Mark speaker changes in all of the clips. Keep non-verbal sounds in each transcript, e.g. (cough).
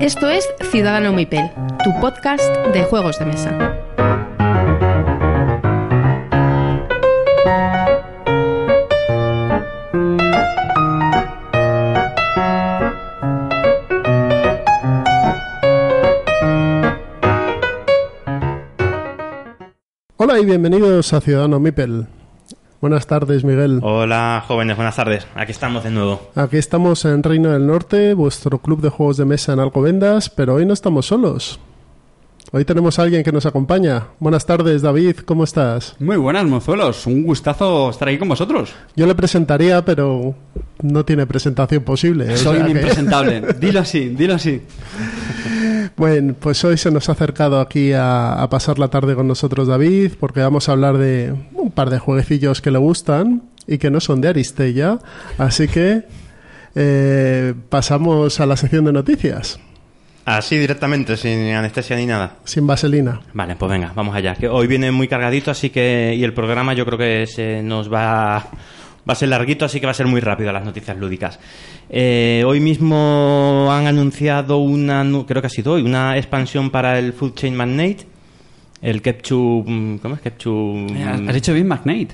Speaker 1: Esto es Ciudadano Mipel, tu podcast de juegos de mesa.
Speaker 2: Hola y bienvenidos a Ciudadano Mipel. Buenas tardes, Miguel.
Speaker 3: Hola, jóvenes, buenas tardes. Aquí estamos de nuevo.
Speaker 2: Aquí estamos en Reino del Norte, vuestro club de juegos de mesa en Alcobendas, pero hoy no estamos solos. Hoy tenemos a alguien que nos acompaña. Buenas tardes, David, ¿cómo estás?
Speaker 4: Muy buenas, mozuelos. Un gustazo estar aquí con vosotros.
Speaker 2: Yo le presentaría, pero no tiene presentación posible. o
Speaker 4: Soy
Speaker 2: sea
Speaker 4: un
Speaker 2: que-
Speaker 4: impresentable. (laughs) Dilo así, dilo así.
Speaker 2: Bueno, pues hoy se nos ha acercado aquí a, a pasar la tarde con nosotros David, porque vamos a hablar de un par de jueguecillos que le gustan y que no son de Aristella. Así que eh, pasamos a la sección de noticias,
Speaker 3: Así directamente, sin anestesia ni nada.
Speaker 2: sin vaselina.
Speaker 3: Vale, pues venga, vamos allá. Que hoy viene muy cargadito, así que. Y el programa yo creo que se nos va. Va a ser larguito, así que va a ser muy rápido las noticias lúdicas. Eh, hoy mismo han anunciado una. Creo que ha sido hoy, una expansión para el Food Chain Magnate. El Kepchu. mm, ¿Cómo es? Kepchu.
Speaker 4: Eh, Has dicho bien Magnate.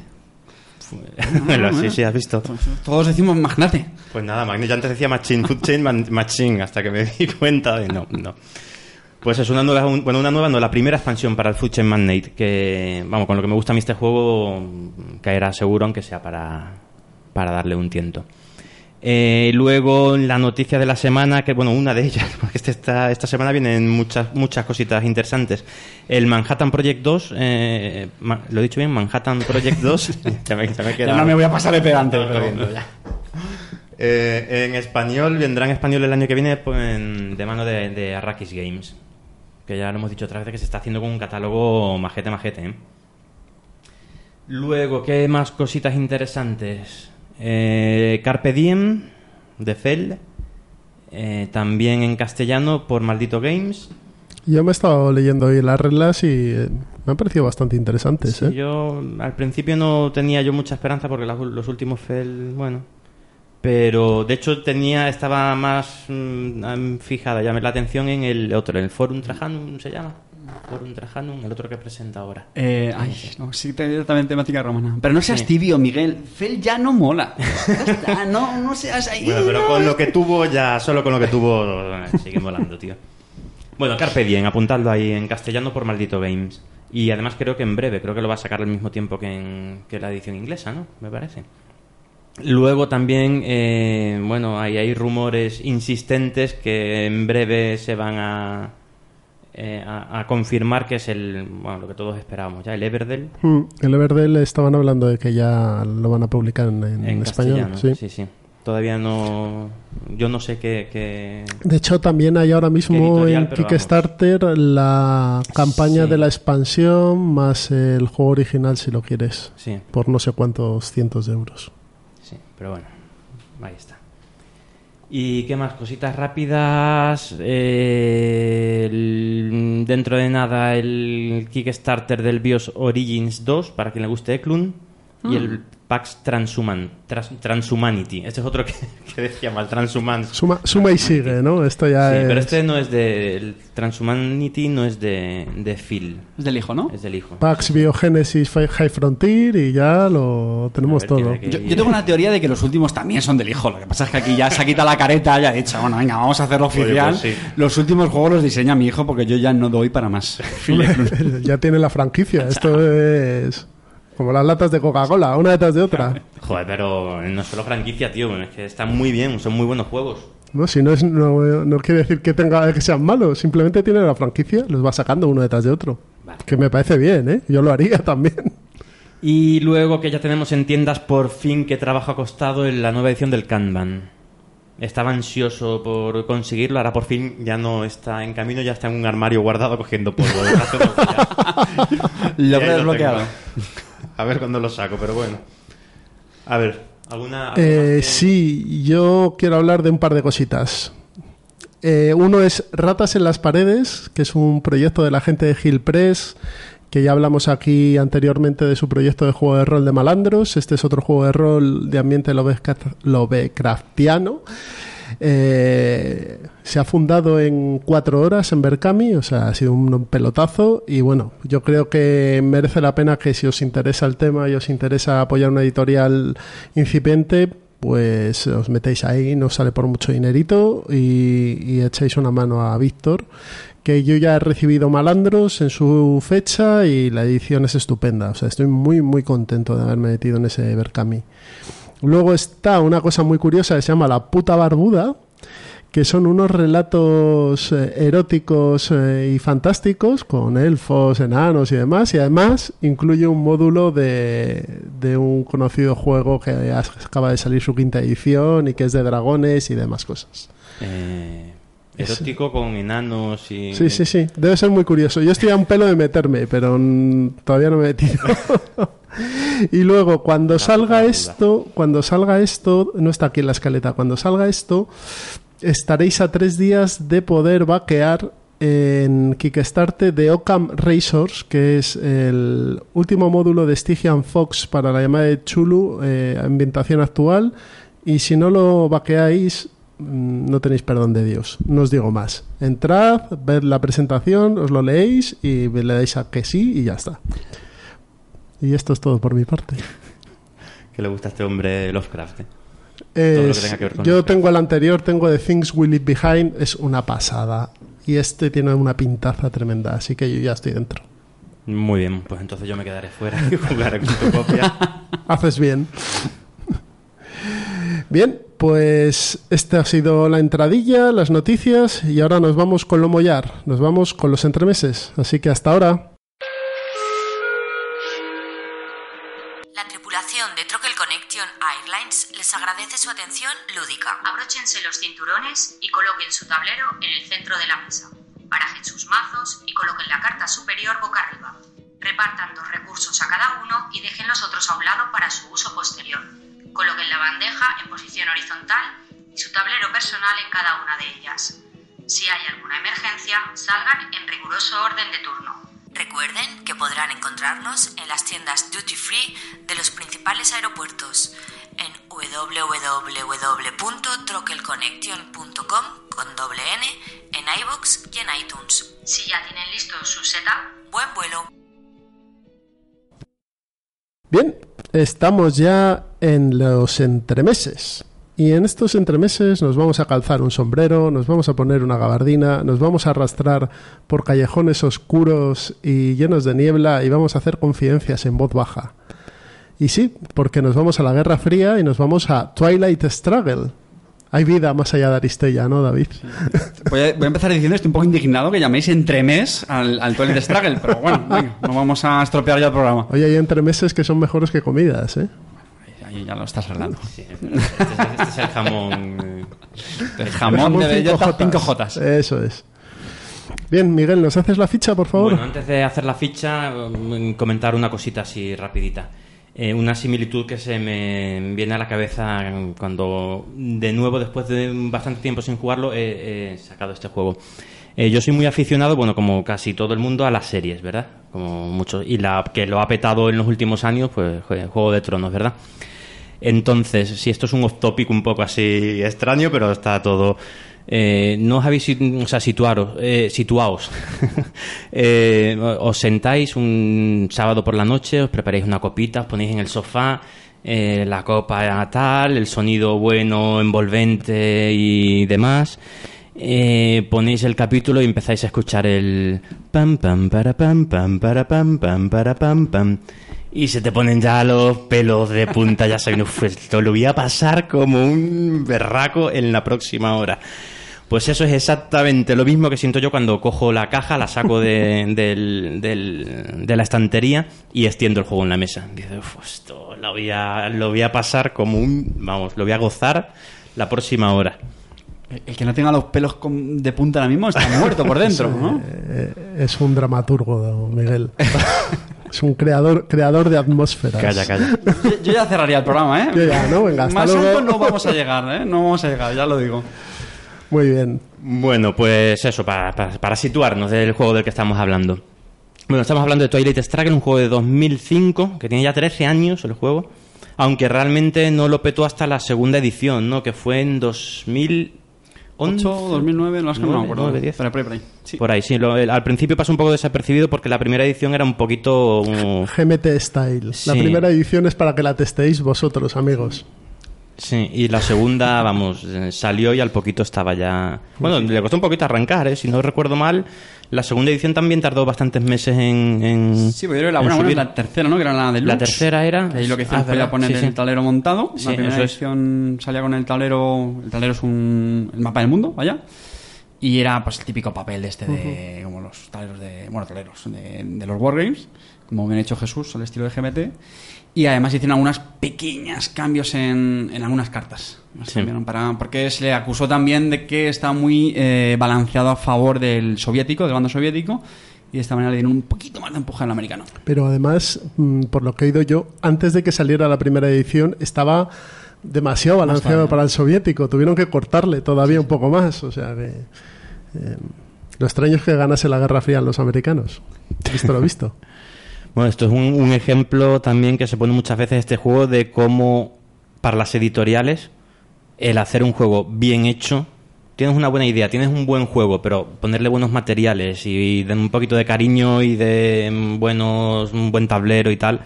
Speaker 4: (laughs)
Speaker 3: Bueno, sí, sí, has visto.
Speaker 4: Todos decimos Magnate.
Speaker 3: Pues nada, Magnate, yo antes decía Machine, Food Chain Machine, hasta que me di (laughs) cuenta de no, no. Pues es una nueva, un- bueno, una nueva, no, la primera expansión para el Food Chain Magnate, que, vamos, con lo que me gusta a mí este juego, mm, caerá seguro, aunque sea para, para darle un tiento. Eh, luego, la noticia de la semana, que bueno, una de ellas, (laughs) porque esta, esta semana vienen muchas, muchas cositas interesantes. El Manhattan Project 2, eh, ma- ¿lo he dicho bien? Manhattan Project 2. (laughs) (laughs) ya me, ya me
Speaker 4: Ya no me voy a pasar de pedante. Pero-.
Speaker 3: Eh, en español, vendrá en español el año que viene pues, en- de mano de, de Arrakis Games. Que ya lo hemos dicho otra vez que se está haciendo con un catálogo majete, majete. ¿eh? Luego, ¿qué más cositas interesantes? Eh, Carpe Diem, de Fell. eh, también en castellano por Maldito Games.
Speaker 2: Yo me he estado leyendo hoy las reglas y eh, me han parecido bastante interesantes.
Speaker 3: Sí,
Speaker 2: ¿eh?
Speaker 3: Yo al principio no tenía yo mucha esperanza porque los últimos Fel, bueno, pero de hecho tenía estaba más mm, fijada, llamé la atención en el otro, el Forum Trajanum se llama, Forum Trajanum, el otro que presenta ahora.
Speaker 4: Eh, ay, no, sí, también temática romana. Pero no seas
Speaker 3: Sí.
Speaker 4: tibio, Miguel. Fel ya no mola. Está, no, no seas ahí.
Speaker 3: Bueno, pero
Speaker 4: no.
Speaker 3: con lo que tuvo ya, solo con lo que tuvo eh, sigue molando, tío. Bueno, Carpe Diem, apuntadlo ahí en castellano por Maldito Games. Y además creo que en breve, creo que lo va a sacar al mismo tiempo que, en, que la edición inglesa, ¿no? Me parece. Luego también, eh, bueno, hay, hay rumores insistentes que en breve se van a, eh, a, a confirmar que es el, bueno, lo que todos esperábamos ya, el Everdell
Speaker 2: Mm, el Everdell estaban hablando de que ya lo van a publicar en, en
Speaker 3: en
Speaker 2: español. sí.
Speaker 3: sí, sí. Todavía no, yo no sé qué... qué...
Speaker 2: De hecho, también hay ahora mismo en
Speaker 3: vamos.
Speaker 2: Kickstarter la campaña
Speaker 3: Sí.
Speaker 2: de la expansión más el juego original si lo quieres,
Speaker 3: Sí,
Speaker 2: por no sé cuántos cientos de euros.
Speaker 3: Sí, pero bueno, ahí está. ¿Y qué más? Cositas rápidas. eh, dentro de nada, el Kickstarter del BIOS Origins 2, para quien le guste Eklund. Y el Pax Transhuman, Trans- Transhumanity. Este es otro que, (laughs) que decía mal, Transhuman. Sí,
Speaker 2: Suma, suma y sigue, ¿no? Esto ya es...
Speaker 3: pero este no es de. El Transhumanity no es de, de Phil,
Speaker 4: Es del hijo, ¿no?
Speaker 3: es del hijo.
Speaker 2: Pax Biogenesis High Frontier y ya lo tenemos
Speaker 3: ver,
Speaker 2: todo.
Speaker 3: que-
Speaker 4: Yo, yo tengo una teoría de que los últimos también son del hijo. Lo que pasa es que aquí ya se ha quitado la careta, ya ha dicho, bueno, venga, vamos a hacerlo
Speaker 3: Oye,
Speaker 4: oficial.
Speaker 3: pues sí.
Speaker 4: Los últimos juegos los diseña mi hijo porque yo ya no doy para más. (laughs)
Speaker 2: ya tiene la franquicia. Esto es como las latas de Coca-Cola, una detrás de otra. (laughs)
Speaker 3: Joder, pero no solo franquicia, tío. Es que están muy bien, son muy buenos juegos.
Speaker 2: No, si no, es, no, no quiere decir que tenga que sean malos, simplemente tiene la franquicia, los va sacando uno detrás de otro.
Speaker 3: Vale.
Speaker 2: Que me parece bien, ¿eh? Yo lo haría (laughs) también.
Speaker 3: Y luego que ya tenemos en tiendas por fin que trabajo ha costado en la nueva edición del Kanban. Estaba ansioso por conseguirlo, ahora por fin ya no está en camino, ya está en un armario guardado cogiendo polvo. (laughs)
Speaker 4: Lo he desbloqueado.
Speaker 3: A ver cuándo lo saco, pero bueno. A ver, ¿alguna...?
Speaker 2: Eh,
Speaker 3: que-
Speaker 2: sí, yo quiero hablar de un par de cositas. Eh, uno es Ratas en las Paredes, que es un proyecto de la gente de Hill Press que ya hablamos aquí anteriormente de su proyecto de juego de rol de Malandros. Este es otro juego de rol de ambiente Lovecraft- Lovecraftiano. Eh, se ha fundado en cuatro horas en Berkami, o sea, ha sido un pelotazo y bueno, yo creo que merece la pena que si os interesa el tema y os interesa apoyar una editorial incipiente, pues os metéis ahí, no sale por mucho dinerito y, y echáis una mano a Víctor, que yo ya he recibido malandros en su fecha y la edición es estupenda, o sea, estoy muy muy contento de haberme metido en ese Berkami. Luego está una cosa muy curiosa que se llama La puta barbuda, que son unos relatos eh, eróticos eh, y fantásticos con elfos, enanos y demás, y además incluye un módulo de, de un conocido juego que acaba de salir su quinta edición y que es de dragones y demás cosas.
Speaker 3: Eh, erótico con enanos y...
Speaker 2: Sí, sí, sí, debe ser muy curioso. Yo estoy a un pelo de meterme, pero mm, todavía no me he metido. (laughs) y luego, cuando salga esto, cuando salga esto, no está aquí en la escaleta, cuando salga esto, estaréis a tres días de poder vaquear en Kickstarter de Occam Racers, que es el último módulo de Stygian Fox para la llamada de Chulu, eh, ambientación actual. Y si no lo vaqueáis, mm, no tenéis perdón de Dios. No os digo más. Entrad, ved la presentación, os lo leéis y le dais a que sí y ya está. Y esto es todo por mi parte. (laughs)
Speaker 3: Que le gusta a este hombre Lovecraft. ¿eh? Todo lo que
Speaker 2: Es-
Speaker 3: tenga que ver con
Speaker 2: yo
Speaker 3: Lovecraft.
Speaker 2: tengo el anterior, tengo The Things We Leave Behind, es una pasada. Y este tiene una pintaza tremenda, así que yo ya estoy dentro.
Speaker 3: Muy bien, pues entonces yo me quedaré fuera y (laughs) jugaré con tu copia. (laughs)
Speaker 2: Haces bien. Bien, pues esta ha sido la entradilla, las noticias y ahora nos vamos con lo mollar, nos vamos con los entremeses. Así que hasta ahora.
Speaker 5: Les agradece su atención lúdica. Abróchense los cinturones y coloquen su tablero en el centro de la mesa. Barajen sus mazos y coloquen la carta superior boca arriba. Repartan dos recursos a cada uno y dejen los otros a un lado para su uso posterior. Coloquen la bandeja en posición horizontal y su tablero personal en cada una de ellas. Si hay alguna emergencia, salgan en riguroso orden de turno. Recuerden que podrán encontrarnos en las tiendas duty free de los principales aeropuertos en www.troquelconnection.com con doble N en iBox y en iTunes. Si ya tienen listo su setup, buen vuelo.
Speaker 2: Bien, estamos ya en los entremeses. Y en estos entremeses nos vamos a calzar un sombrero, nos vamos a poner una gabardina, nos vamos a arrastrar por callejones oscuros y llenos de niebla y vamos a hacer confidencias en voz baja. Y sí, porque nos vamos a la Guerra Fría y nos vamos a Twilight Struggle. Hay vida más allá de Aristella, ¿no, David?
Speaker 4: Voy a, voy a empezar diciendo, estoy un poco indignado que llaméis entremés al, al Toilet Struggle, pero bueno, (laughs) venga, no vamos a estropear ya el programa.
Speaker 2: Oye, hay entremeses que son mejores que comidas, ¿eh?
Speaker 4: Ahí ya lo estás hablando.
Speaker 3: Sí, este, es, este es el jamón. eh,
Speaker 4: El jamón de bellota,
Speaker 2: jotas.
Speaker 4: cinco jotas.
Speaker 2: Eso es. Bien, Miguel, ¿nos haces la ficha, por favor?
Speaker 3: Bueno, antes de hacer la ficha, mm, comentar una cosita así rapidita. Eh, una similitud que se me viene a la cabeza cuando, de nuevo, después de bastante tiempo sin jugarlo, he, sacado este juego. Eh, yo soy muy aficionado, bueno, como casi todo el mundo, a las series, ¿verdad? Como mucho, y la que lo ha petado en los últimos años, pues jue- Juego de Tronos, ¿verdad? Entonces, si esto es un off topic un poco así extraño, pero está todo. Eh, no os habéis, o sea, situaros, eh. (laughs) Eh, os sentáis un sábado por la noche, os preparáis una copita, os ponéis en el sofá, eh, la copa tal, el sonido bueno, envolvente y demás. Eh, ponéis el capítulo y empezáis a escuchar el pam pam para pam pam para pam pam para pam pam y se te ponen ya los pelos de punta, ya saben, "Uf, esto lo voy a pasar como un berraco en la próxima hora. Pues eso es exactamente lo mismo que siento yo cuando cojo la caja, la saco de, (laughs) del- del- de la estantería y extiendo el juego en la mesa. Dice, "Uf, esto lo voy, a, lo voy a pasar como un... Vamos, lo voy a gozar la próxima hora.
Speaker 4: El que no tenga los pelos de punta ahora mismo está muerto por dentro, (laughs) ¿no?
Speaker 2: Eh, es un dramaturgo, Miguel. (laughs) es un creador, creador de atmósferas.
Speaker 3: Calla, calla.
Speaker 4: Yo, yo ya cerraría el programa, ¿eh?
Speaker 2: Yo ya, ¿no? Venga, hasta
Speaker 4: Más
Speaker 2: luego.
Speaker 4: no vamos a llegar, ¿eh? No vamos a llegar, ya lo digo.
Speaker 2: Muy bien.
Speaker 3: Bueno, pues eso, para, para, para situarnos del juego del que estamos hablando. Bueno, estamos hablando de Twilight Struggle, un juego de 2005, que tiene ya 13 años el juego, aunque realmente no lo petó hasta la segunda edición, ¿no? Que fue en 2011.
Speaker 4: 8, 2009, no, es que no me acuerdo.
Speaker 3: nueve, diez.
Speaker 4: Pero por ahí, por ahí. Sí.
Speaker 3: Por ahí, sí. Lo- el- al principio pasó un poco desapercibido porque la primera edición era un poquito... uh,
Speaker 2: GMT Style. La primera edición es para que la testéis vosotros, amigos.
Speaker 3: Sí, y la segunda, (laughs) vamos, eh, salió y al poquito estaba ya... Bueno, le costó un poquito arrancar, ¿eh? Si no recuerdo mal, la segunda edición también tardó bastantes meses en... en
Speaker 4: Sí, porque yo creo que la buena,
Speaker 3: subir.
Speaker 4: la tercera, ¿no? Que era la de
Speaker 3: La tercera era...
Speaker 4: Ahí lo que hicieron
Speaker 3: Ah,
Speaker 4: fue poner
Speaker 3: sí, sí.
Speaker 4: el tablero montado.
Speaker 3: Sí,
Speaker 4: la primera
Speaker 3: eso es.
Speaker 4: edición salía con el tablero. El tablero es un, el mapa del mundo, vaya. Y era pues el típico papel de este de. como los tableros de. bueno, tableros de, de los Wargames. Como bien hecho Jesús, al estilo de GMT. Y además hicieron algunos pequeños cambios en, en algunas cartas.
Speaker 3: Sí.
Speaker 4: para, porque se le acusó también de que está muy eh, balanceado a favor del soviético, del bando soviético. Y de esta manera le dieron un poquito más de empuje al americano.
Speaker 2: Pero además, mm, por lo que he oído yo, antes de que saliera la primera edición, estaba demasiado balanceado para el soviético. Tuvieron que cortarle todavía un poco más. O sea que. eh, lo extraño es que ganase la Guerra Fría los americanos. Visto lo visto. (laughs)
Speaker 3: Bueno, esto es un, un ejemplo también que se pone muchas veces este juego de cómo para las editoriales el hacer un juego bien hecho, tienes una buena idea, tienes un buen juego, pero ponerle buenos materiales y, de un poquito de cariño y de buenos un buen tablero y tal,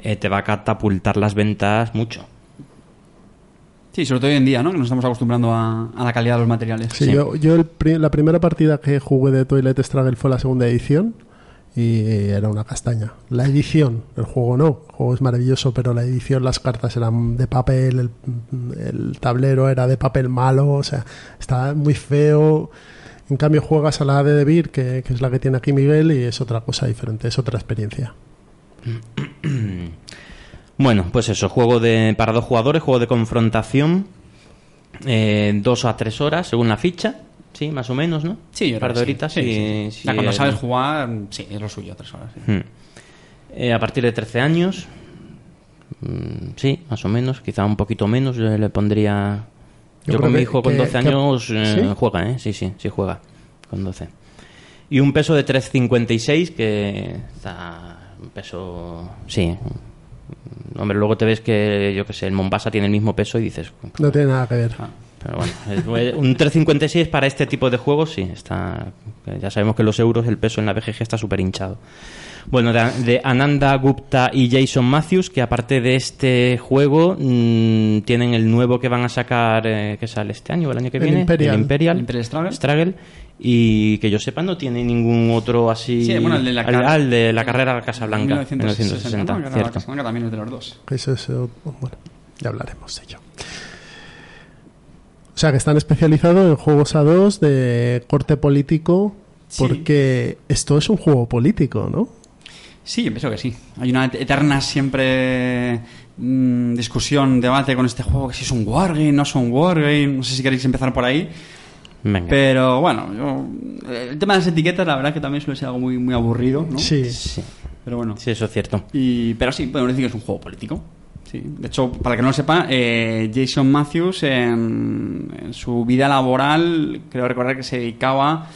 Speaker 3: eh, te va a catapultar las ventas mucho.
Speaker 4: Sí, sobre todo hoy en día, ¿no? Que nos estamos acostumbrando a, a la calidad de los materiales.
Speaker 2: Sí,
Speaker 3: Sí.
Speaker 2: yo, yo el la primera partida que jugué de Toilet Struggle fue la segunda edición y era una castaña. La edición, el juego no, el juego es maravilloso, pero la edición, las cartas eran de papel, el, tablero era de papel malo, o sea, estaba muy feo. En cambio juegas a la de Debir, que, que es la que tiene aquí Miguel, y es otra cosa diferente, es otra experiencia. (clears throat)
Speaker 3: Bueno, pues eso, juego de para dos jugadores, juego de confrontación, eh, dos a tres horas según la ficha, sí, más o menos, ¿no?
Speaker 4: Sí, yo
Speaker 3: un par
Speaker 4: creo
Speaker 3: de
Speaker 4: que
Speaker 3: horitas.
Speaker 4: sí. Sí,
Speaker 3: y-
Speaker 4: sí.
Speaker 3: si
Speaker 4: Ya cuando sabes jugar, sí, es lo suyo, tres horas. sí.
Speaker 3: Hmm. Eh, a partir de 13 años, mm, sí, más o menos, quizá un poquito menos, yo le pondría...
Speaker 2: Yo
Speaker 3: Yo, con mi
Speaker 2: que-
Speaker 3: hijo con
Speaker 2: que-
Speaker 3: 12
Speaker 2: que-
Speaker 3: años eh, juega, ¿eh? Sí, sí, sí juega, con 12. Y un peso de 3,56, que está un peso... Sí. Hombre, luego te ves que, yo qué sé, el Mombasa tiene el mismo peso y dices...
Speaker 2: No tiene nada que ver.
Speaker 3: Pero bueno, es- un 3,56 para este tipo de juegos, sí, está. Ya sabemos que los euros, el peso en la BGG está súper hinchado. Bueno, de, de Ananda Gupta y Jason Matthews, que aparte de este juego, mm, tienen el nuevo que van a sacar, eh, que sale este año o el año que
Speaker 2: El
Speaker 3: viene,
Speaker 2: Imperial.
Speaker 3: el Imperial,
Speaker 4: El Imperial Struggle.
Speaker 3: y que yo sepa no tiene ningún otro así.
Speaker 4: Sí, bueno, el de la,
Speaker 3: al- de la carrera a Casablanca,
Speaker 4: 1960,
Speaker 3: 1960,
Speaker 4: ¿no?
Speaker 3: Cierto.
Speaker 4: Casablanca también es de los dos.
Speaker 2: Eso es, bueno, ya hablaremos de ello. O sea, que están especializados en juegos a dos de corte político,
Speaker 4: Sí.
Speaker 2: porque esto es un juego político, ¿no?
Speaker 4: Sí, yo pienso que sí. Hay una et- eterna siempre mm, discusión, debate con este juego, que si es un wargame, no es un wargame. No sé si queréis empezar por ahí.
Speaker 3: Venga.
Speaker 4: Pero bueno, yo- el tema de las etiquetas, la verdad que también suele ser algo muy, muy aburrido, ¿no?
Speaker 2: Sí.
Speaker 3: Sí,
Speaker 4: Pero bueno.
Speaker 3: sí, eso es cierto.
Speaker 4: Y, pero sí, podemos decir que es un juego político. Sí. De hecho, para que no lo sepa, eh, Jason Matthews en, en su vida laboral, creo recordar que se dedicaba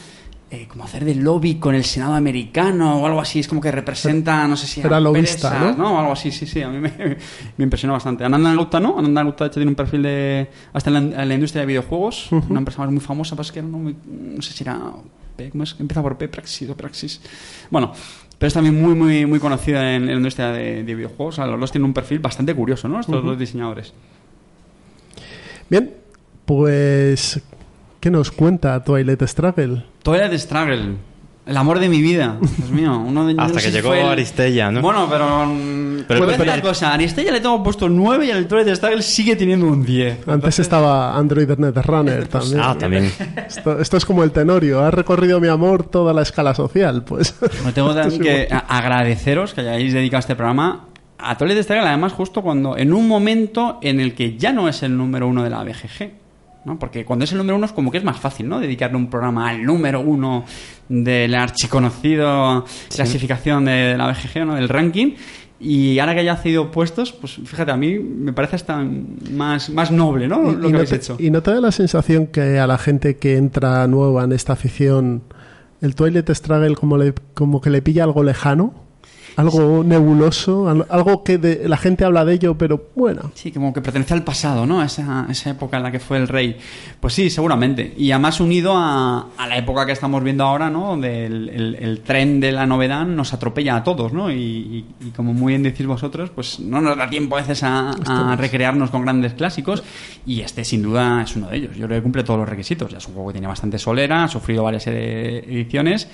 Speaker 4: eh, como a hacer de lobby con el Senado americano o algo así. Es como que representa, no sé si...
Speaker 2: Era lobista,
Speaker 4: empresas,
Speaker 2: ¿no?
Speaker 4: Algo así, sí, sí. A mí me, (laughs) me impresionó bastante. Ananda Gupta, ¿no? Ananda Gupta, de hecho, tiene un perfil de... Hasta en la, en la industria de videojuegos. Una empresa muy famosa, pues que no, muy- no sé si era... P- ¿Cómo es? Empieza por P, Praxis o Praxis. Bueno, pero es también muy, muy, muy conocida en, en la industria de, de videojuegos. O sea, los dos tienen un perfil bastante curioso, ¿no? Estos dos diseñadores.
Speaker 2: Bien, pues, ¿qué nos cuenta Twilight Struggle?
Speaker 4: Twilight Struggle. El amor de mi vida. Dios mío. Uno de, (laughs)
Speaker 3: Hasta
Speaker 4: no
Speaker 3: que
Speaker 4: si
Speaker 3: llegó
Speaker 4: el-
Speaker 3: Aristella, ¿no?
Speaker 4: Bueno, pero... mm,
Speaker 3: Pero-
Speaker 4: voy a decir
Speaker 3: pero-
Speaker 4: una cosa. A Aristella le tengo puesto 9 y al Twilight Struggle sigue teniendo un 10.
Speaker 2: Antes estaba Android Netrunner (laughs) también.
Speaker 3: Ah, también.
Speaker 2: Esto, esto es como el Tenorio, ha recorrido mi amor toda la escala social, pues.
Speaker 4: Me tengo (laughs) también que agradeceros que hayáis dedicado este programa a Twilight Struggle, además justo cuando, en un momento en el que ya no es el número uno de la BGG. ¿No? Porque cuando es el número uno es como que es más fácil, ¿no? Dedicarle un programa al número uno del archiconocido clasificación de la BGG, ¿no? Del ranking. Y ahora que ya ha cedido puestos, pues fíjate, a mí me parece hasta más, más noble, ¿no? Lo
Speaker 2: y
Speaker 4: que
Speaker 2: no
Speaker 4: habéis
Speaker 2: te,
Speaker 4: hecho.
Speaker 2: y no te da la sensación que a la gente que entra nueva en esta afición el Twilight Struggle como, le, como que le pilla algo lejano, algo nebuloso, al- algo que de- la gente habla de ello, pero bueno.
Speaker 4: Sí, como que pertenece al pasado, ¿no? A esa, esa época en la que fue el rey. Pues sí, seguramente. Y además unido a, a la época que estamos viendo ahora, ¿no? Donde el, el- el tren de la novedad nos atropella a todos, ¿no? Y, y- y como muy bien decís vosotros, pues no nos da tiempo a veces a, a recrearnos con grandes clásicos. Y este, sin duda, es uno de ellos. Yo creo que cumple todos los requisitos. Ya es un juego que tiene bastante solera, ha sufrido varias ediciones.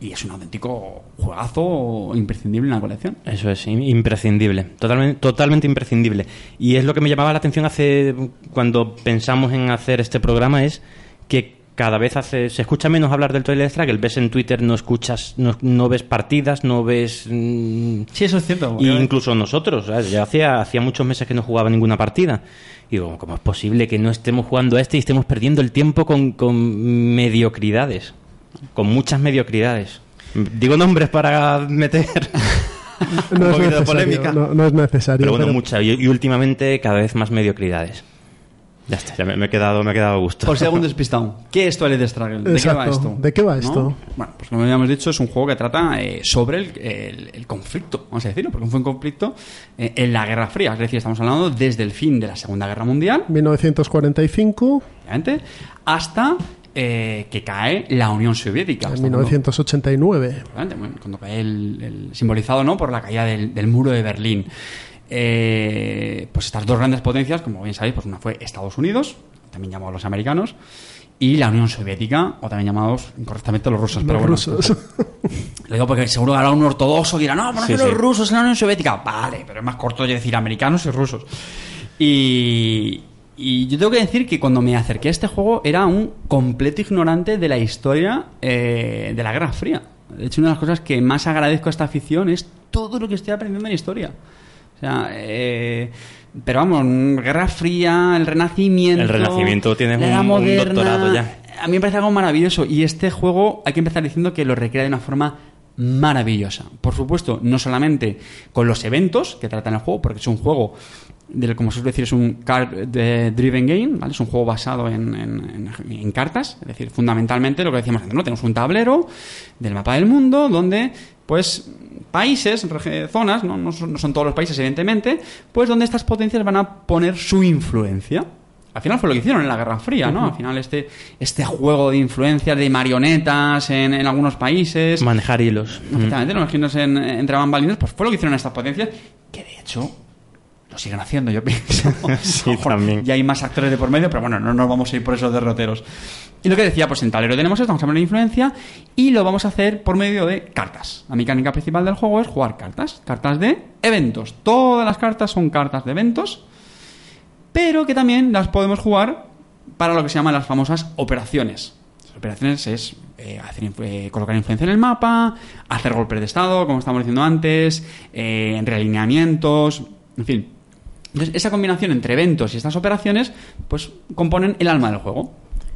Speaker 4: Y es un auténtico juegazo imprescindible en la colección.
Speaker 3: Eso es, im- imprescindible, totalmente, totalmente imprescindible. Y es lo que me llamaba la atención hace cuando pensamos en hacer este programa es que cada vez hace, se escucha menos hablar del Twilight Struggle, ves en Twitter, no escuchas, no, no ves partidas, no ves... mm,
Speaker 4: Sí, eso es cierto.
Speaker 3: y incluso nosotros, ¿sabes? ya hacía, hacía muchos meses que no jugaba ninguna partida. Y digo, ¿cómo es posible que no estemos jugando a este y estemos perdiendo el tiempo con, con mediocridades? Con muchas mediocridades. Digo nombres para meter un (laughs)
Speaker 2: No es
Speaker 3: poquito de
Speaker 2: necesario.
Speaker 3: polémica.
Speaker 2: No, no es necesario.
Speaker 3: Pero bueno,
Speaker 2: pero-
Speaker 3: mucha. Y, y últimamente cada vez más mediocridades. Ya está, ya me, me he quedado, me he quedado a gusto.
Speaker 4: Por si algún (laughs) despistado. ¿Qué es Twilight Struggle? ¿De qué va
Speaker 2: Exacto.
Speaker 4: esto?
Speaker 2: ¿De qué va
Speaker 4: ¿No?
Speaker 2: esto?
Speaker 4: Bueno, pues como habíamos dicho, es un juego que trata eh, sobre el, el- el conflicto, vamos a decirlo, porque fue un conflicto eh, en la Guerra Fría. Es decir, estamos hablando desde el fin de la Segunda Guerra Mundial,
Speaker 2: 1945,
Speaker 4: obviamente, hasta eh, que cae la Unión Soviética.
Speaker 2: en
Speaker 4: Estamos hablando-
Speaker 2: 1989.
Speaker 4: Obviamente, bueno, cuando cae el, el- simbolizado no por la caída del, del muro de Berlín. Eh, pues estas dos grandes potencias, como bien sabéis, pues una fue Estados Unidos, también llamados los americanos, y la Unión Soviética, o también llamados incorrectamente los rusos. pero
Speaker 2: Los
Speaker 4: bueno,
Speaker 2: rusos. (laughs)
Speaker 4: Lo digo porque seguro que habrá un ortodoxo que dirá, no, pero no
Speaker 3: Sí,
Speaker 4: que los
Speaker 3: sí.
Speaker 4: rusos en la Unión Soviética. Vale, pero es más corto de decir americanos y rusos. Y, y yo tengo que decir que cuando me acerqué a este juego era un completo ignorante de la historia eh, de la Guerra Fría. De hecho, una de las cosas que más agradezco a esta afición es todo lo que estoy aprendiendo en historia. O sea, eh, pero vamos, Guerra Fría, el Renacimiento.
Speaker 3: El Renacimiento
Speaker 4: Edad
Speaker 3: un-
Speaker 4: moderna,
Speaker 3: doctorado ya.
Speaker 4: a mí me parece algo maravilloso y este juego hay que empezar diciendo que lo recrea de una forma maravillosa. Por supuesto, no solamente con los eventos que tratan el juego, porque es un juego del como se suele decir es un card eh, driven game, ¿vale? Es un juego basado en, en- en- cartas, es decir, fundamentalmente lo que decíamos antes, ¿no? Tenemos un tablero del mapa del mundo donde pues países, zonas, ¿no? No, son, no son todos los países evidentemente, pues donde estas potencias van a poner su influencia. Al final fue lo que hicieron en la Guerra Fría, ¿no? Al final este, este juego de influencias, de marionetas en, en algunos países,
Speaker 3: Manejar hilos. Mm.
Speaker 4: Efectivamente, no imagino en, entre bambalinas, pues fue lo que hicieron estas potencias, que de hecho lo siguen haciendo, yo (laughs) pienso.
Speaker 3: Sí, también.
Speaker 4: Ya hay más actores de por medio, pero bueno, no nos vamos a ir por esos derroteros. Y lo que decía, pues en tablero tenemos esto, vamos a poner influencia y lo vamos a hacer por medio de cartas. La mecánica principal del juego es jugar cartas, cartas de eventos. Todas las cartas son cartas de eventos, pero que también las podemos jugar para lo que se llaman las famosas operaciones. Las operaciones es eh, hacer eh, colocar influencia en el mapa, hacer golpes de estado, como estamos diciendo antes, eh, realineamientos, en fin. Entonces, esa combinación entre eventos y estas operaciones, pues componen el alma del juego.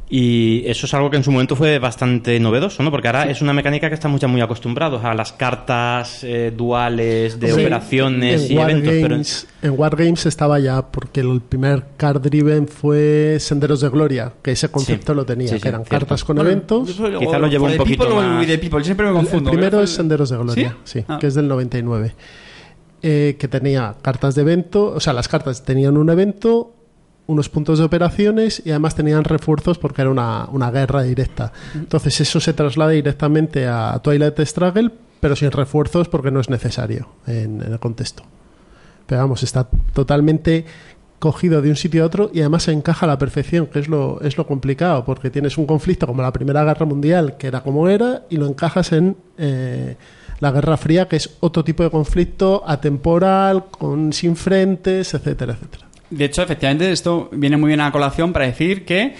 Speaker 3: Y eso es algo que en su momento fue bastante novedoso, ¿no? Porque ahora es una mecánica que estamos ya muy acostumbrados a las cartas eh, duales de
Speaker 2: Sí,
Speaker 3: operaciones
Speaker 2: en
Speaker 3: y eventos, pero
Speaker 2: en Wargames estaba ya, porque el primer card driven fue Senderos de Gloria, que ese concepto
Speaker 3: Sí.
Speaker 2: lo tenía,
Speaker 3: Sí,
Speaker 2: que eran
Speaker 3: cierto.
Speaker 2: cartas con
Speaker 4: Bueno,
Speaker 2: eventos.
Speaker 4: yo soy-
Speaker 3: Quizá
Speaker 4: o-
Speaker 3: lo llevo un
Speaker 4: de
Speaker 3: poquito
Speaker 4: People o
Speaker 3: más-
Speaker 4: de People, yo siempre me confundo.
Speaker 2: El primero es Senderos de Gloria,
Speaker 4: ¿Sí?
Speaker 2: sí,
Speaker 4: Ah.
Speaker 2: que es del 99. Eh, que tenía cartas de evento, o sea, las cartas tenían un evento, unos puntos de operaciones y además tenían refuerzos porque era una, una guerra directa. Entonces eso se traslada directamente a Twilight Struggle, pero sin refuerzos porque no es necesario en, en el contexto. Pero vamos, está totalmente cogido de un sitio a otro y además se encaja a la perfección, que es lo, es lo complicado, porque tienes un conflicto como la Primera Guerra Mundial, que era como era, y lo encajas en eh, la Guerra Fría, que es otro tipo de conflicto atemporal, con sin frentes, etcétera, etcétera.
Speaker 4: De hecho, efectivamente, esto viene muy bien a colación para decir que,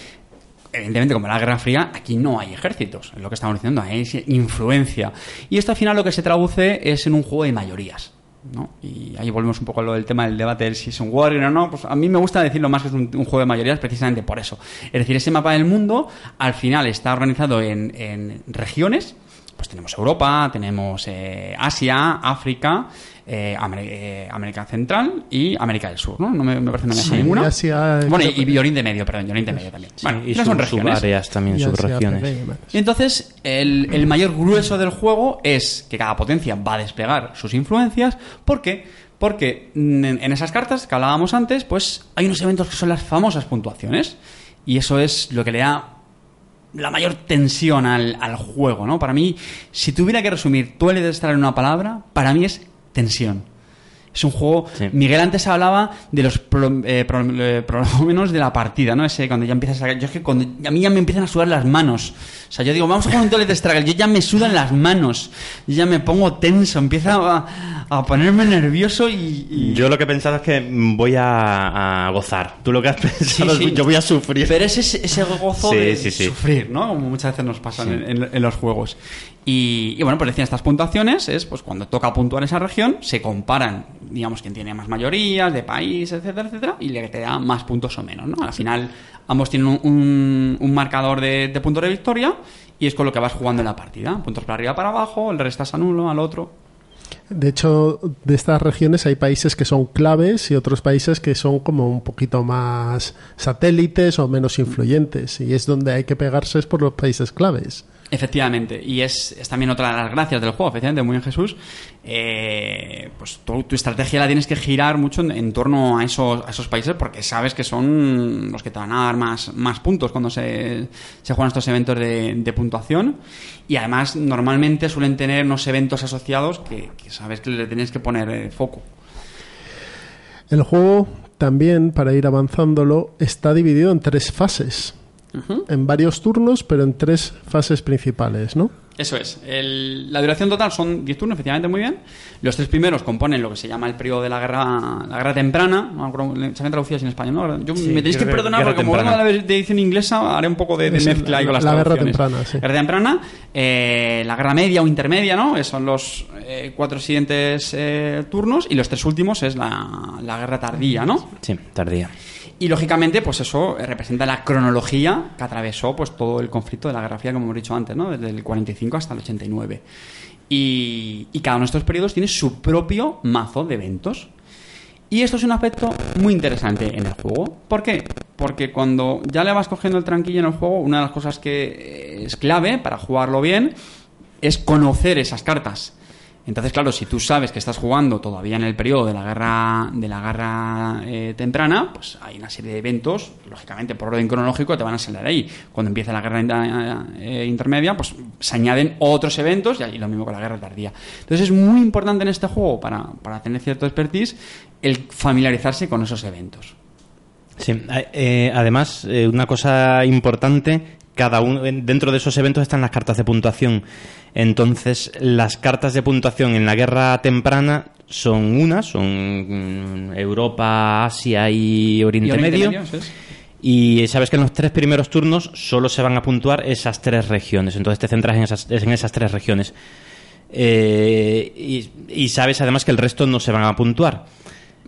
Speaker 4: evidentemente, como la Guerra Fría, aquí no hay ejércitos, es lo que estamos diciendo, hay influencia. Y esto al final lo que se traduce es en un juego de mayorías. ¿no? Y ahí volvemos un poco a lo del tema del debate de si es un Wargame o no. Pues a mí me gusta decirlo más que es un, un juego de mayorías precisamente por eso. Es decir, ese mapa del mundo al final está organizado en, en regiones pues tenemos Europa, tenemos eh, Asia, África, eh, eh, América Central y América del Sur, ¿no? No me, me parece que no me deja
Speaker 2: Sí,
Speaker 4: ninguna.
Speaker 2: Asia,
Speaker 4: bueno, y, y Oriente Medio, perdón, y Oriente Medio también. bueno,
Speaker 3: y
Speaker 4: son regiones.
Speaker 3: subáreas también,
Speaker 2: y Asia,
Speaker 3: subregiones.
Speaker 2: Y
Speaker 4: entonces, el, el mayor grueso del juego es que cada potencia va a desplegar sus influencias. ¿Por qué? Porque mm, en, en esas cartas que hablábamos antes, pues hay unos eventos que son las famosas puntuaciones. Y eso es lo que le da la mayor tensión al, al juego, ¿no? Para mí, si tuviera que resumir Twilight de estar en una palabra, para mí es tensión. Es un juego.
Speaker 3: Sí.
Speaker 4: Miguel antes hablaba de los pro- eh, pro- eh, de la partida, ¿no? Ese cuando ya empiezas a. Yo es que cuando a mí ya me empiezan a sudar las manos. O sea, yo digo, vamos a jugar un Toilet Struggle. Yo ya me sudan las manos. Yo ya me pongo tenso. Empieza a, a ponerme nervioso y. y-
Speaker 3: Yo lo que he pensado es que voy a, a gozar. Tú lo que has (laughs) pensado
Speaker 4: Sí, sí.
Speaker 3: es yo voy a sufrir.
Speaker 4: Pero es ese, ese gozo de sufrir, ¿no? Como muchas veces nos pasa en, en- en los juegos. Y, y bueno, pues decían estas puntuaciones, es pues cuando toca puntuar esa región, se comparan, digamos, quién tiene más mayorías de país, etcétera, etcétera, y le te da más puntos o menos, ¿no? Al final, ambos tienen un, un- un marcador de, de puntos de victoria y es con lo que vas jugando en la partida. Puntos para arriba, para abajo, el restas a uno, al otro.
Speaker 2: De hecho, de estas regiones hay países que son claves y otros países que son como un poquito más satélites o menos influyentes. Y es donde hay que pegarse es por los países claves.
Speaker 4: Efectivamente, y es, es también otra de las gracias del juego, efectivamente, muy bien Jesús. Eh, pues tu, tu estrategia la tienes que girar mucho en, en torno a esos, a esos países porque sabes que son los que te van a dar más, más puntos cuando se, se juegan estos eventos de, de puntuación. Y además, normalmente suelen tener unos eventos asociados que, que sabes que le tienes que poner eh, foco.
Speaker 2: El juego también, para ir avanzándolo, está dividido en tres fases. En varios turnos, pero en tres fases principales, ¿no?
Speaker 4: Eso es. El- la duración total son 10 turnos, efectivamente, muy bien. Los tres primeros componen lo que se llama el periodo de la guerra, la guerra temprana. Se han traducido así en español, ¿no? Yo
Speaker 3: Sí,
Speaker 4: me tenéis que perdonar porque como vengo de la edición inglesa, haré un poco de, mezcla ahí
Speaker 2: la-
Speaker 4: con las
Speaker 2: la guerra temprana, sí.
Speaker 4: Guerra temprana, eh, la guerra media o intermedia, ¿no? Eh, Son los eh, cuatro siguientes eh, turnos y los tres últimos es la, la guerra tardía, ¿no?
Speaker 3: Sí, tardía.
Speaker 4: Y lógicamente, pues eso eh, representa la cronología que atravesó pues todo el conflicto de la Guerra Fría, como hemos dicho antes, ¿no? Desde el 45 hasta el 89. Y, y cada uno de estos periodos tiene su propio mazo de eventos. Y esto es un aspecto muy interesante en el juego. ¿Por qué? Porque cuando ya le vas cogiendo el tranquillo en el juego, una de las cosas que eh, es clave para jugarlo bien es conocer esas cartas. Entonces, claro, si tú sabes que estás jugando todavía en el periodo de la guerra de la guerra eh, temprana, pues hay una serie de eventos, lógicamente por orden cronológico, te van a salir ahí. Cuando empieza la guerra eh, intermedia, pues se añaden otros eventos y ahí lo mismo con la guerra tardía. Entonces es muy importante en este juego para, para tener cierto expertise el familiarizarse con esos eventos.
Speaker 3: Sí, eh, además, eh, una cosa importante, cada uno en- dentro de esos eventos están las cartas de puntuación. Entonces, las cartas de puntuación en la guerra temprana son unas, son mm, Europa, Asia y Oriente,
Speaker 4: Y Oriente
Speaker 3: Medio. Y sabes que en los tres primeros turnos solo se van a puntuar esas tres regiones. Entonces te centras en esas, en esas tres regiones. Eh, y, y sabes además que el resto no se van a puntuar.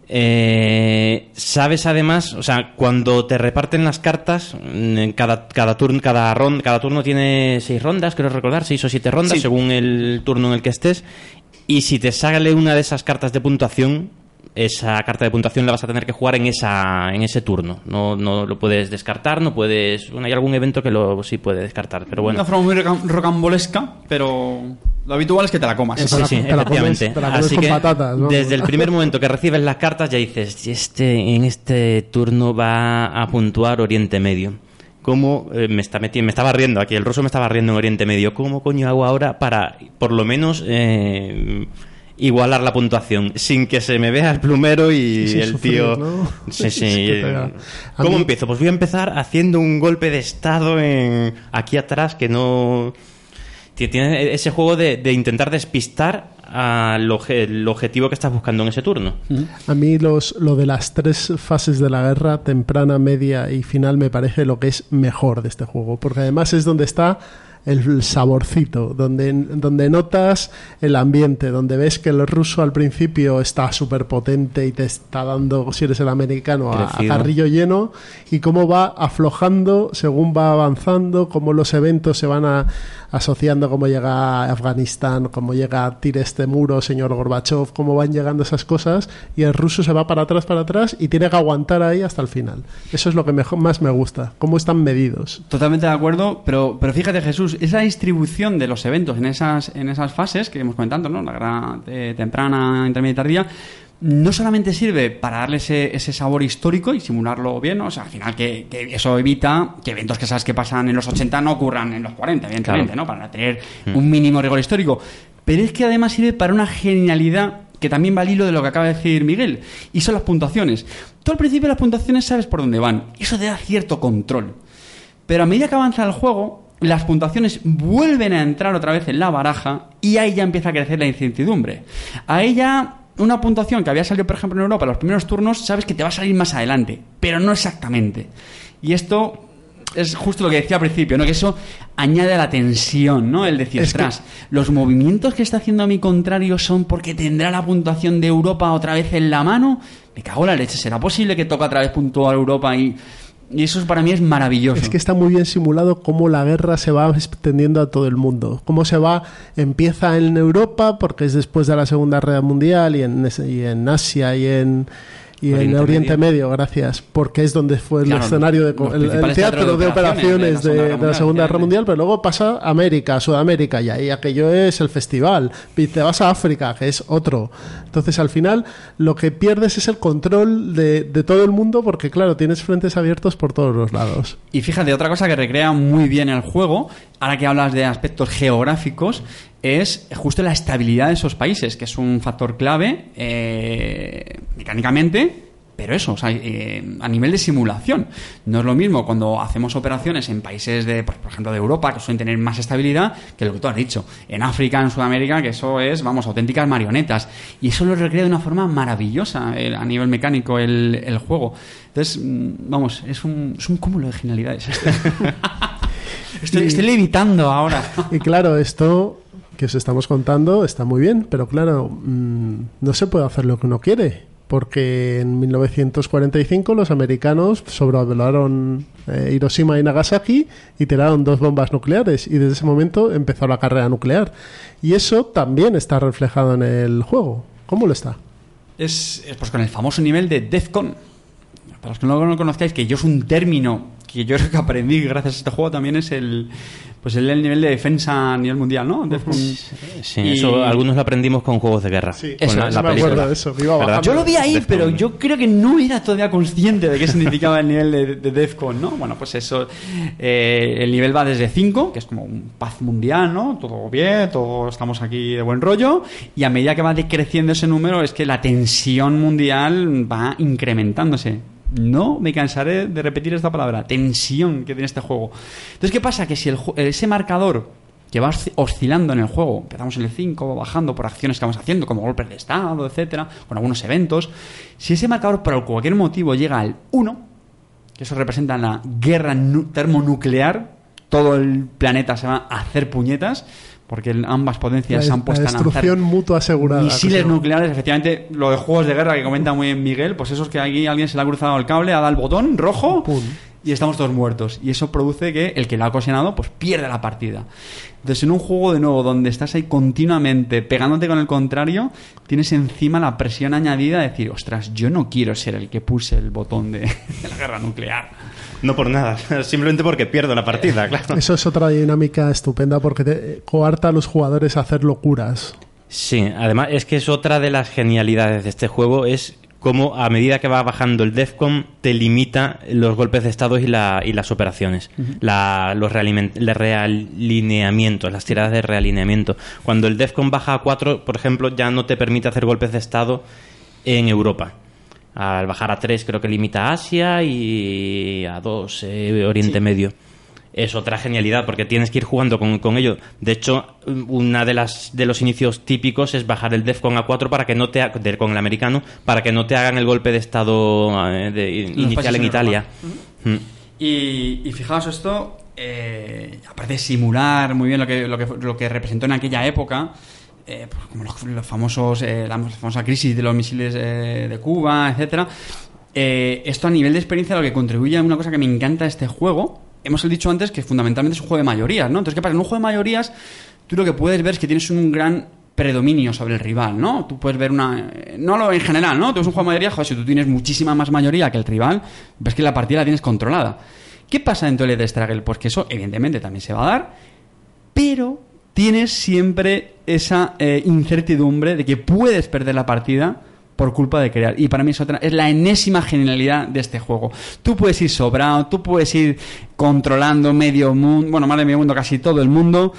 Speaker 3: Eh, sabes además, o sea, cuando te reparten las cartas, mm, en cada, cada turno, cada ron- cada turno tiene seis rondas, creo recordar, seis o siete rondas,
Speaker 4: Sí.
Speaker 3: según el turno en el que estés. Y si te sale una de esas cartas de puntuación, esa carta de puntuación la vas a tener que jugar en esa en ese turno. No, no lo puedes descartar, no puedes. Bueno, hay algún evento que lo sí puede descartar, pero bueno.
Speaker 4: Una forma muy roca- rocambolesca, pero lo habitual es que te la comas.
Speaker 3: Sí, sí,
Speaker 2: te la comes-
Speaker 3: efectivamente.
Speaker 2: te la comes
Speaker 3: Así
Speaker 2: con
Speaker 3: que
Speaker 2: patatas, ¿no?
Speaker 3: desde el primer momento que recibes las cartas ya dices, este en este turno va a puntuar Oriente Medio. ¿Cómo eh, me está metiendo, me estaba riendo aquí, el ruso me estaba riendo en Oriente Medio? ¿Cómo coño hago ahora para por lo menos eh, igualar la puntuación sin que se me vea el plumero y
Speaker 2: sin
Speaker 3: el
Speaker 2: sufrir,
Speaker 3: tío?
Speaker 2: ¿no? (laughs)
Speaker 3: Sí, sí. (laughs) ¿Cómo
Speaker 2: mí-
Speaker 3: empiezo? Pues voy a empezar haciendo un golpe de estado en aquí atrás que no Tie- tiene ese juego de, de intentar despistar al el objetivo que estás buscando en ese turno.
Speaker 2: A mí los, lo de las tres fases de la guerra, temprana, media y final, me parece lo que es mejor de este juego. Porque además es donde está el saborcito, donde, donde notas el ambiente, donde ves que el ruso al principio está súper potente y te está dando, si eres el americano, a, a carrillo lleno, y cómo va aflojando según va avanzando, cómo los eventos se van a- asociando, cómo llega a Afganistán, cómo llega tire este muro, señor Gorbachev, cómo van llegando esas cosas, y el ruso se va para atrás, para atrás, y tiene que aguantar ahí hasta el final. Eso es lo que mejor, más me gusta, cómo están medidos.
Speaker 4: Totalmente de acuerdo, pero, pero fíjate Jesús, esa distribución de los eventos en esas, en esas fases que hemos comentado, ¿no? la gran eh, temprana, intermedia y tardía, no solamente sirve para darle ese, ese sabor histórico y simularlo bien, ¿no? o sea, al final que, que eso evita que eventos que sabes que pasan en los 80 no ocurran en los 40, evidentemente,
Speaker 3: Claro.
Speaker 4: ¿no? para tener un mínimo rigor histórico. Pero es que además sirve para una genialidad que también va al hilo de lo que acaba de decir Miguel, y son las puntuaciones. Tú al principio las puntuaciones sabes por dónde van, eso te da cierto control. Pero a medida que avanza el juego, las puntuaciones vuelven a entrar otra vez en la baraja y ahí ya empieza a crecer la incertidumbre. Ahí ya una puntuación que había salido, por ejemplo, en Europa en los primeros turnos, sabes que te va a salir más adelante, pero no exactamente. Y esto es justo lo que decía al principio, ¿no? Que eso añade a la tensión, ¿no? El decir,
Speaker 2: que-
Speaker 4: "Ostras, los movimientos que está haciendo a mi contrario son porque tendrá la puntuación de Europa otra vez en la mano. Me cago en la leche, ¿será posible que toque otra vez puntuar Europa y... Y eso para mí es maravilloso.
Speaker 2: Es que está muy bien simulado cómo la guerra se va extendiendo a todo el mundo. Cómo se va, empieza en Europa, porque es después de la Segunda Guerra Mundial, y en, y en Asia y en, y en
Speaker 3: Oriente Medio.
Speaker 2: Medio. gracias, porque es donde fue el
Speaker 4: Claro,
Speaker 2: escenario, de, el- teatro de operaciones de,
Speaker 4: de la
Speaker 2: de la
Speaker 4: Segunda Guerra
Speaker 2: Guerra Mundial, pero luego pasa a América, Sudamérica, y ahí aquello es el festival. Y te vas a África, que es otro. Entonces, al final, lo que pierdes es el control de, de todo el mundo, porque, claro, tienes frentes abiertos por todos los lados.
Speaker 4: Y fíjate, otra cosa que recrea muy bien el juego, ahora que hablas de aspectos geográficos, es justo la estabilidad de esos países, que es un factor clave eh, mecánicamente, pero eso, o sea, eh, a nivel de simulación. No es lo mismo cuando hacemos operaciones en países de, por ejemplo, de Europa, que suelen tener más estabilidad, que lo que tú has dicho. En África, en Sudamérica, que eso es, vamos, auténticas marionetas. Y eso lo recrea de una forma maravillosa eh, a nivel mecánico el, el juego. Entonces, mm, vamos, es un, es un cúmulo de genialidades. (laughs) estoy, estoy levitando ahora. (laughs)
Speaker 2: Y claro, esto que os estamos contando está muy bien, pero claro, mm, no se puede hacer lo que uno quiere. Porque en 1945 los americanos sobrevolaron eh, Hiroshima y Nagasaki y tiraron dos bombas nucleares. Y desde ese momento empezó la carrera nuclear. Y eso también está reflejado en el juego. ¿Cómo lo está?
Speaker 4: Es, es, pues con el famoso nivel de DEFCON. Para los que no lo conozcáis, que yo es un término que yo (laughs) creo que aprendí gracias a este juego también es el pues el, el nivel de defensa a nivel mundial, ¿no?
Speaker 3: Sí,
Speaker 4: Y-
Speaker 3: eso algunos lo aprendimos con juegos de guerra.
Speaker 2: Sí,
Speaker 3: con
Speaker 4: eso,
Speaker 3: la,
Speaker 4: eso
Speaker 3: la
Speaker 2: me acuerdo de eso.
Speaker 4: Yo lo vi ahí,
Speaker 3: Defcon.
Speaker 4: pero yo creo que no era todavía consciente de qué (laughs) significaba el nivel de, de DEFCON, ¿no? Bueno, pues eso, eh, el nivel va desde 5, que es como un paz mundial, ¿no? Todo bien, todos estamos aquí de buen rollo, y a medida que va decreciendo ese número es que la tensión mundial va incrementándose. No me cansaré de repetir esta palabra, tensión que tiene este juego. Entonces, ¿qué pasa? Que si ju- ese marcador que va osci- oscilando en el juego, empezamos en el 5, bajando por acciones que vamos haciendo, como golpes de estado, etcétera, con algunos eventos, si ese marcador por cualquier motivo llega al 1, que eso representa la guerra nu- termonuclear, todo el planeta se va a hacer puñetas, porque ambas potencias se
Speaker 2: La,
Speaker 4: han
Speaker 2: la
Speaker 4: puesto a lanzar
Speaker 2: destrucción mutua asegurada.
Speaker 4: misiles nucleares, efectivamente, lo de juegos de guerra que comenta muy bien Miguel, pues eso es que aquí alguien se le ha cruzado el cable, ha dado el botón rojo
Speaker 2: Pum.
Speaker 4: y estamos todos muertos. Y eso produce que el que lo ha ocasionado, pues pierde la partida. Entonces, en un juego de nuevo donde estás ahí continuamente pegándote con el contrario, tienes encima la presión añadida de decir, ostras, yo no quiero ser el que puse el botón de, (laughs) de la guerra nuclear.
Speaker 3: No por nada, (laughs) simplemente porque pierdo la partida, (laughs) claro.
Speaker 2: Eso es otra dinámica estupenda porque te coarta a los jugadores a hacer locuras.
Speaker 3: Sí, además es que es otra de las genialidades de este juego, es cómo a medida que va bajando el DEFCON te limita los golpes de estado y, la- y las operaciones, la- los realineamientos, las tiradas de realineamiento. Cuando el DEFCON baja a 4, por ejemplo, ya no te permite hacer golpes de estado en Europa. Al bajar a 3 creo que limita a Asia y a 2 Oriente Medio. Es otra genialidad porque tienes que ir jugando con, con ello. De hecho, una de las de los inicios típicos es bajar el DEFCON a 4 para que no te del- con el americano para que no te hagan el golpe de estado eh, de- inicial en Italia. Mm.
Speaker 4: Y, y fijaos esto, eh, aparte de simular muy bien lo que, lo que, lo que representó en aquella época, eh, pues como los, famosos, eh, la famosa crisis de los misiles eh, de Cuba, etcétera. Esto a nivel de experiencia lo que contribuye a una cosa que me encanta este juego, hemos dicho antes que fundamentalmente es un juego de mayorías, ¿no? Entonces, ¿qué pasa? En un juego de mayorías, tú lo que puedes ver es que tienes un gran predominio sobre el rival, ¿no? Tú puedes ver una... No lo en general, ¿no? Tú es un juego de mayoría, joder, si tú tienes muchísima más mayoría que el rival, ves que la partida la tienes controlada. ¿Qué pasa dentro del de Struggle? Pues que eso, evidentemente, también se va a dar, pero tienes siempre esa eh, incertidumbre de que puedes perder la partida por culpa de crear. Y para mí es otra, es la enésima genialidad de este juego. Tú puedes ir sobrado, tú puedes ir controlando medio mundo, bueno, más de medio mundo, casi todo el mundo,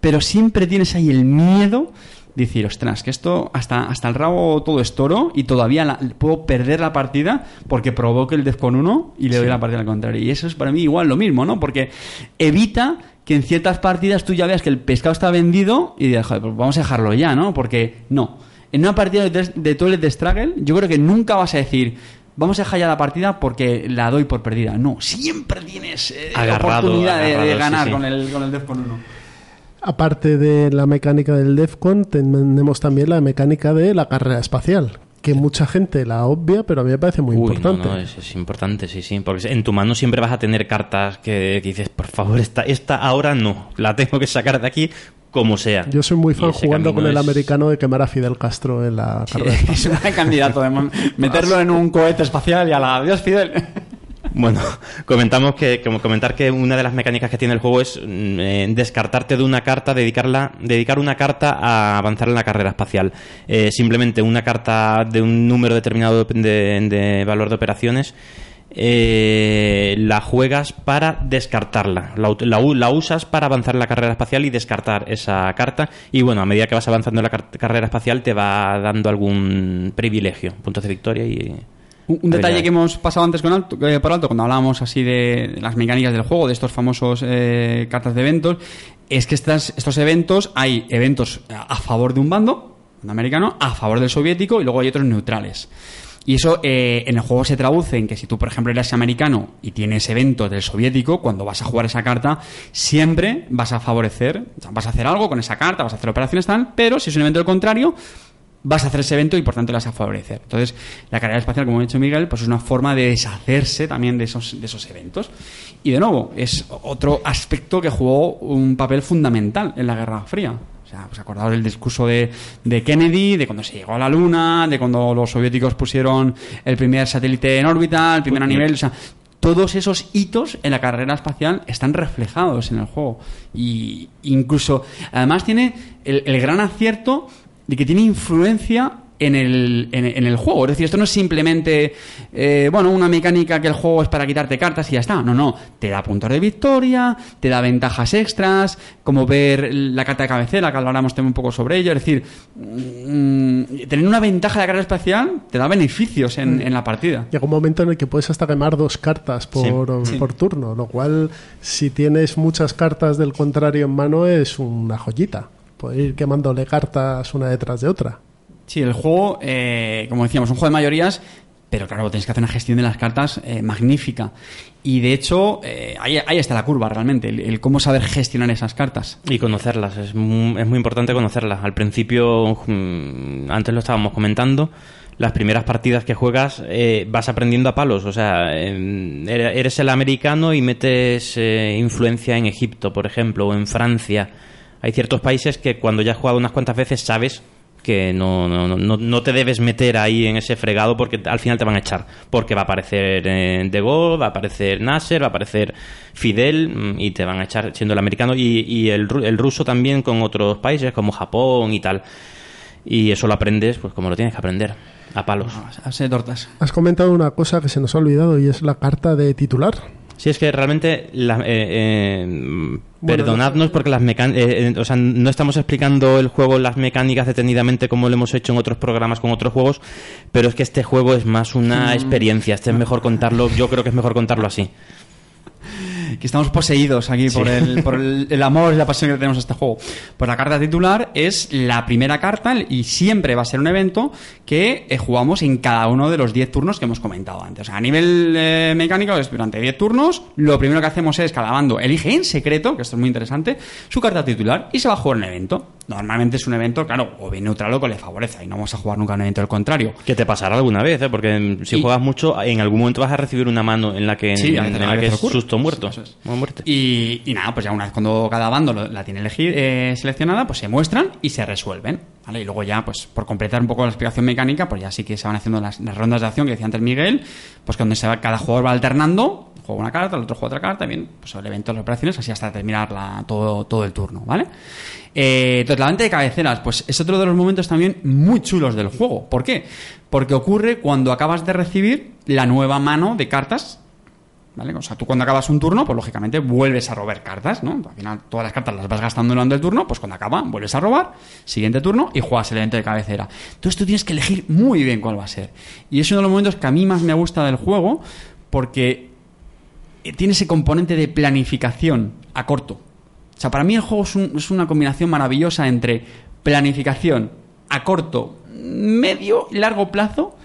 Speaker 4: pero siempre tienes ahí el miedo de decir, ostras, que esto hasta, hasta el rabo todo es toro y todavía la- puedo perder la partida porque provoque el Defcon 1 y le doy la partida al contrario. Y eso es para mí igual lo mismo, ¿no? Porque evita que en ciertas partidas tú ya veas que el pescado está vendido y digas, joder, pues vamos a dejarlo ya, ¿no? Porque no. En una partida de, de Toilet de Struggle, yo creo que nunca vas a decir, vamos a dejar ya la partida porque la doy por perdida. No, siempre tienes eh,
Speaker 3: Agarrado,
Speaker 4: oportunidad de- de,
Speaker 3: agarrado, sí,
Speaker 4: ganar
Speaker 3: sí.
Speaker 4: Con, el, con el Defcon 1.
Speaker 2: Aparte de la mecánica del DEFCON, tenemos también la mecánica de la carrera espacial, que mucha gente la obvia, pero a mí me parece muy
Speaker 3: Uy,
Speaker 2: importante.
Speaker 3: No, no, es, es importante, sí, sí. Porque en tu mano siempre vas a tener cartas que, que dices, por favor, esta, esta ahora no. La tengo que sacar de aquí como sea.
Speaker 2: Yo soy muy fan jugando con el
Speaker 3: es-
Speaker 2: americano de quemar a Fidel Castro en la carrera. (laughs)
Speaker 4: Es un gran candidato de meterlo en un cohete espacial y a la adiós Fidel.
Speaker 3: Bueno, (laughs) comentamos que, como comentar que una de las mecánicas que tiene el juego es mm, eh, descartarte de una carta, dedicarla, dedicar una carta a avanzar en la carrera espacial. Eh, simplemente una carta de un número determinado de, de valor de operaciones. eh, la juegas para descartarla. La, la la usas para avanzar en la carrera espacial y descartar esa carta. Y bueno, a medida que vas avanzando en la car- carrera espacial, te va dando algún privilegio, puntos de victoria y.
Speaker 4: Un, un detalle que hemos pasado antes con alto, eh, por alto cuando hablábamos así de las mecánicas del juego, de estos famosos eh, cartas de eventos, es que estas, estos eventos, hay eventos a favor de un bando, un americano, a favor del soviético y luego hay otros neutrales. Y eso eh, en el juego se traduce en que si tú, por ejemplo, eres americano y tienes eventos del soviético, cuando vas a jugar esa carta, siempre vas a favorecer, vas a hacer algo con esa carta, vas a hacer operaciones tal, pero si es un evento del contrario, vas a hacer ese evento y por tanto le vas a favorecer. Entonces, la carrera espacial, como ha dicho Miguel, pues es una forma de deshacerse también de esos, de esos eventos. Y de nuevo, es otro aspecto que jugó un papel fundamental en la Guerra Fría. O sea, pues acordaos del discurso de, de Kennedy, de cuando se llegó a la Luna, de cuando los soviéticos pusieron el primer satélite en órbita, el primer a nivel, o sea, todos esos hitos en la carrera espacial están reflejados en el juego. Y incluso, además tiene el, el gran acierto de que tiene influencia en el, en, en el juego. Es decir, esto no es simplemente, eh, bueno, una mecánica que el juego es para quitarte cartas y ya está. No, no. Te da puntos de victoria, te da ventajas extras, como ver la carta de cabecera, que habláramos también un poco sobre ello. Es decir, mm, tener una ventaja de la carrera espacial te da beneficios en, en la partida.
Speaker 2: Llega un momento en el que puedes hasta quemar dos cartas por,
Speaker 4: Sí.
Speaker 2: por turno, lo cual, si tienes muchas cartas del contrario en mano, es una joyita. Ir quemándole cartas una detrás de otra.
Speaker 4: Sí, el juego, eh, como decíamos, es un juego de mayorías, pero claro, tenéis que hacer una gestión de las cartas eh, magnífica. Y de hecho, eh, ahí, ahí está la curva realmente, el, el cómo saber gestionar esas cartas.
Speaker 3: Y conocerlas, es muy, es muy importante conocerlas. Al principio, mm, antes lo estábamos comentando, las primeras partidas que juegas eh, vas aprendiendo a palos. O sea, em, ere- eres el americano y metes eh, influencia en Egipto, por ejemplo, o en Francia. Hay ciertos países que cuando ya has jugado unas cuantas veces sabes que no, no, no, no te debes meter ahí en ese fregado porque al final te van a echar. Porque va a aparecer eh, De Gaulle, va a aparecer Nasser, va a aparecer Fidel mm, y te van a echar siendo el americano y, y el, el ruso también con otros países como Japón y tal. Y eso lo aprendes pues como lo tienes que aprender, a palos.
Speaker 4: A tortas.
Speaker 2: Has comentado una cosa que se nos ha olvidado y es la carta de titular.
Speaker 3: Sí, es que realmente, la- eh, eh,
Speaker 2: Bueno,
Speaker 3: perdonadnos porque las eh, eh, o sea, no estamos explicando el juego, las mecánicas detenidamente como lo hemos hecho en otros programas con otros juegos, pero es que este juego es más una experiencia, este es mejor contarlo, yo creo que es mejor contarlo así.
Speaker 4: Que estamos poseídos aquí por, el, por el, el amor y la pasión que tenemos a este juego. Pues la carta titular es la primera carta y siempre va a ser un evento que eh, jugamos en cada uno de los 10 turnos que hemos comentado antes. O sea, a nivel eh, mecánico es durante 10 turnos, lo primero que hacemos es cada bando elige en secreto, que esto es muy interesante, su carta titular y se va a jugar un evento. Normalmente es un evento, claro, o bien neutral o que le favorece, y no vamos a jugar nunca un evento al contrario.
Speaker 3: Que te pasará alguna vez, ¿eh? porque si
Speaker 4: Y-
Speaker 3: juegas mucho, en algún momento vas a recibir una mano en la que,
Speaker 4: Sí,
Speaker 3: en, en
Speaker 4: a
Speaker 3: la que es
Speaker 4: ocurre.
Speaker 3: susto muerto.
Speaker 4: Es.
Speaker 3: Muerte.
Speaker 4: Y, y nada, pues ya una vez cuando cada bando la tiene elegir, eh, seleccionada, pues se muestran y se resuelven. ¿vale? Y luego ya, pues por completar un poco la explicación mecánica, pues ya sí que se van haciendo las, las rondas de acción que decía antes Miguel, pues donde se va, cada jugador va alternando, juega una carta, el otro juega otra carta, bien, pues el evento, las operaciones, así hasta terminar la- todo, todo el turno, ¿vale? Eh, entonces, de cabeceras, pues es otro de los momentos también muy chulos del juego. ¿Por qué? Porque ocurre cuando acabas de recibir la nueva mano de cartas ¿Vale? O sea, tú cuando acabas un turno, pues lógicamente vuelves a robar cartas, ¿no? Al final todas las cartas las vas gastando durante el turno, pues cuando acaba vuelves a robar, siguiente turno y juegas el evento de cabecera. Entonces tú tienes que elegir muy bien cuál va a ser. Y es uno de los momentos que a mí más me gusta del juego porque eh, tiene ese componente de planificación a corto. O sea, para mí el juego es, un- es una combinación maravillosa entre planificación a corto, medio y largo plazo,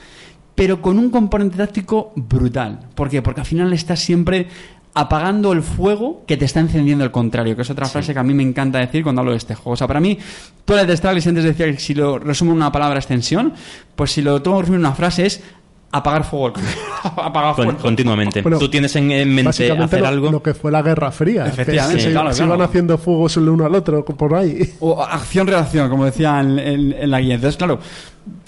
Speaker 4: pero con un componente táctico brutal. ¿Por qué? Porque al final estás siempre apagando el fuego que te está encendiendo el contrario, que es otra frase que a mí me encanta decir cuando hablo de este juego. O sea, para mí, Toilet de Stralis antes decía que si lo resumo en una palabra extensión, pues si lo tengo que resumir en una frase es apagar fuego. (laughs) apagar
Speaker 3: Con-
Speaker 4: fuego.
Speaker 3: continuamente.
Speaker 2: Bueno,
Speaker 3: Tú tienes en, en mente
Speaker 2: Básicamente
Speaker 3: hacer
Speaker 2: lo,
Speaker 3: algo.
Speaker 2: lo que fue la Guerra Fría. que
Speaker 4: Efectivamente,
Speaker 2: se,
Speaker 4: claro,
Speaker 2: se
Speaker 4: claro.
Speaker 2: iban haciendo fuegos el uno al otro por ahí.
Speaker 4: O acción-reacción, como decía en, en- en la guía. Entonces, claro,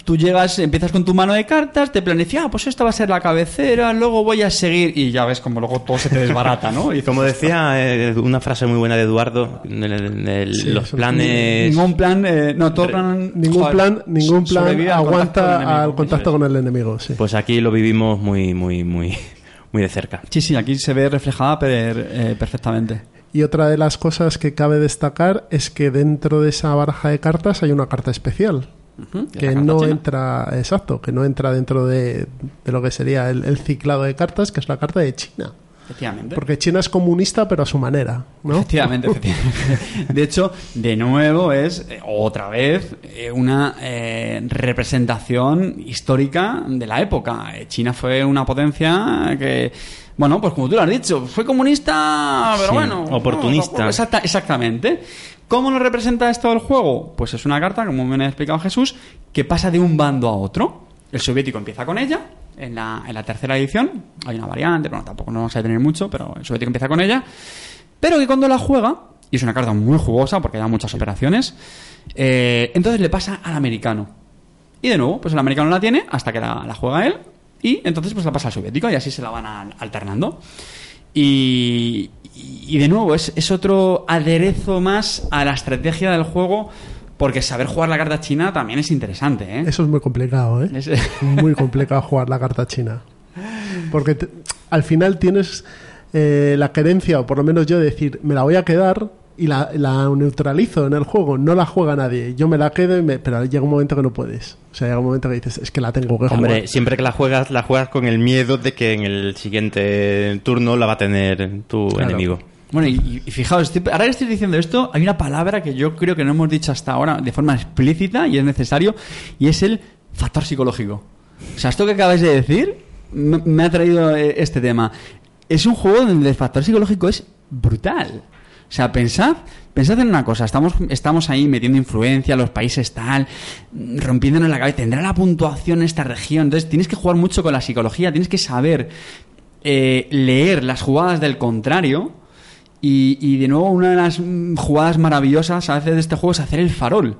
Speaker 4: tú llegas, empiezas con tu mano de cartas, te planificas, ah, pues esta va a ser la cabecera, luego voy a seguir, y ya ves como luego todo se te desbarata, ¿no? Y (laughs)
Speaker 3: Como decía eh, una frase muy buena de Eduardo, en el- en el-
Speaker 2: Sí,
Speaker 3: los planes...
Speaker 4: Ningún plan, eh, no, todo plan.
Speaker 2: Ningún
Speaker 4: joder,
Speaker 2: plan, ningún plan aguanta
Speaker 4: enemigo.
Speaker 2: al contacto con el enemigo. Sí.
Speaker 3: Pues aquí lo vivimos muy, muy, muy, muy de cerca.
Speaker 4: Sí, sí, aquí se ve reflejada per- eh, perfectamente.
Speaker 2: Y otra de las cosas que cabe destacar es que dentro de esa baraja de cartas hay una carta especial. Que no
Speaker 4: china.
Speaker 2: entra, exacto, que no entra dentro de, de lo que sería el, el ciclado de cartas, que es la carta de China.
Speaker 4: Efectivamente.
Speaker 2: Porque China es comunista, pero a su manera, ¿no?
Speaker 4: Efectivamente, (laughs) efectivamente. De hecho, de nuevo es eh, otra vez eh, una eh, representación histórica de la época. China fue una potencia que, bueno, pues como tú lo has dicho, fue comunista, pero
Speaker 3: Sí,
Speaker 4: bueno.
Speaker 3: oportunista.
Speaker 4: no, exacta- exactamente. ¿Cómo nos representa esto el juego? Pues es una carta, como me ha explicado Jesús, que pasa de un bando a otro. El soviético empieza con ella, en la, en la tercera edición. Hay una variante, bueno, tampoco nos vamos a detener mucho, pero el soviético empieza con ella. Pero que cuando la juega, y es una carta muy jugosa porque da muchas operaciones, eh, entonces le pasa al americano. Y de nuevo, pues el americano la tiene hasta que la, juega él, y entonces pues la pasa al soviético y así se la van alternando. Y, y de nuevo, es, es otro aderezo más a la estrategia del juego, porque saber jugar la carta china también es interesante, ¿eh?
Speaker 2: Eso es muy complicado, ¿eh?
Speaker 4: Es- (laughs)
Speaker 2: Muy complicado jugar la carta china. Porque te- al final tienes eh, la querencia, o por lo menos yo, de decir, me la voy a quedar y la, la neutralizo en el juego. No la juega nadie. Yo me la quedo, y me- pero llega un momento que no puedes. O sea, llega un momento que dices, es que la tengo que
Speaker 3: Hombre,
Speaker 2: jugar.
Speaker 3: siempre que la juegas, la juegas con el miedo de que en el siguiente turno la va a tener tu
Speaker 2: Claro.
Speaker 3: enemigo.
Speaker 4: Bueno, y, y fijaos, estoy- ahora que estoy diciendo esto, hay una palabra que yo creo que no hemos dicho hasta ahora de forma explícita y es necesario, y es el factor psicológico. O sea, esto que acabáis de decir me, me ha traído eh, este tema. Es un juego donde el factor psicológico es brutal. O sea, pensad, pensad en una cosa, estamos, estamos ahí metiendo influencia, los países tal, rompiéndonos la cabeza, tendrá la puntuación en esta región, entonces tienes que jugar mucho con la psicología, tienes que saber eh, leer las jugadas del contrario y, y de nuevo, una de las mm, jugadas maravillosas a veces de este juego es hacer el farol.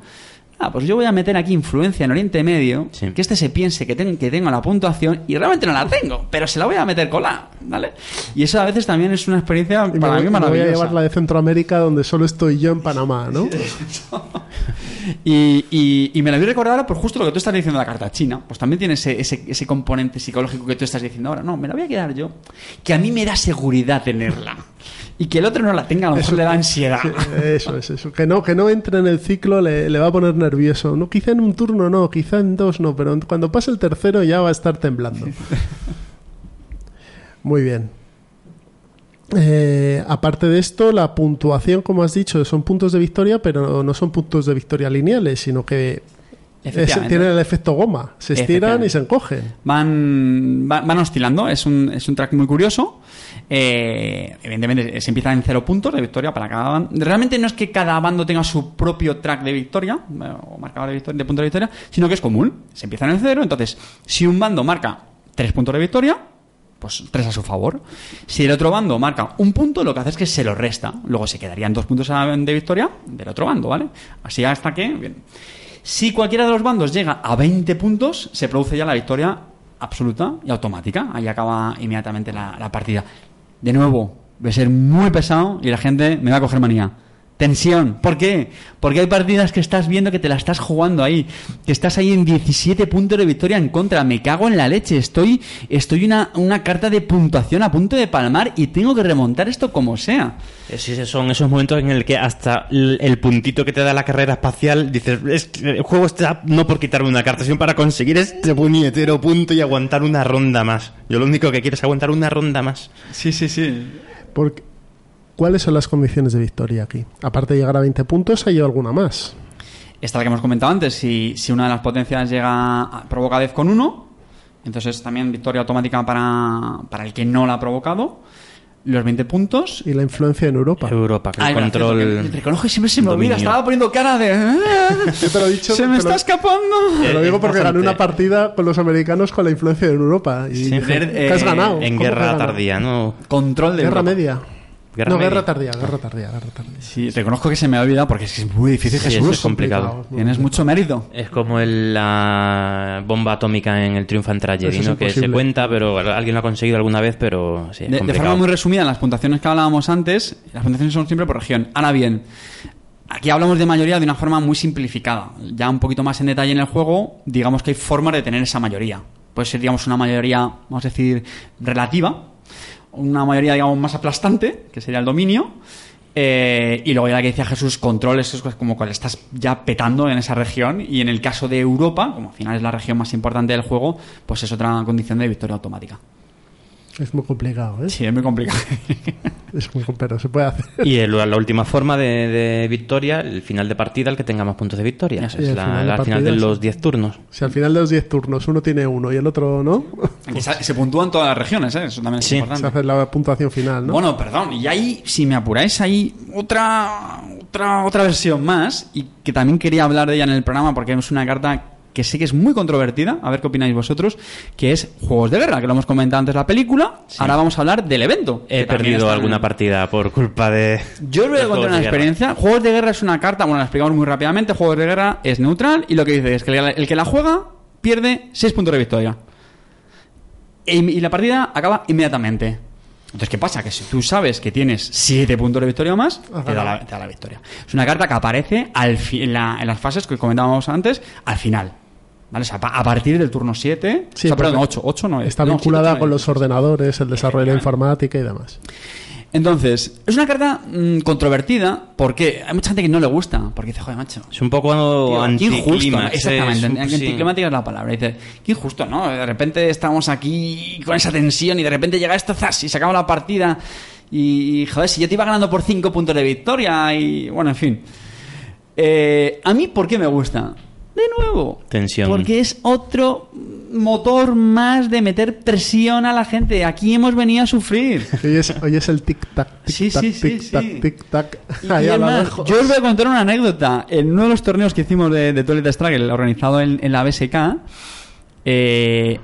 Speaker 4: Ah, pues yo voy a meter aquí influencia en Oriente Medio,
Speaker 3: Sí.
Speaker 4: que este se piense que, ten- que tengo la puntuación y realmente no la tengo, pero se la voy a meter cola, ¿vale? Y eso a veces también es una experiencia
Speaker 2: Y
Speaker 4: para
Speaker 2: voy-
Speaker 4: mí
Speaker 2: me voy a
Speaker 4: maravillosa.
Speaker 2: llevar la de Centroamérica, donde solo estoy yo en Panamá, ¿no? (laughs)
Speaker 4: Y, y- y me la a recordar ahora por justo lo que tú estás diciendo de la carta china. Pues también tiene ese, ese, ese componente psicológico que tú estás diciendo ahora. No, me la voy a quedar yo. Que a mí me da seguridad tenerla. Y que el otro no la tenga, a lo mejor le da ansiedad.
Speaker 2: Eso es, eso. Que no, que no entre en el ciclo le, le va a poner nervioso. No, quizá en un turno no, quizá en dos no, pero cuando pase el tercero ya va a estar temblando. (laughs) Muy bien. Eh, aparte de esto, la puntuación, como has dicho, son puntos de victoria, pero no son puntos de victoria lineales, sino que es- tienen el efecto goma. Se estiran y se encogen.
Speaker 4: Van, van, van oscilando, es un, es un track muy curioso. Eh, evidentemente se empieza en cero puntos de victoria para cada bando. Realmente no es que cada bando tenga su propio track de victoria, eh, o marcador de, victoria, de puntos de victoria, sino que es común. Se empieza en cero, entonces si un bando marca tres puntos de victoria, pues tres a su favor. Si el otro bando marca un punto, lo que hace es que se lo resta. Luego se quedarían dos puntos de victoria del otro bando, ¿vale? Así hasta que... Bien. Si cualquiera de los bandos llega a 20 puntos, se produce ya la victoria absoluta y automática. Ahí acaba inmediatamente la, la partida. De nuevo, voy a ser muy pesado y la gente me va a coger manía. Tensión. ¿Por qué? Porque hay partidas que estás viendo que te la estás jugando ahí. Que estás ahí en 17 puntos de victoria en contra. Me cago en la leche. Estoy, estoy una, una carta de puntuación a punto de palmar y tengo que remontar esto como sea.
Speaker 3: Eh, Sí, son esos momentos en el que hasta el, el puntito que te da la carrera espacial, dices, es que el juego está no por quitarme una carta, sino para conseguir este puñetero punto y aguantar una ronda más. Yo lo único que quiero es aguantar una ronda más.
Speaker 4: Sí, sí, sí.
Speaker 2: Porque, ¿Cuáles son las condiciones de victoria aquí? Aparte de llegar a 20 puntos, ¿hay alguna más?
Speaker 4: Esta la que hemos comentado antes, si, si una de las potencias llega a, provoca Def con uno, entonces también victoria automática para, para el que no la ha provocado. Los 20 puntos.
Speaker 2: Y la influencia en Europa.
Speaker 3: Europa, que el
Speaker 4: Ay, gracioso,
Speaker 3: control...
Speaker 4: que te reconozco y siempre se me
Speaker 3: dominio.
Speaker 4: olvida. Estaba poniendo cara de. (laughs)
Speaker 2: Yo te lo he dicho,
Speaker 4: se me está
Speaker 2: lo-
Speaker 4: escapando.
Speaker 2: Te lo
Speaker 3: Eh,
Speaker 2: digo
Speaker 3: es
Speaker 2: porque gané
Speaker 3: bastante-
Speaker 2: una partida con los americanos con la influencia en Europa. Y
Speaker 3: Sí.
Speaker 2: dije,
Speaker 4: Ver-
Speaker 2: ¿qué has
Speaker 4: eh,
Speaker 2: ganado?
Speaker 3: En
Speaker 2: ¿Cómo que has
Speaker 3: guerra tardía, ¿no?
Speaker 4: Control de.
Speaker 2: Guerra
Speaker 4: Europa.
Speaker 2: media.
Speaker 3: Guerra
Speaker 2: no,
Speaker 3: media.
Speaker 2: guerra tardía, guerra tardía, guerra tardía.
Speaker 4: Sí, reconozco que se me ha olvidado porque es muy difícil,
Speaker 3: Sí,
Speaker 4: Jesús.
Speaker 3: es complicado.
Speaker 4: Tienes mucho mérito.
Speaker 3: Es como el- la bomba atómica en el Triumphant Tragedy,
Speaker 2: Eso es
Speaker 3: ¿no? Que se cuenta, pero alguien lo ha conseguido alguna vez, pero sí, es
Speaker 4: De, de
Speaker 3: complicado.
Speaker 4: forma muy resumida, en las puntuaciones que hablábamos antes, las puntuaciones son siempre por región. Ahora bien, aquí hablamos de mayoría de una forma muy simplificada. Ya un poquito más en detalle en el juego, digamos que hay formas de tener esa mayoría. Puede ser, digamos, una mayoría, vamos a decir, relativa, una mayoría, digamos, más aplastante, que sería el dominio. eh, y luego ya la que decía Jesús, controles, es como que le estás ya petando en esa región. Y en el caso de Europa, como al final es la región más importante del juego, pues es otra condición de victoria automática.
Speaker 2: Es muy complicado, ¿eh?
Speaker 4: Sí, es muy complicado. (laughs)
Speaker 2: Es muy, pero se puede hacer.
Speaker 3: Y el- la última forma de, de victoria, el final de partida, el que tenga más puntos de victoria.
Speaker 4: Eso
Speaker 3: es
Speaker 2: es.
Speaker 3: la,
Speaker 2: final de
Speaker 3: la final
Speaker 2: partida,
Speaker 3: de
Speaker 2: sí.
Speaker 3: los 10 turnos.
Speaker 2: Si al final de los 10 turnos uno tiene uno y el otro no,
Speaker 4: Aquí se, se puntúan todas las regiones, ¿eh? Eso también es
Speaker 3: Sí.
Speaker 2: se
Speaker 4: importante.
Speaker 2: hace la puntuación final, ¿no?
Speaker 4: Bueno, perdón, y ahí, si me apuráis, hay otra, otra, otra versión más, y que también quería hablar de ella en el programa porque es una carta que sé que es muy controvertida, a ver qué opináis vosotros, que es Juegos de Guerra, que lo hemos comentado antes la película, ahora vamos a hablar del evento.
Speaker 3: He perdido
Speaker 4: en
Speaker 3: alguna partida por culpa de.
Speaker 4: Yo os voy a contar una
Speaker 3: guerra.
Speaker 4: experiencia. Juegos de Guerra es una carta, bueno, la explicamos muy rápidamente, Juegos de Guerra es neutral, y lo que dice es que el, que la juega pierde 6 puntos de victoria. E- y la partida acaba inmediatamente. Entonces, ¿qué pasa? Que si tú sabes que tienes 7 puntos de victoria o más, te da, la, te da la victoria. Es una carta que aparece al fi- en, la- en las fases que comentábamos antes, al final. ¿Vale? O sea, a partir del turno 7,
Speaker 2: Sí,
Speaker 4: o sea, perdón,
Speaker 2: porque
Speaker 4: 8, 8 no es.
Speaker 2: Está
Speaker 4: no,
Speaker 2: vinculada
Speaker 4: 7, 8
Speaker 2: con los
Speaker 4: es.
Speaker 2: ordenadores, el desarrollo de la informática y demás.
Speaker 4: Entonces, es una carta mm, controvertida porque hay mucha gente que no le gusta, porque dice, joder, macho,
Speaker 3: Es un poco anticlímax.
Speaker 4: Exactamente,
Speaker 3: sí.
Speaker 4: anticlimática es la palabra. Dice, qué injusto, ¿no? De repente estamos aquí con esa tensión y de repente llega esto, ¡zas! y se acaba la partida. Y, joder, si yo te iba ganando por 5 puntos de victoria y, bueno, en fin. Eh, a mí, ¿por qué me gusta? De nuevo,
Speaker 3: Tensión.
Speaker 4: porque es otro motor más de meter presión a la gente. Aquí hemos venido a sufrir.
Speaker 2: Hoy es, hoy es el tic-tac,
Speaker 4: Sí,
Speaker 2: tic-tac,
Speaker 4: sí, sí,
Speaker 2: tic-tac,
Speaker 4: sí.
Speaker 2: tic-tac.
Speaker 4: Y,
Speaker 2: Ahí
Speaker 4: y yo os voy a contar una anécdota. En uno de los torneos que hicimos de, de Toilet Struggle, organizado en, en la BSK, eh,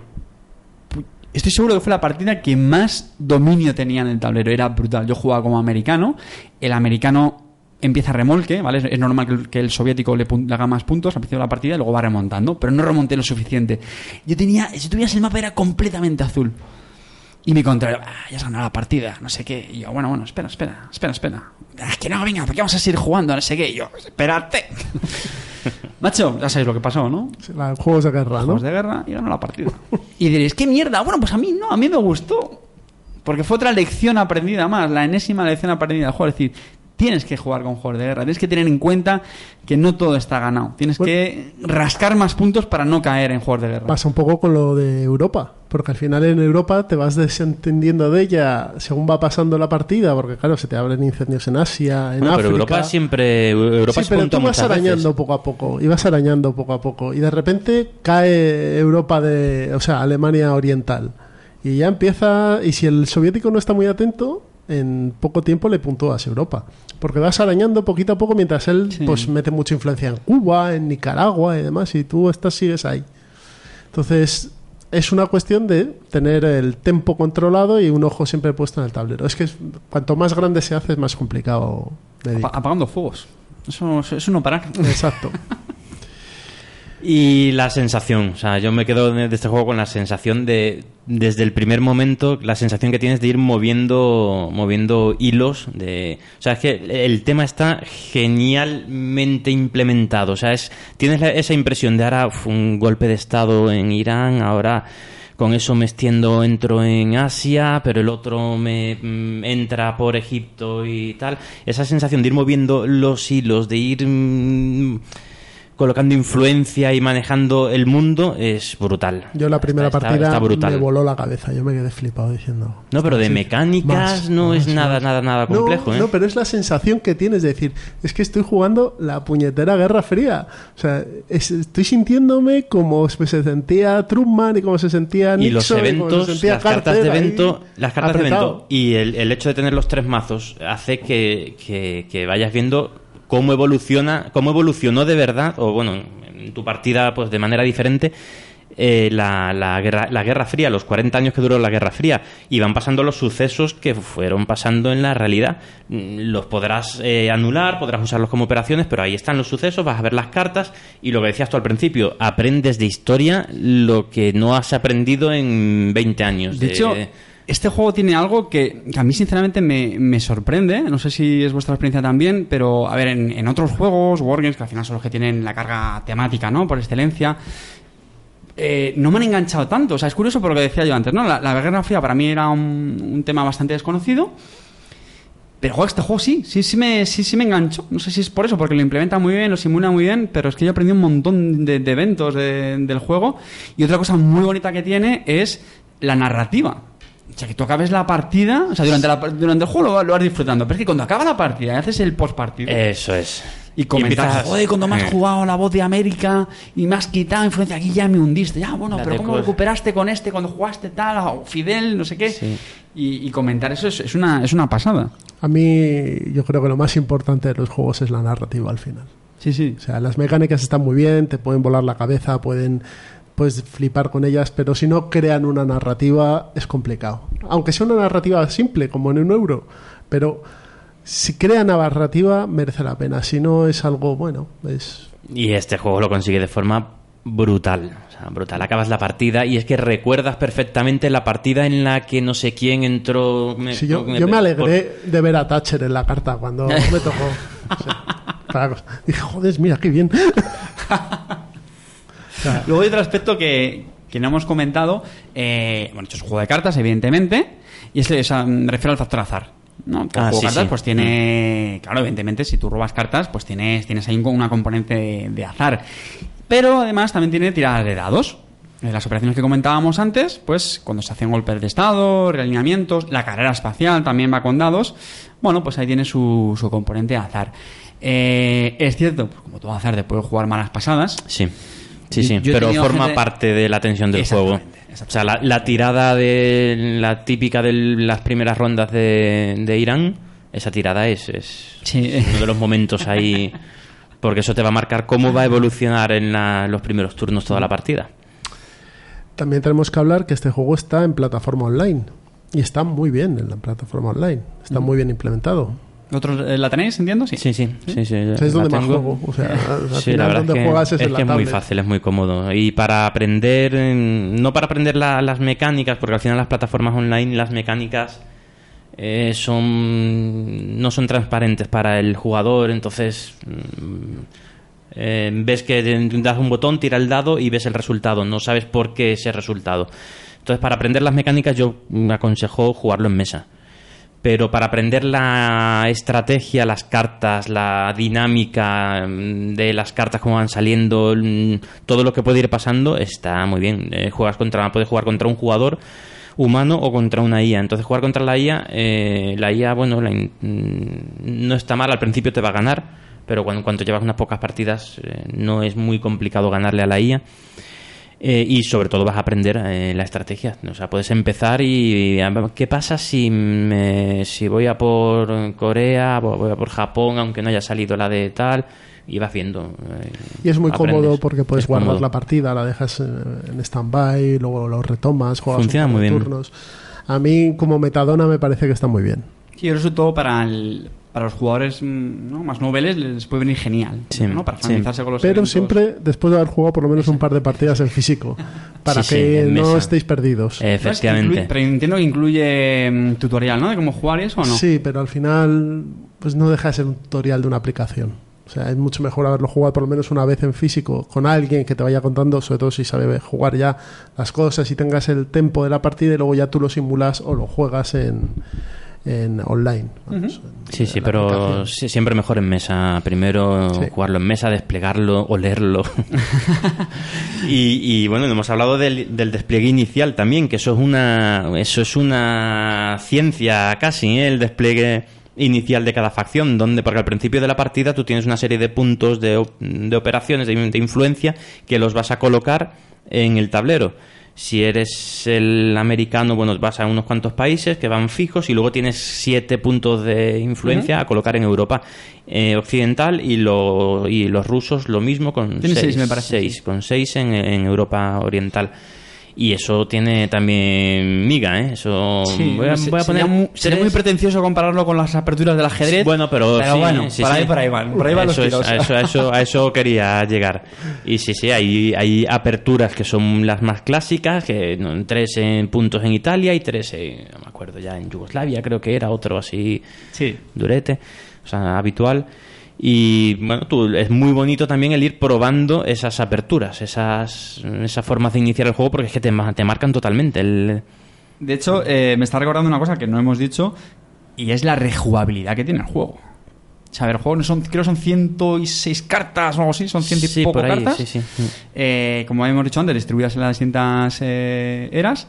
Speaker 4: estoy seguro que fue la partida que más dominio tenía en el tablero. Era brutal. Yo jugaba como americano. El americano empieza remolque, ¿vale? Es, es normal que el, que el soviético le, le haga más puntos al principio de la partida y luego va remontando. Pero no remonté lo suficiente. Yo tenía, si tuvieras el mapa era completamente azul. Y mi contrario, ah, ya has ganado la partida, no sé qué. Y yo, bueno, bueno, espera, espera, espera, espera. Ah, que no, venga, porque vamos a seguir jugando, no sé qué. Y yo, espérate. (laughs) Macho, ya sabéis lo que pasó, ¿no?
Speaker 2: La- Juegos de guerra, ¿no?
Speaker 4: Juegos de guerra y ganó la partida. (laughs) Y diréis, ¿qué mierda? Bueno, pues a mí no, a mí me gustó. Porque fue otra lección aprendida más, la enésima lección aprendida del juego. Es decir, tienes que jugar con juegos de guerra, tienes que tener en cuenta que no todo está ganado. Tienes
Speaker 2: Bueno.
Speaker 4: que rascar más puntos para no caer en juegos de guerra.
Speaker 2: Pasa un poco con lo de Europa. porque al final en Europa te vas desentendiendo de ella según va pasando la partida, porque claro, se te abren incendios en Asia, en
Speaker 3: Bueno,
Speaker 2: África.
Speaker 3: pero Europa siempre. Europa
Speaker 2: Sí,
Speaker 3: se
Speaker 2: pero tú vas arañando
Speaker 3: veces.
Speaker 2: poco a poco, y vas arañando poco a poco, y de repente cae Europa de, o sea, Alemania Oriental, y ya empieza, y si el soviético no está muy atento, en poco tiempo le puntúas Europa, porque vas arañando poquito a poco mientras él
Speaker 4: Sí.
Speaker 2: pues mete mucha influencia en Cuba, en Nicaragua y demás, y tú estás sigues ahí. Entonces es una cuestión de tener el tempo controlado y un ojo siempre puesto en el tablero. Es que cuanto más grande se hace es más complicado.
Speaker 4: apagando fuegos. Eso, eso, eso no parar.
Speaker 2: Exacto. (laughs)
Speaker 3: Y la sensación, o sea, yo me quedo de este juego con la sensación de, desde el primer momento, la sensación que tienes de ir moviendo, moviendo hilos. De, o sea, es que el tema está genialmente implementado. O sea, es, tienes la- esa impresión de ahora un golpe de estado en Irán, ahora con eso me extiendo, entro en Asia, pero el otro me mm, entra por Egipto y tal. Esa sensación de ir moviendo los hilos, de ir mm, colocando influencia y manejando el mundo es brutal.
Speaker 2: Yo la primera
Speaker 3: Está-
Speaker 2: partida
Speaker 3: está
Speaker 2: me voló la cabeza. Yo me quedé flipado diciendo.
Speaker 3: No, pero de mecánicas
Speaker 2: Más,
Speaker 3: no es
Speaker 2: más,
Speaker 3: nada, nada, nada
Speaker 2: No,
Speaker 3: complejo, ¿eh?
Speaker 2: No, pero es la sensación que tienes de decir, es que estoy jugando la puñetera Guerra Fría. O sea, es- estoy sintiéndome como se sentía Truman y como se sentía Nixon.
Speaker 3: y los
Speaker 2: se
Speaker 3: eventos,
Speaker 2: sentía
Speaker 3: las cartas de evento, las cartas de evento y el, el hecho de tener los tres mazos hace que, que- que vayas viendo cómo evoluciona, cómo evolucionó de verdad, o bueno, en tu partida pues de manera diferente. eh, la, la guerra, la Guerra Fría, los 40 años que duró la Guerra Fría, y van pasando los sucesos que fueron pasando en la realidad. Mm, Los podrás eh, anular, podrás usarlos como operaciones, pero ahí están los sucesos, vas a ver las cartas, y lo que decías tú al principio, aprendes de historia lo que no has aprendido en 20 años.
Speaker 4: De hecho, este juego tiene algo que, a mí sinceramente me, me sorprende. No sé si es vuestra experiencia también, pero a ver, en, en otros juegos, Wargames, que al final son los que tienen la carga temática, ¿no? Por excelencia. eh, no me han enganchado tanto. O sea, es curioso por lo que decía yo antes, ¿no? La, Guerra Fría para mí era un, tema bastante desconocido. Pero joder, este juego sí, sí, sí me, sí, sí me engancho. No sé si es por eso, porque lo implementa muy bien, lo simula muy bien, pero es que yo aprendí un montón de, eventos de- del juego. Y otra cosa muy bonita que tiene es la narrativa. O sea, que tú acabes la partida, o sea, durante, la- durante el juego lo, lo vas disfrutando, pero es que cuando acaba la partida y haces el post partido
Speaker 3: Eso es.
Speaker 4: y comentas,
Speaker 3: empiezas-
Speaker 4: joder, cuando me has jugado la voz de América y me has quitado influencia aquí ya me hundiste, ya, bueno,
Speaker 3: La
Speaker 4: pero ¿cómo recuperaste con este cuando jugaste tal, o Fidel, no sé qué?
Speaker 3: Sí.
Speaker 4: Y, y comentar eso es, es una, es una pasada.
Speaker 2: A mí, yo creo que lo más importante de los juegos es la narrativa al final.
Speaker 4: Sí, sí.
Speaker 2: O sea, las mecánicas están muy bien, te pueden volar la cabeza, pueden puedes flipar con ellas, pero si no crean una narrativa es complicado. Aunque sea una narrativa simple, como en un euro, pero si crean narrativa merece la pena. Si no es algo bueno, es
Speaker 3: Y este juego lo consigue de forma brutal. O sea, brutal. Acabas la partida y es que recuerdas perfectamente la partida en la que no sé quién entró. me-
Speaker 2: Sí, yo, yo me alegré de ver a Thatcher en la carta cuando me tocó. (laughs) Claro. Dije, joder, mira qué bien. (laughs)
Speaker 4: Luego hay otro aspecto que, que no hemos comentado. eh, bueno, esto es un juego de cartas, evidentemente. Y es, sea, me refiero al factor azar. ¿no?
Speaker 3: Ah,
Speaker 4: juego de
Speaker 3: sí,
Speaker 4: cartas,
Speaker 3: sí.
Speaker 4: pues tiene. Claro, evidentemente, si tú robas cartas, pues tienes, tienes ahí un- una componente de, de azar. Pero además también tiene tiradas de dados. En las operaciones que comentábamos antes, pues cuando se hacen golpes de estado, realineamientos, la carrera espacial también va con dados. Bueno, pues ahí tiene su, su componente de azar. Eh, es cierto, pues como todo azar, te puede jugar malas pasadas.
Speaker 3: Sí, sí, sí.
Speaker 4: yo
Speaker 3: pero forma
Speaker 4: gente-
Speaker 3: parte de la tensión del juego.
Speaker 4: Exactamente,
Speaker 3: O sea, la, la tirada de la típica de las primeras rondas de, de Irán, esa tirada es, es
Speaker 4: Sí.
Speaker 3: uno de los momentos ahí. Porque eso te va a marcar cómo va a evolucionar en la- los primeros turnos toda la partida.
Speaker 2: También tenemos que hablar que este juego está en plataforma online. Y está muy bien en la plataforma online. Está muy bien implementado.
Speaker 4: ¿Otros, eh, ¿La tenéis, entiendo? Sí.
Speaker 3: Sí, sí, sí. sí,
Speaker 2: es donde más juego. O sea, al
Speaker 3: Sí,
Speaker 2: final
Speaker 3: la verdad
Speaker 2: donde
Speaker 3: es que,
Speaker 2: juegas es,
Speaker 3: es,
Speaker 2: en la
Speaker 3: que es muy fácil, es muy cómodo. Y para aprender, no para aprender la- las mecánicas, porque al final las plataformas online, las mecánicas eh, son no son transparentes para el jugador, entonces mm, eh, ves que das un botón, tira el dado y ves el resultado, no sabes por qué ese resultado. Entonces, para aprender las mecánicas yo mm, aconsejo jugarlo en mesa pero para aprender la estrategia, las cartas, la dinámica mm, de las cartas, cómo van saliendo, mm, todo lo que puede ir pasando, está muy bien. Eh, juegas contra, puedes jugar contra un jugador humano o contra una IA. Entonces jugar contra la IA, eh, la IA, bueno, la mm, no está mal, al principio te va a ganar, pero cuando, en cuanto llevas unas pocas partidas eh, no es muy complicado ganarle a la IA. Eh, y sobre todo vas a aprender eh, la estrategia. O sea, puedes empezar y, ¿qué pasa si, me- si voy a por Corea, vo- voy a por Japón, aunque no haya salido la de tal? Y vas viendo. eh,
Speaker 2: Y es muy
Speaker 3: aprendes.
Speaker 2: cómodo porque puedes
Speaker 3: Es
Speaker 2: guardar
Speaker 3: cómodo.
Speaker 2: la partida, la dejas eh, en stand-by, luego lo retomas, juegas
Speaker 3: Funciona muy bien.
Speaker 2: turnos. A mí, como metadona, me parece que está muy bien.
Speaker 4: Sí, eso sobre todo para, el- para los jugadores mm, ¿no? más noveles les puede venir genial.
Speaker 3: Sí,
Speaker 4: ¿no? Para
Speaker 3: sí.
Speaker 4: familiarizarse con los
Speaker 2: Pero
Speaker 4: eventos.
Speaker 2: siempre después de haber jugado por lo menos un par de partidas en físico, (laughs) para
Speaker 3: Sí,
Speaker 2: que no
Speaker 3: mesa.
Speaker 2: estéis perdidos.
Speaker 4: Que
Speaker 3: Efectivamente.
Speaker 4: incluye- pero entiendo que incluye mm, tutorial, ¿no? De cómo jugar y eso o no.
Speaker 2: Sí, pero al final pues no deja de ser un tutorial de una aplicación. O sea, es mucho mejor haberlo jugado por lo menos una vez en físico con alguien que te vaya contando, sobre todo si sabe jugar ya las cosas y tengas el tempo de la partida y luego ya tú lo simulas o lo juegas en, en online. en-
Speaker 3: Sí, sí, pero siempre mejor en mesa. Primero
Speaker 2: Sí.
Speaker 3: jugarlo en mesa, desplegarlo, olerlo. (laughs) y, y bueno, hemos hablado del, del despliegue inicial también, que eso es una, eso es una ciencia casi, ¿eh? el despliegue inicial de cada facción, donde porque al principio de la partida tú tienes una serie de puntos de, op- de operaciones, de, de influencia, que los vas a colocar en el tablero. Si eres el americano, bueno, vas a unos cuantos países que van fijos y luego tienes siete puntos de influencia a colocar en Europa eh, occidental y, lo, y los rusos lo mismo con seis,
Speaker 4: seis, me parece,
Speaker 3: seis,
Speaker 4: sí.
Speaker 3: con seis en, en Europa oriental. Y eso tiene también miga, ¿eh? Eso
Speaker 4: Sí,
Speaker 3: voy a,
Speaker 4: se-
Speaker 3: voy a
Speaker 4: sería,
Speaker 3: poner
Speaker 4: sería muy pretencioso compararlo con las aperturas del ajedrez.
Speaker 3: bueno, pero, sí,
Speaker 4: bueno,
Speaker 3: sí, sí.
Speaker 4: Ahí, por ahí van, por ahí van los
Speaker 3: es,
Speaker 4: tiros.
Speaker 3: a, eso, a, eso, a eso quería llegar. Y sí, sí, hay, hay aperturas que son las más clásicas, que no, tres en puntos en Italia y tres, en, no me acuerdo ya, en Yugoslavia creo que era otro así
Speaker 4: Sí.
Speaker 3: durete, o sea, habitual. Y bueno, tú, es muy bonito también el ir probando esas aperturas, esas, esas formas de iniciar el juego, porque es que te, te marcan totalmente. El,
Speaker 4: De hecho, eh, me está recordando una cosa que no hemos dicho y es la rejugabilidad que tiene el juego. O sea, el juego no son, creo que son 106 cartas o algo así, son 100 y
Speaker 3: Sí,
Speaker 4: poco
Speaker 3: por ahí,
Speaker 4: cartas.
Speaker 3: sí, sí.
Speaker 4: Eh, como hemos dicho antes, distribuidas en las distintas eh, eras.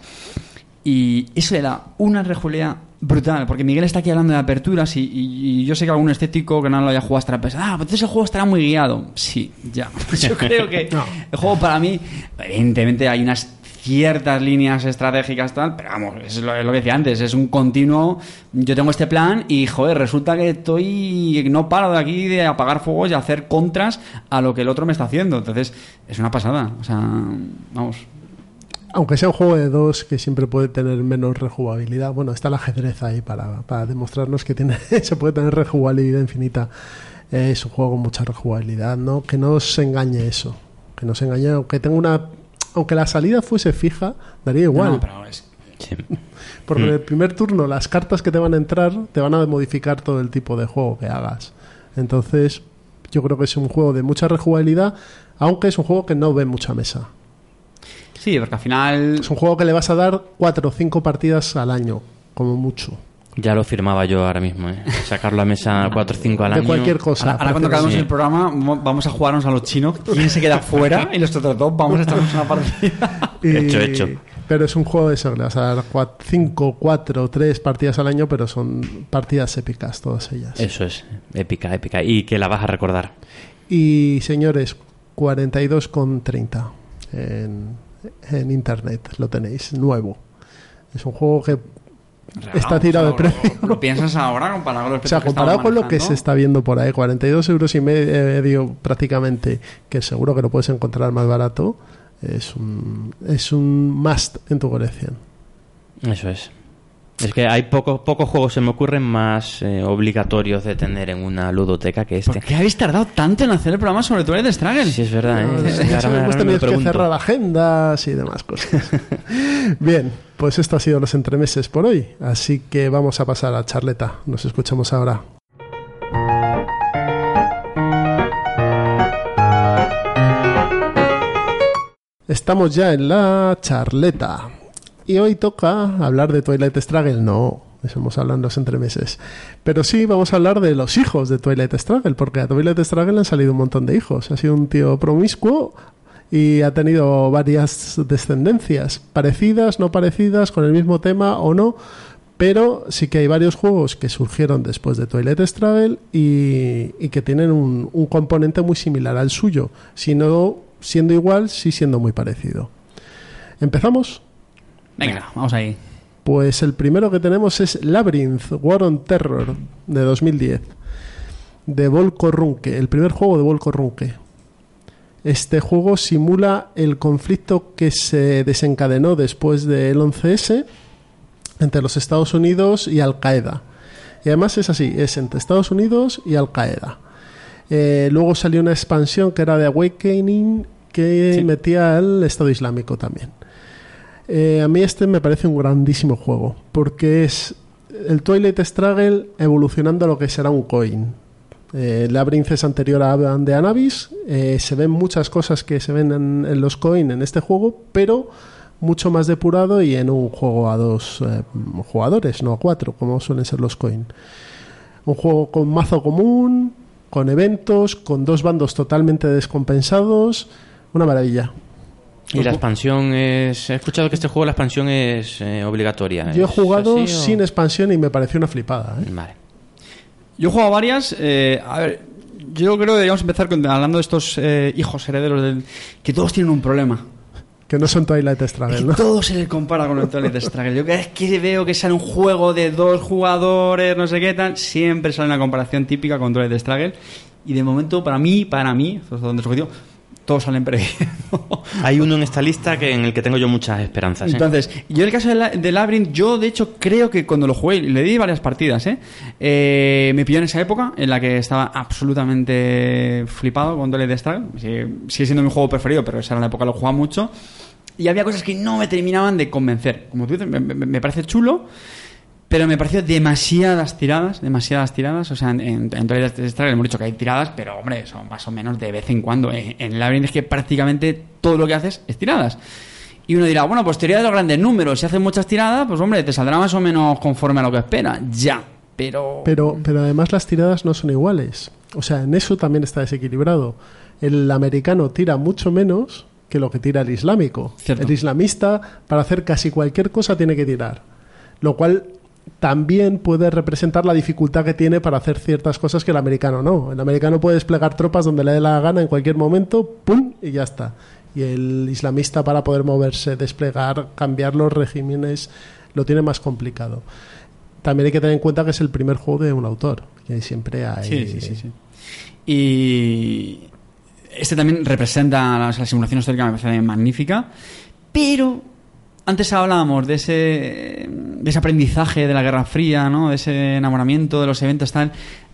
Speaker 4: Y eso le da una rejugabilidad brutal, porque Miguel está aquí hablando de aperturas y, y- y yo sé que algún estético que no lo haya jugado estará pensando, ah, pues entonces el juego estará muy guiado. Sí, ya. (laughs) Yo creo que
Speaker 2: No.
Speaker 4: el juego para mí, evidentemente hay unas ciertas líneas estratégicas tal, pero vamos, es lo, es lo que decía antes, es un continuo, yo tengo este plan y joder, resulta que estoy, no paro de aquí de apagar fuegos y hacer contras a lo que el otro me está haciendo, entonces es una pasada, o sea, vamos,
Speaker 2: Aunque sea un juego de dos que siempre puede tener menos rejugabilidad, bueno, está el ajedrez ahí para, para demostrarnos que tiene, (laughs) se puede tener rejugabilidad infinita. Eh, es un juego con mucha rejugabilidad, ¿no? Que no os engañe eso. Que no os engañe, aunque tenga una. Aunque la salida fuese fija, daría igual.
Speaker 4: No, pero es-
Speaker 3: sí. (laughs)
Speaker 2: Porque
Speaker 3: Mm.
Speaker 2: en el primer turno las cartas que te van a entrar te van a modificar todo el tipo de juego que hagas. Entonces, yo creo que es un juego de mucha rejugabilidad, aunque es un juego que no ve mucha mesa.
Speaker 4: Sí, porque al final
Speaker 2: Es un juego que le vas a dar cuatro o cinco partidas al año, como mucho.
Speaker 3: Ya lo firmaba yo ahora mismo, ¿eh? Sacarlo a mesa (laughs) 4 o 5 al
Speaker 2: de
Speaker 3: año.
Speaker 2: cualquier cosa.
Speaker 4: Ahora, ahora cuando acabemos
Speaker 3: sí.
Speaker 4: el programa mo- vamos a jugarnos a los chinos. ¿Quién se queda fuera? (laughs) Y los otros dos vamos a echarnos una partida. (laughs)
Speaker 2: Y-
Speaker 3: Hecho, hecho.
Speaker 2: Pero es un juego de eso, le vas a dar 5, 4, 3 partidas al año, pero son partidas épicas todas ellas.
Speaker 3: Eso es, épica, épica. Y que la vas a recordar.
Speaker 2: Y señores, 42,30 en, en internet lo tenéis, nuevo. Es un juego que está tirado de precio.
Speaker 4: Lo, lo piensas ahora comparado con los (laughs)
Speaker 2: O sea, comparado con lo que se está viendo por ahí, 42 euros y medio prácticamente, que seguro que lo puedes encontrar más barato, es un, es un must en tu colección.
Speaker 3: Eso es. Es que hay pocos pocos juegos se me ocurren más eh, obligatorios de tener en una ludoteca que este.
Speaker 4: ¿Por qué habéis tardado tanto en hacer el programa sobre Twilight de Struggle?
Speaker 3: Sí, es verdad, ¿eh?
Speaker 2: De
Speaker 3: Sí, ahora ahora me
Speaker 2: que cerrar agendas y demás cosas. (laughs) Bien, pues esto ha sido los entremeses por hoy. Así que vamos a pasar a charleta. Nos escuchamos ahora. Estamos ya en la charleta. Y hoy toca hablar de Twilight Struggle. No, Estamos hablando los entremeses. Pero sí, vamos a hablar de los hijos de Twilight Struggle, porque a Twilight Struggle le han salido un montón de hijos. Ha sido un tío promiscuo y ha tenido varias descendencias, parecidas, no parecidas, con el mismo tema o no. Pero sí que hay varios juegos que surgieron después de Twilight Struggle y, y que tienen un, un componente muy similar al suyo. Si no siendo igual, sí siendo muy parecido. ¿Empezamos?
Speaker 4: Venga, vamos ahí.
Speaker 2: Pues el primero que tenemos es Labyrinth, War on Terror, de 2010. De Volko Runke, el primer juego de Volko Runke. Este juego simula el conflicto que se desencadenó después del 11S entre los Estados Unidos y Al Qaeda. Y además es así, es entre Estados Unidos y Al Qaeda. Eh, luego salió una expansión que era de Awakening que
Speaker 4: Sí.
Speaker 2: metía al Estado Islámico también. Eh, a mí este me parece un grandísimo juego porque es el Twilight Struggle evolucionando a lo que será un coin. Eh, Labyrinth es anterior a de Anubis. eh, se ven muchas cosas que se ven en, en los coin en este juego, pero mucho más depurado y en un juego a dos eh, jugadores, no a cuatro, como suelen ser los coin. Un juego con mazo común, con eventos, con dos bandos totalmente descompensados. Una maravilla.
Speaker 3: Y la expansión es... He escuchado que este juego la expansión es eh, obligatoria.
Speaker 2: Yo he
Speaker 3: ¿Es
Speaker 2: jugado
Speaker 3: así o-
Speaker 2: sin expansión y me pareció una flipada. ¿eh?
Speaker 3: Vale.
Speaker 4: Yo he jugado varias. eh, a ver, yo creo que deberíamos empezar con- hablando de estos eh, hijos herederos del. que todos tienen un problema.
Speaker 2: Que no son Twilight Struggle, ¿no?
Speaker 4: todo se le compara con el Twilight Struggle. Yo cada vez que veo que sale un juego de dos jugadores, no sé qué tal, siempre sale una comparación típica con Twilight Struggle. Y de momento, para mí, para mí, esto es donde subjetivo, todos salen perdiendo. (laughs)
Speaker 3: Hay uno en esta lista que en el que tengo yo muchas esperanzas. ¿eh?
Speaker 4: Entonces, yo en el caso de, la- de Labyrinth, yo de hecho creo que cuando lo jugué, le di varias partidas, ¿eh? Eh, me pilló en esa época en la que estaba absolutamente flipado con Twilight Struggle. Sigue, sigue siendo mi juego preferido, pero esa era la época que lo jugaba mucho. Y había cosas que no me terminaban de convencer. Como tú dices, me, me- me parece chulo, pero me pareció demasiadas tiradas, demasiadas tiradas. O sea, en, en, en Twilight Struggle hemos dicho que hay tiradas, pero hombre, son más o menos de vez en cuando. En, en Labyrinth es que prácticamente todo lo que haces es tiradas. Y uno dirá, bueno, pues teoría de los grandes números. Si haces muchas tiradas, pues hombre, te saldrá más o menos conforme a lo que espera. Ya. Pero.
Speaker 2: Pero, pero además las tiradas no son iguales. O sea, en eso también está desequilibrado. El americano tira mucho menos que lo que tira el islámico.
Speaker 4: Cierto.
Speaker 2: El islamista, para hacer casi cualquier cosa, tiene que tirar. Lo cual también puede representar la dificultad que tiene para hacer ciertas cosas que el americano no. El americano puede desplegar tropas donde le dé la gana en cualquier momento, ¡pum! y ya está. Y el islamista para poder moverse, desplegar, cambiar los regímenes, lo tiene más complicado. También hay que tener en cuenta que es el primer juego de un autor, que siempre hay...
Speaker 4: Sí, sí, sí. Y este también representa la simulación histórica, me parece magnífica. Pero antes hablábamos de ese, de ese aprendizaje de la Guerra Fría, ¿no? de ese enamoramiento de los eventos, tal.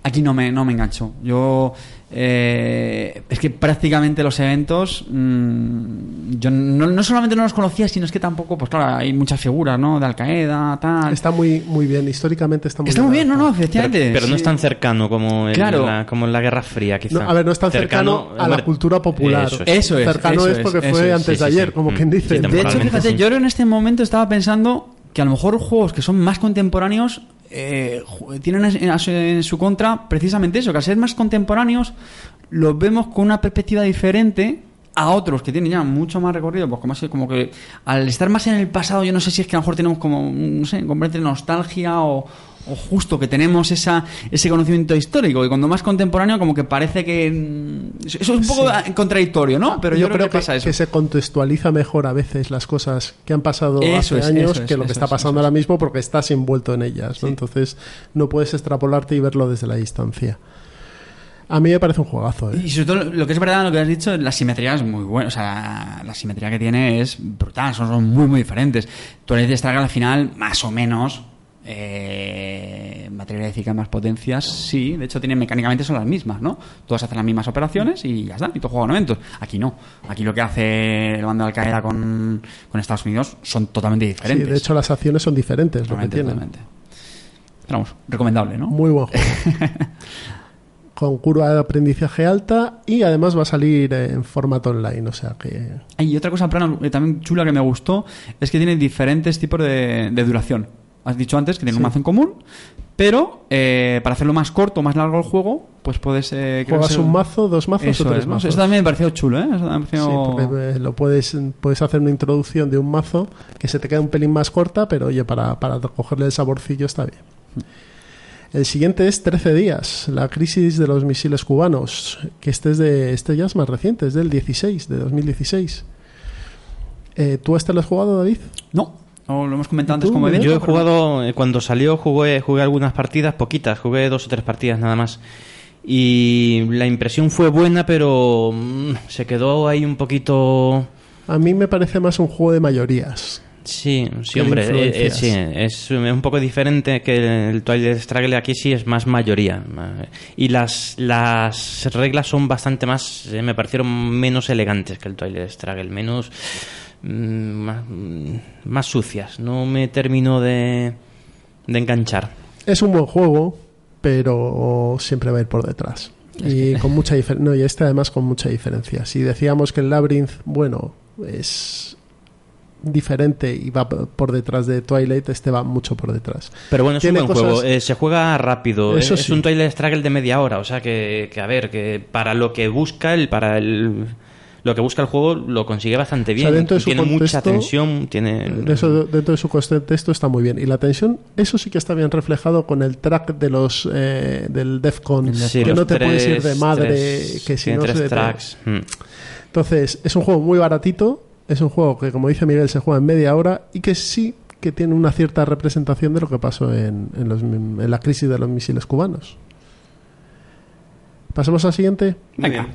Speaker 4: Aquí no me, no me engancho. Yo. eh, es que prácticamente los eventos. mm, yo no, no solamente no los conocía, sino es que tampoco, pues claro, hay muchas figuras, ¿no? De Al Qaeda, tal.
Speaker 2: Está muy, muy bien, históricamente está muy
Speaker 4: Está muy bien, no, no.
Speaker 3: Pero,
Speaker 4: efectivamente.
Speaker 3: pero no es tan cercano como, en
Speaker 4: Claro.
Speaker 3: la, como en la Guerra Fría, quizá.
Speaker 2: No, a ver, no es tan cercano, a la cultura popular.
Speaker 3: Eso es.
Speaker 4: Eso es,
Speaker 2: cercano
Speaker 4: eso
Speaker 2: es porque
Speaker 4: eso
Speaker 2: fue
Speaker 4: es.
Speaker 2: antes
Speaker 3: Sí,
Speaker 2: de
Speaker 3: sí,
Speaker 2: ayer,
Speaker 3: sí.
Speaker 2: como
Speaker 3: Mm.
Speaker 2: quien
Speaker 3: Sí,
Speaker 2: dice.
Speaker 4: De hecho, fíjate,
Speaker 3: sí.
Speaker 4: yo en este momento estaba pensando que a lo mejor juegos que son más contemporáneos eh, tienen en, su- contra precisamente eso, que al ser más contemporáneos los vemos con una perspectiva diferente a otros que tienen ya mucho más recorrido, pues como, así, como que al estar más en el pasado, yo no sé si es que a lo mejor tenemos como, no sé, nostalgia o, o justo que tenemos esa, ese conocimiento histórico y cuando más contemporáneo como que parece que... mm, Eso es un poco contradictorio, ¿no? Pero yo, creo, que, pasa eso.
Speaker 2: que se contextualiza mejor a veces las cosas que han pasado
Speaker 4: Eso
Speaker 2: hace
Speaker 4: es,
Speaker 2: años
Speaker 4: es,
Speaker 2: que lo que está
Speaker 4: es,
Speaker 2: pasando ahora mismo porque estás envuelto en ellas. ¿no?
Speaker 4: Sí.
Speaker 2: Entonces no puedes extrapolarte y verlo desde la distancia. A mí me parece un juegazo. ¿eh?
Speaker 4: Y sobre todo lo que es verdad, lo que has dicho, la simetría es muy buena. O sea, la simetría que tiene es brutal, son, son muy, muy diferentes. Twilight Struggle al final, más o menos, eh, materia física más potencias, sí. De hecho, tienen mecánicamente son las mismas, ¿no? Todas hacen las mismas operaciones y ya está. Y todos juegan eventos. Aquí no. Aquí lo que hace el bando de Al Qaeda con, con Estados Unidos son totalmente
Speaker 2: Sí,
Speaker 4: diferentes.
Speaker 2: de hecho las acciones son diferentes lo que tienen.
Speaker 4: totalmente. Pero vamos, recomendable, ¿no?
Speaker 2: Muy buen juego. (laughs) Con curva de aprendizaje alta y además va a salir en formato online, o sea que
Speaker 4: Y otra cosa Prano, eh, también chula que me gustó es que tiene diferentes tipos de, de duración. Has dicho antes que tiene un mazo en común, pero eh, para hacerlo más corto, más largo el juego, pues puedes... Eh, creo
Speaker 2: Juegas
Speaker 4: que
Speaker 2: un mazo, dos mazos
Speaker 4: Eso
Speaker 2: o tres
Speaker 4: es,
Speaker 2: mazos.
Speaker 4: Eso también me pareció chulo, ¿eh? Eso
Speaker 2: Sí, porque eh, lo puedes, puedes hacer una introducción de un mazo que se te queda un pelín más corta, pero oye, para, para cogerle el saborcillo está bien. El siguiente es 13 días, la crisis de los misiles cubanos, que este, es de, este ya es más reciente, es del 16, de 2016. Eh, ¿Tú este lo has jugado, David?
Speaker 4: No, no, lo hemos comentado antes
Speaker 2: ¿Tú,
Speaker 4: como dicho.
Speaker 3: Yo he
Speaker 4: pero-
Speaker 3: jugado, eh, cuando salió, jugué, jugué algunas partidas, poquitas, jugué dos o tres partidas nada más. Y la impresión fue buena, pero mm, se quedó ahí un poquito...
Speaker 2: A mí me parece más un juego de mayorías.
Speaker 3: Sí, sí,
Speaker 2: ¿Qué
Speaker 3: hombre, eh, eh, sí, es, un poco diferente que el Twilight Struggle aquí sí es más mayoría. Y las, las reglas son bastante más, eh, me parecieron menos elegantes que el Twilight Struggle, menos, más, mm, más sucias. No me termino de, de enganchar.
Speaker 2: Es un buen juego, pero siempre va a ir por detrás. Y con mucha diferencia. No, y este además con mucha diferencia. Si decíamos que el Labyrinth, bueno, es diferente y va por detrás de Twilight, este va mucho por detrás.
Speaker 3: Pero bueno, es un buen
Speaker 2: cosas-
Speaker 3: juego. eh, se juega rápido.
Speaker 2: Eso
Speaker 3: es
Speaker 2: sí.
Speaker 3: un Twilight Struggle de media hora. O sea que, que, a ver, que para lo que busca el, para el, lo que busca el juego lo consigue bastante
Speaker 2: sea,
Speaker 3: bien.
Speaker 2: dentro de su
Speaker 3: tiene mucha tensión, tiene.
Speaker 2: Eso, dentro de su contexto está muy bien. Y la tensión, eso sí que está bien reflejado con el track de los eh, del DEFCON.
Speaker 3: Sí,
Speaker 2: que no te puedes ir de
Speaker 3: tres-
Speaker 2: madre,
Speaker 3: tres-
Speaker 2: que si
Speaker 3: tiene
Speaker 2: no
Speaker 3: tres
Speaker 2: se
Speaker 3: tracks. Mm.
Speaker 2: Entonces, es un juego muy baratito, es un juego que, como dice Miguel, se juega en media hora y que sí que tiene una cierta representación de lo que pasó en, en los- en la crisis de los misiles cubanos. Pasemos al siguiente.
Speaker 4: Venga.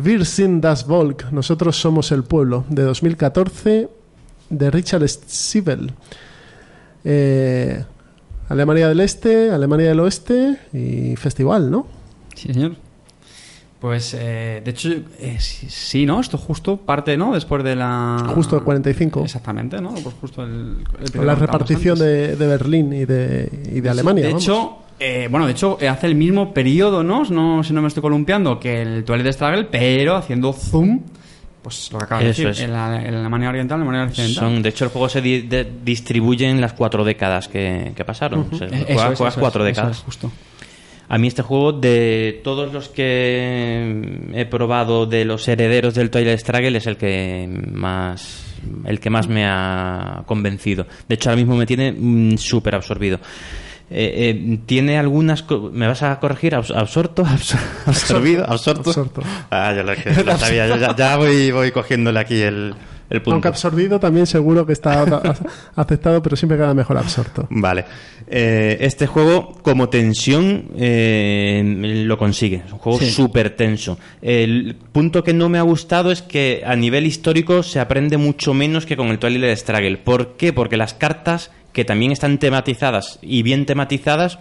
Speaker 2: Wir sind das Volk, nosotros somos el pueblo, de 2014, de Richard Siebel. Eh, Alemania del Este, Alemania del Oeste y festival, ¿no?
Speaker 4: Sí, señor. Pues, eh, de hecho, eh, sí, sí, ¿no? Esto justo parte, ¿no? Después de la...
Speaker 2: Justo el 45.
Speaker 4: Exactamente, ¿no? Pues justo el... el
Speaker 2: la repartición de, de Berlín y de, y de Alemania.
Speaker 4: De
Speaker 2: vamos.
Speaker 4: hecho, eh, bueno, de hecho, eh, hace el mismo periodo, ¿no? No, si no me estoy columpiando, que el Twilight Struggle, pero haciendo zoom, pues lo que acabas de decir,
Speaker 3: es.
Speaker 4: en la, en la Alemania Oriental, en la Alemania Occidental.
Speaker 3: Son, de hecho, el juego se di- de- distribuye en las cuatro décadas que, que pasaron. O sea,
Speaker 4: Eh, eso
Speaker 3: juegas,
Speaker 4: eso
Speaker 3: cuatro
Speaker 4: eso
Speaker 3: décadas.
Speaker 4: justo.
Speaker 3: A mí este juego, de todos los que he probado de los herederos del Twilight Struggle, es el que más el que más me ha convencido. De hecho, ahora mismo me tiene mm, súper absorbido. Eh, eh, tiene algunas... ¿Me vas a corregir? Abs- ¿Absorto? (laughs) Absor- ¿Absorbido? ¿Absorto?
Speaker 2: Absorto.
Speaker 3: Ah, ya lo, que- lo sabía. yo ya, ya voy, voy cogiéndole aquí el, el punto.
Speaker 2: Aunque absorbido también seguro que está aceptado, pero siempre queda mejor absorto.
Speaker 3: Vale. Eh, este juego, como tensión, eh, lo consigue. Es un juego
Speaker 4: Sí.
Speaker 3: súper tenso. El punto que no me ha gustado es que a nivel histórico se aprende mucho menos que con el Twilight Struggle. ¿Por qué? Porque las cartas, que también están tematizadas y bien tematizadas,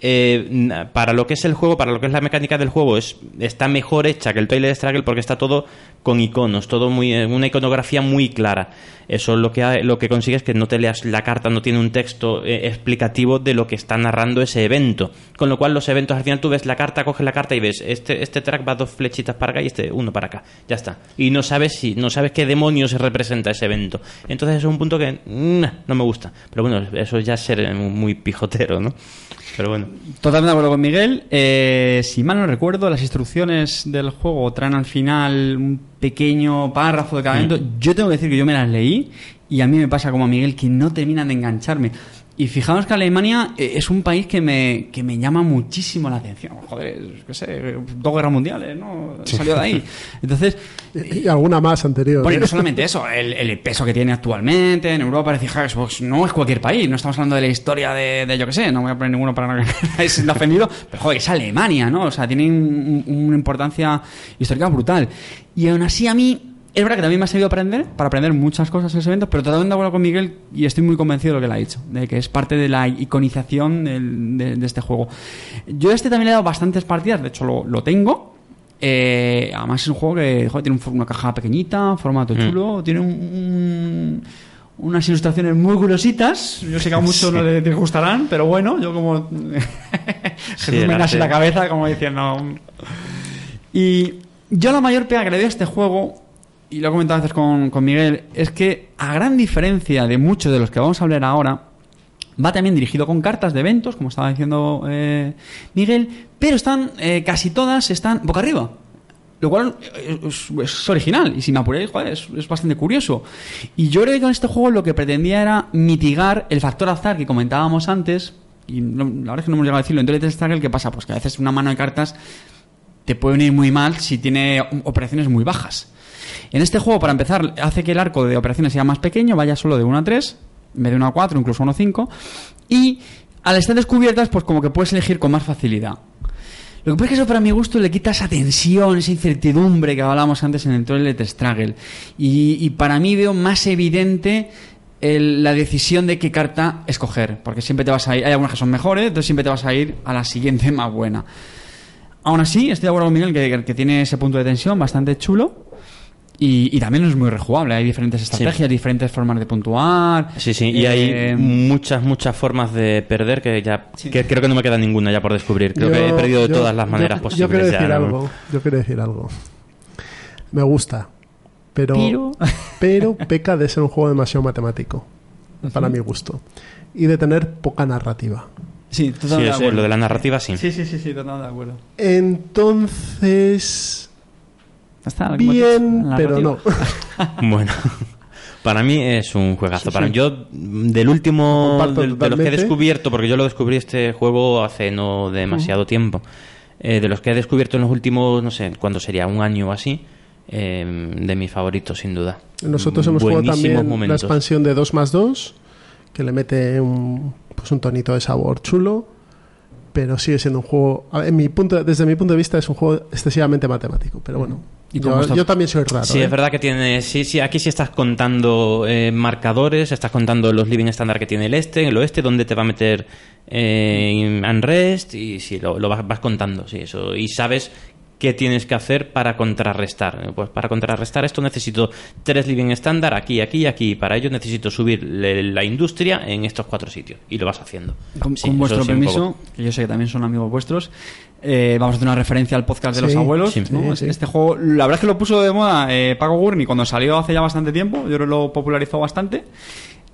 Speaker 3: eh, para lo que es el juego, para lo que es la mecánica del juego, es, está mejor hecha que el Twilight Struggle porque está todo con iconos, todo muy, eh, una iconografía muy clara. Eso lo que, lo que consigue es que no te leas la carta, no tiene un texto eh, explicativo de lo que está narrando ese evento. Con lo cual los eventos al final tú ves la carta, coges la carta y ves, este, este track va dos flechitas para acá y este uno para acá. Ya está. Y no sabes si, no sabes qué demonios representa ese evento. Entonces es un punto que mm, no me gusta. Pero bueno, eso ya es ser muy pijotero, ¿no? Pero bueno.
Speaker 4: Totalmente de acuerdo con Miguel. Eh, si mal no recuerdo, las instrucciones del juego traen al final un pequeño párrafo de cada evento. Yo tengo que decir que yo me las leí y a mí me pasa como a Miguel que no terminan de engancharme. Y fijaos que Alemania eh, es un país que me, que me llama muchísimo la atención. Joder, es- qué sé, dos guerras mundiales, ¿no? Salió de ahí. Entonces, (laughs)
Speaker 2: Y, alguna más anterior.
Speaker 4: bueno, y
Speaker 2: ¿eh?
Speaker 4: no solamente eso, el, el peso que tiene actualmente en Europa, decir, "Ja, Xbox no es cualquier país, no estamos hablando de la historia de, de yo que sé, no voy a poner ninguno para no (laughs) sienta ofendido, pero joder, es Alemania, ¿no? O sea, tiene un- un- una importancia histórica brutal. Y aún así a mí, es verdad que también me ha servido aprender, para aprender muchas cosas en ese evento, pero totalmente de acuerdo con Miguel y estoy muy convencido de lo que le ha dicho, de que es parte de la iconización del- de, de este juego. Yo a este también le he dado bastantes partidas, de hecho lo, lo tengo, eh, además es un juego que joder, tiene un una caja pequeñita, formato chulo, tiene un- un- unas ilustraciones muy curiositas. Yo sé que a (laughs) muchos no les gustarán, pero bueno, yo como (laughs) (laughs) Jesús
Speaker 3: el
Speaker 4: me nace la cabeza como diciendo... Y yo la mayor pega que le doy a este juego, y lo he comentado a veces con, con Miguel, es que a gran diferencia de muchos de los que vamos a hablar ahora, Va también dirigido con cartas de eventos, como estaba diciendo eh, Miguel, pero están, eh, casi todas están boca arriba. Lo cual eh, es, original, y si me apuráis, joder, es, es bastante curioso. Y yo creo que con este juego lo que pretendía era mitigar el factor azar que comentábamos antes, y no- la verdad es que no hemos llegado a decirlo, en Toilet Struggle, ¿qué pasa? Pues que a veces una mano de cartas te puede venir muy mal si tiene operaciones muy bajas. En este juego, para empezar, hace que el arco de operaciones sea más pequeño, vaya solo de 1 a 3, en vez de 1 a 4, incluso 1 a 5, y al estar descubiertas, pues como que puedes elegir con más facilidad. Lo que pasa es que eso para mi gusto le quita esa tensión, esa incertidumbre que hablábamos antes en el Toilet Struggle. Y, y para mí veo más evidente la decisión de qué carta escoger. Porque siempre te vas a ir, hay algunas que son mejores, entonces siempre te vas a ir a la siguiente (laughs) más buena. Aún así, estoy de acuerdo con Miguel que tiene ese punto de tensión bastante chulo. Y, y también es muy rejugable. Hay diferentes estrategias, diferentes formas de puntuar.
Speaker 3: Sí, sí, y
Speaker 4: Eh,
Speaker 3: hay muchas, muchas formas de perder que ya que creo que no me queda ninguna ya por descubrir. Creo
Speaker 2: Yo-
Speaker 3: que he perdido de
Speaker 2: yo-
Speaker 3: todas las
Speaker 2: yo-
Speaker 3: maneras
Speaker 2: yo,
Speaker 3: posibles.
Speaker 2: quiero
Speaker 3: ya,
Speaker 2: decir
Speaker 3: ¿no?
Speaker 2: algo. Yo quiero decir algo. Me gusta, pero,
Speaker 4: Pero-
Speaker 2: pero peca de ser un juego demasiado matemático, para mi gusto, y de tener poca narrativa.
Speaker 4: Sí,
Speaker 3: Sí,
Speaker 4: totalmente de
Speaker 3: eso,
Speaker 4: acuerdo.
Speaker 3: lo de la narrativa sí.
Speaker 4: Sí, sí, sí, sí, totalmente de acuerdo.
Speaker 2: Entonces,
Speaker 4: Está,
Speaker 2: bien,
Speaker 4: la
Speaker 2: pero no. (laughs)
Speaker 3: Bueno, (laughs) para mí es un juegazo.
Speaker 2: Sí,
Speaker 3: para
Speaker 2: sí.
Speaker 3: yo del último de, de los que he descubierto, porque yo lo descubrí este juego hace no demasiado tiempo. eh, de los que he descubierto en los últimos, no sé, ¿cuándo sería? Un año o así. eh, de mis favoritos, sin duda.
Speaker 2: Nosotros hemos jugado también la
Speaker 3: momentos.
Speaker 2: expansión de 2 más 2, que le mete un, pues un tonito de sabor chulo, pero sigue siendo un juego, en mi punto, desde mi punto de vista es un juego excesivamente matemático, pero bueno,
Speaker 4: Y
Speaker 2: yo,
Speaker 4: está-
Speaker 2: yo también soy raro.
Speaker 3: Sí,
Speaker 2: ¿eh?
Speaker 3: es verdad que tiene. Sí, sí, aquí sí estás contando eh, marcadores, estás contando los living estándar que tiene el este, el oeste, dónde te va a meter eh, Unrest, y sí, lo, lo vas, vas contando, sí, eso. Y sabes qué tienes que hacer para contrarrestar. Pues para contrarrestar esto necesito tres living estándar aquí, aquí y aquí. Para ello necesito subir la industria en estos cuatro sitios. Y lo vas haciendo.
Speaker 4: Con,
Speaker 3: Sí,
Speaker 4: con
Speaker 3: eso
Speaker 4: vuestro permiso, que yo sé que también son amigos vuestros, eh, vamos a hacer una referencia al podcast de
Speaker 2: Sí,
Speaker 4: los abuelos.
Speaker 3: sí,
Speaker 4: ¿no?
Speaker 2: sí, sí.
Speaker 4: Este juego, la verdad es que lo puso de moda eh, Paco Gurney cuando salió hace ya bastante tiempo. Yo creo que lo popularizó bastante.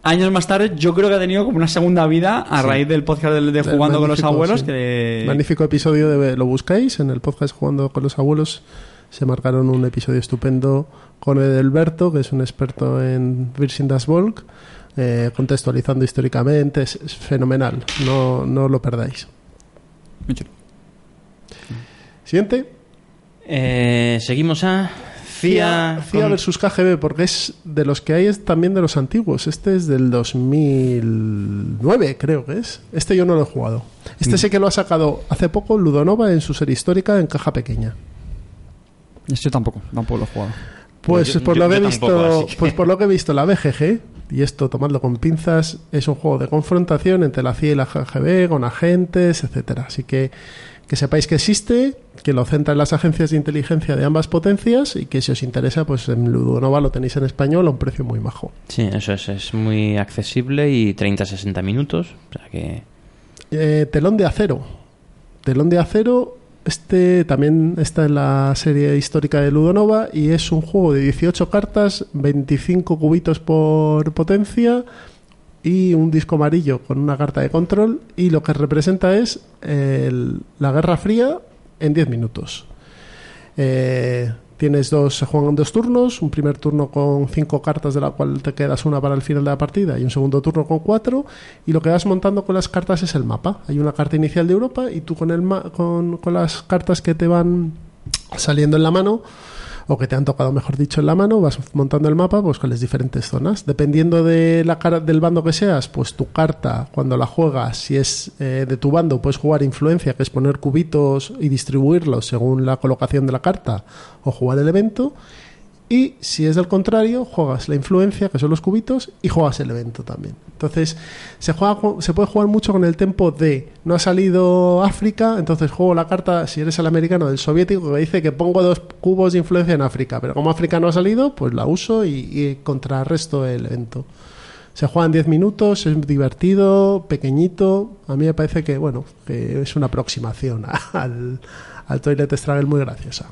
Speaker 4: Años más tarde, yo creo que ha tenido como una segunda vida a
Speaker 3: Sí.
Speaker 4: raíz del podcast de, Jugando con los Abuelos.
Speaker 2: sí.
Speaker 4: Que...
Speaker 2: Magnífico episodio, de, lo buscáis en el podcast Jugando con los Abuelos. Se marcaron un episodio estupendo con Edelberto, que es un experto en Virgin Das Volk, eh, contextualizando históricamente. Es, es fenomenal, no, no lo perdáis.
Speaker 4: Muy chulo.
Speaker 2: Siguiente.
Speaker 3: Eh, seguimos a FIA con-
Speaker 2: versus KGB, porque es de los que hay es también de los antiguos. Este es del 2009, creo que es. Este yo no lo he jugado. Este sé que lo ha sacado hace poco Ludonova en su serie histórica en caja pequeña.
Speaker 4: Yo tampoco, tampoco lo he jugado.
Speaker 2: Pues
Speaker 3: Yo-
Speaker 2: por
Speaker 3: yo-
Speaker 2: lo que he visto,
Speaker 3: tampoco, así que-
Speaker 2: pues por lo que he visto la BGG y esto tomadlo con pinzas, es un juego de confrontación entre la CIA y la KGB con agentes, etcétera. Así que que sepáis que existe, que lo centran las agencias de inteligencia de ambas potencias y que si os interesa, pues en Ludonova lo tenéis en español a un precio muy bajo.
Speaker 3: Sí, eso es, es muy accesible y 30-60 minutos. O sea que.
Speaker 2: Eh, telón de acero. Telón de acero, este también está en la serie histórica de Ludonova y es un juego de 18 cartas, 25 cubitos por potencia y un disco amarillo con una carta de control y lo que representa es el- la Guerra Fría en 10 minutos. Eh, tienes dos, se juegan dos turnos, un primer turno con cinco cartas de la cual te quedas una para el final de la partida y un segundo turno con cuatro y lo que vas montando con las cartas es el mapa. Hay una carta inicial de Europa y tú con, el ma- con, con las cartas que te van saliendo en la mano o que te han tocado, mejor dicho, en la mano, vas montando el mapa pues con las diferentes zonas. Dependiendo de la cara del bando que seas, pues tu carta, cuando la juegas, si es eh, de tu bando, puedes jugar influencia, que es poner cubitos y distribuirlos según la colocación de la carta, o jugar el evento. Y si es del contrario, juegas la influencia, que son los cubitos, y juegas el evento también. Entonces, se, juega, se puede jugar mucho con el tempo de no ha salido África, entonces juego la carta, si eres el americano, del soviético, que dice que pongo dos cubos de influencia en África, pero como África no ha salido, pues la uso y, y contrarresto el evento. Se juega en 10 minutos, es divertido, pequeñito. A mí me parece que, bueno, que es una aproximación (laughs) al, al Toilet Struggle muy graciosa.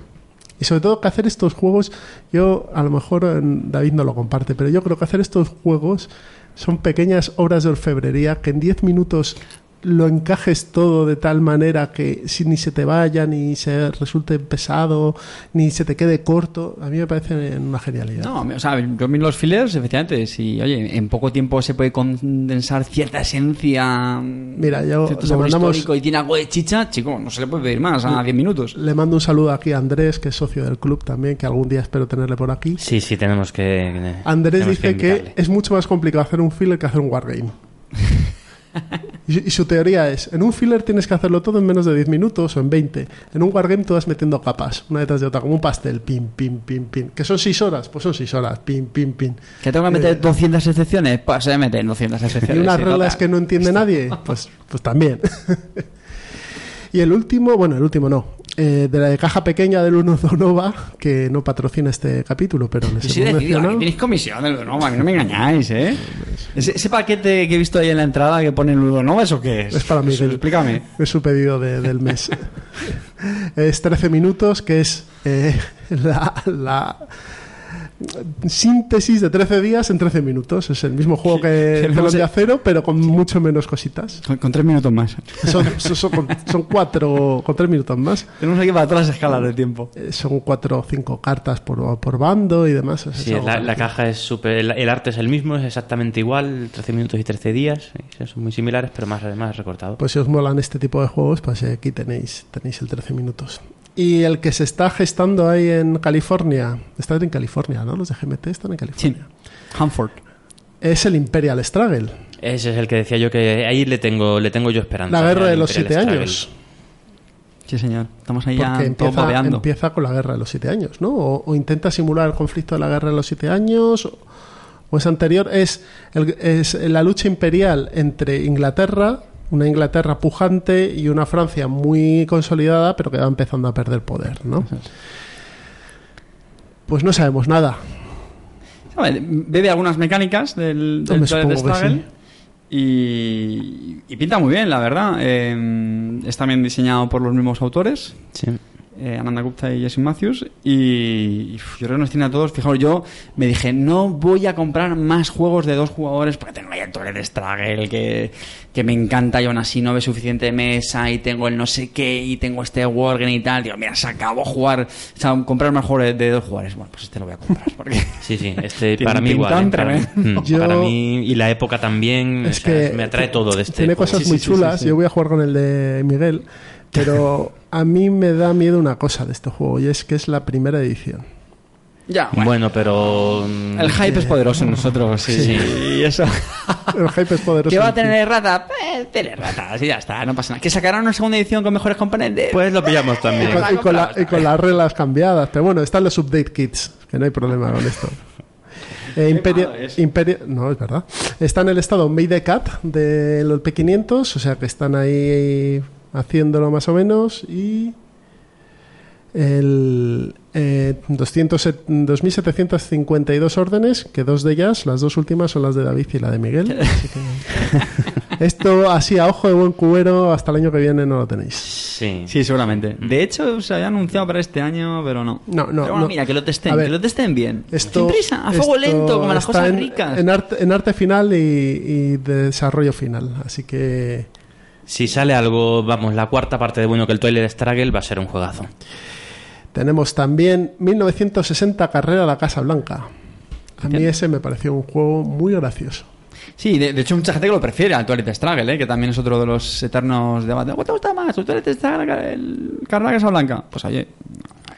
Speaker 2: Y sobre todo que hacer estos juegos, yo a lo mejor eh, David no lo comparte, pero yo creo que hacer estos juegos son pequeñas obras de orfebrería que en 10 minutos lo encajes todo de tal manera que si ni se te vaya, ni se resulte pesado, ni se te quede corto, a mí me parece una genialidad.
Speaker 4: No, o sea, yo miro los fillers, efectivamente, si, oye, en poco tiempo se puede condensar cierta esencia.
Speaker 2: Mira, yo le mandamos-
Speaker 4: histórico y tiene algo de chicha, chico, no se le puede pedir más a 10 minutos.
Speaker 2: Le mando un saludo aquí a Andrés, que es socio del club también, que algún día espero tenerle por aquí.
Speaker 3: Sí, sí, tenemos que.
Speaker 2: Andrés
Speaker 3: tenemos
Speaker 2: dice que,
Speaker 3: invitarle.
Speaker 2: es mucho más complicado hacer un filler que hacer un wargame. (laughs) y, y su teoría es, en un filler tienes que hacerlo todo en menos de 10 minutos o en 20. En un wargame tú vas metiendo capas, una detrás de otra, como un pastel, pim, pim, pim, pim. ¿Que son 6 horas? Pues son 6 horas, pim, pim, pim.
Speaker 4: ¿Que tengo que meter 200 excepciones? Pues se me meten 200
Speaker 2: Y
Speaker 4: excepciones.
Speaker 2: unas
Speaker 4: sí,
Speaker 2: reglas que no entiende nadie, pues, pues también. (laughs) y el último, bueno, el último no, eh, de la caja pequeña del Uno Donova, que no patrocina este capítulo, pero les
Speaker 4: sí
Speaker 2: hemos
Speaker 4: he decidido, aquí tenéis comisión del Ludonova, a mí no me engañáis, ¿eh? ¿Ese, ese paquete que he visto ahí en la entrada que pone Ludonova, ¿eso qué es?
Speaker 2: Es para Miguel.
Speaker 4: Explícame.
Speaker 2: Es su pedido de- del mes. (laughs) es 13 minutos, que es eh, (laughs) la, la síntesis de 13 días en 13 minutos. Es el mismo juego que (laughs)
Speaker 4: sé-
Speaker 2: de Acero, pero con mucho menos cositas.
Speaker 4: Con, con tres minutos más.
Speaker 2: Son, son, son con, son cuatro, con tres minutos más.
Speaker 4: Tenemos aquí para todas las escalas de tiempo.
Speaker 2: Eh, Son cuatro o cinco cartas por, por bando y demás. Es
Speaker 3: Sí, la, caja es súper. El, el arte es el mismo, es exactamente igual, 13 minutos y 13 días. Son muy similares, pero más, más recortado.
Speaker 2: Pues si os molan este tipo de juegos, pues eh, aquí tenéis, tenéis el 13 minutos. Y el que se está gestando ahí en California, están en California, ¿no? Los de GMT están en
Speaker 4: Sí.
Speaker 2: California.
Speaker 4: Hanford.
Speaker 2: Es el Imperial Struggle,
Speaker 3: Ese es el que decía yo que ahí le tengo, le tengo yo esperanza.
Speaker 2: la guerra de los
Speaker 3: Imperial
Speaker 2: siete
Speaker 3: Struggle.
Speaker 2: años.
Speaker 4: Sí, señor. Estamos ahí ya
Speaker 2: Porque
Speaker 4: todos
Speaker 2: empieza, empieza con la guerra de los siete años, ¿no? O, o intenta simular el conflicto de la guerra de los siete años, o, o es anterior. Es, el- es la lucha imperial entre Inglaterra, una Inglaterra pujante y una Francia muy consolidada, pero que va empezando a perder poder, ¿no? Pues no sabemos nada.
Speaker 4: Bebe algunas mecánicas del, del Struggle.
Speaker 2: sí.
Speaker 4: Y, y pinta muy bien, la verdad. Eh, es también diseñado por los mismos autores,
Speaker 3: Sí.
Speaker 4: Eh, Ananda Gupta y Jesse Matthews. Y, yo creo que nos tiene a todos. Fijaos, yo me dije, no voy a comprar más juegos de dos jugadores porque tengo ahí el Toilet Struggle que, que me encanta y aún así no ve suficiente mesa y tengo el no sé qué y tengo este Worgen y tal. Digo, mira, se acabó jugar, o sea, comprar más juegos de, de dos jugadores. Bueno, pues este lo voy a comprar (laughs) porque...
Speaker 3: Sí, sí, este para mí igual. ¿eh? Para,
Speaker 4: tremendo.
Speaker 3: Mm,
Speaker 2: Yo-
Speaker 3: para mí, y la época también,
Speaker 2: Es
Speaker 3: o sea,
Speaker 2: que
Speaker 3: me atrae todo de este.
Speaker 2: Tiene
Speaker 3: juego.
Speaker 2: cosas
Speaker 4: Sí,
Speaker 2: muy
Speaker 4: sí, sí,
Speaker 2: chulas.
Speaker 4: sí, sí.
Speaker 2: Yo voy a jugar con el de Miguel, pero (laughs) a mí me da miedo una cosa de este juego y es que es la primera edición.
Speaker 4: Ya,
Speaker 3: Bueno, pero. mm,
Speaker 4: El hype es poderoso en nosotros, sí.
Speaker 3: Sí.
Speaker 4: Y eso. (laughs)
Speaker 2: El hype es poderoso.
Speaker 4: ¿Qué va a tener rata? Pues tiene ratas y ya está, no pasa nada. ¿Que sacarán una segunda edición con mejores componentes?
Speaker 3: Pues lo pillamos (laughs)
Speaker 2: Y
Speaker 3: también.
Speaker 2: con, y con la-
Speaker 4: compramos
Speaker 2: y con las reglas cambiadas. Pero bueno, están los update kits, que no hay problema con esto. (laughs) Eh, Imperio,
Speaker 4: malo es.
Speaker 2: Imperio- no, es verdad. Está en el estado Made Cat del P500, o sea que están ahí haciéndolo más o menos. Y el eh, 200 set- 2.752 órdenes, que dos de ellas, las dos últimas, son las de David y la de Miguel. Así (laughs) que esto, así a ojo de buen cubero, hasta el año que viene no lo tenéis.
Speaker 3: Sí.
Speaker 4: Sí, seguramente. De hecho, se había anunciado para este año, pero no.
Speaker 2: No, no,
Speaker 4: Pero bueno,
Speaker 2: no.
Speaker 4: mira, que lo testen,
Speaker 2: ver,
Speaker 4: que lo testen bien.
Speaker 2: Esto,
Speaker 4: Sin prisa, a fuego lento, como las cosas
Speaker 2: en,
Speaker 4: ricas.
Speaker 2: En arte, en arte final y, y de desarrollo final. Así que
Speaker 3: Si sale algo, vamos, la cuarta parte de bueno que el Toilet Struggle va a ser un juegazo.
Speaker 2: tenemos también 1960 Carrera a la Casa Blanca. A mí ese me pareció un juego muy gracioso.
Speaker 4: Sí, de, de hecho, mucha gente que lo prefiere al Toilet Struggle, ¿eh? que también es otro de los eternos debates. ¿Cuál te gusta más? ¿El Toilet Struggle? ¿El Carrera Casa Blanca? Pues oye,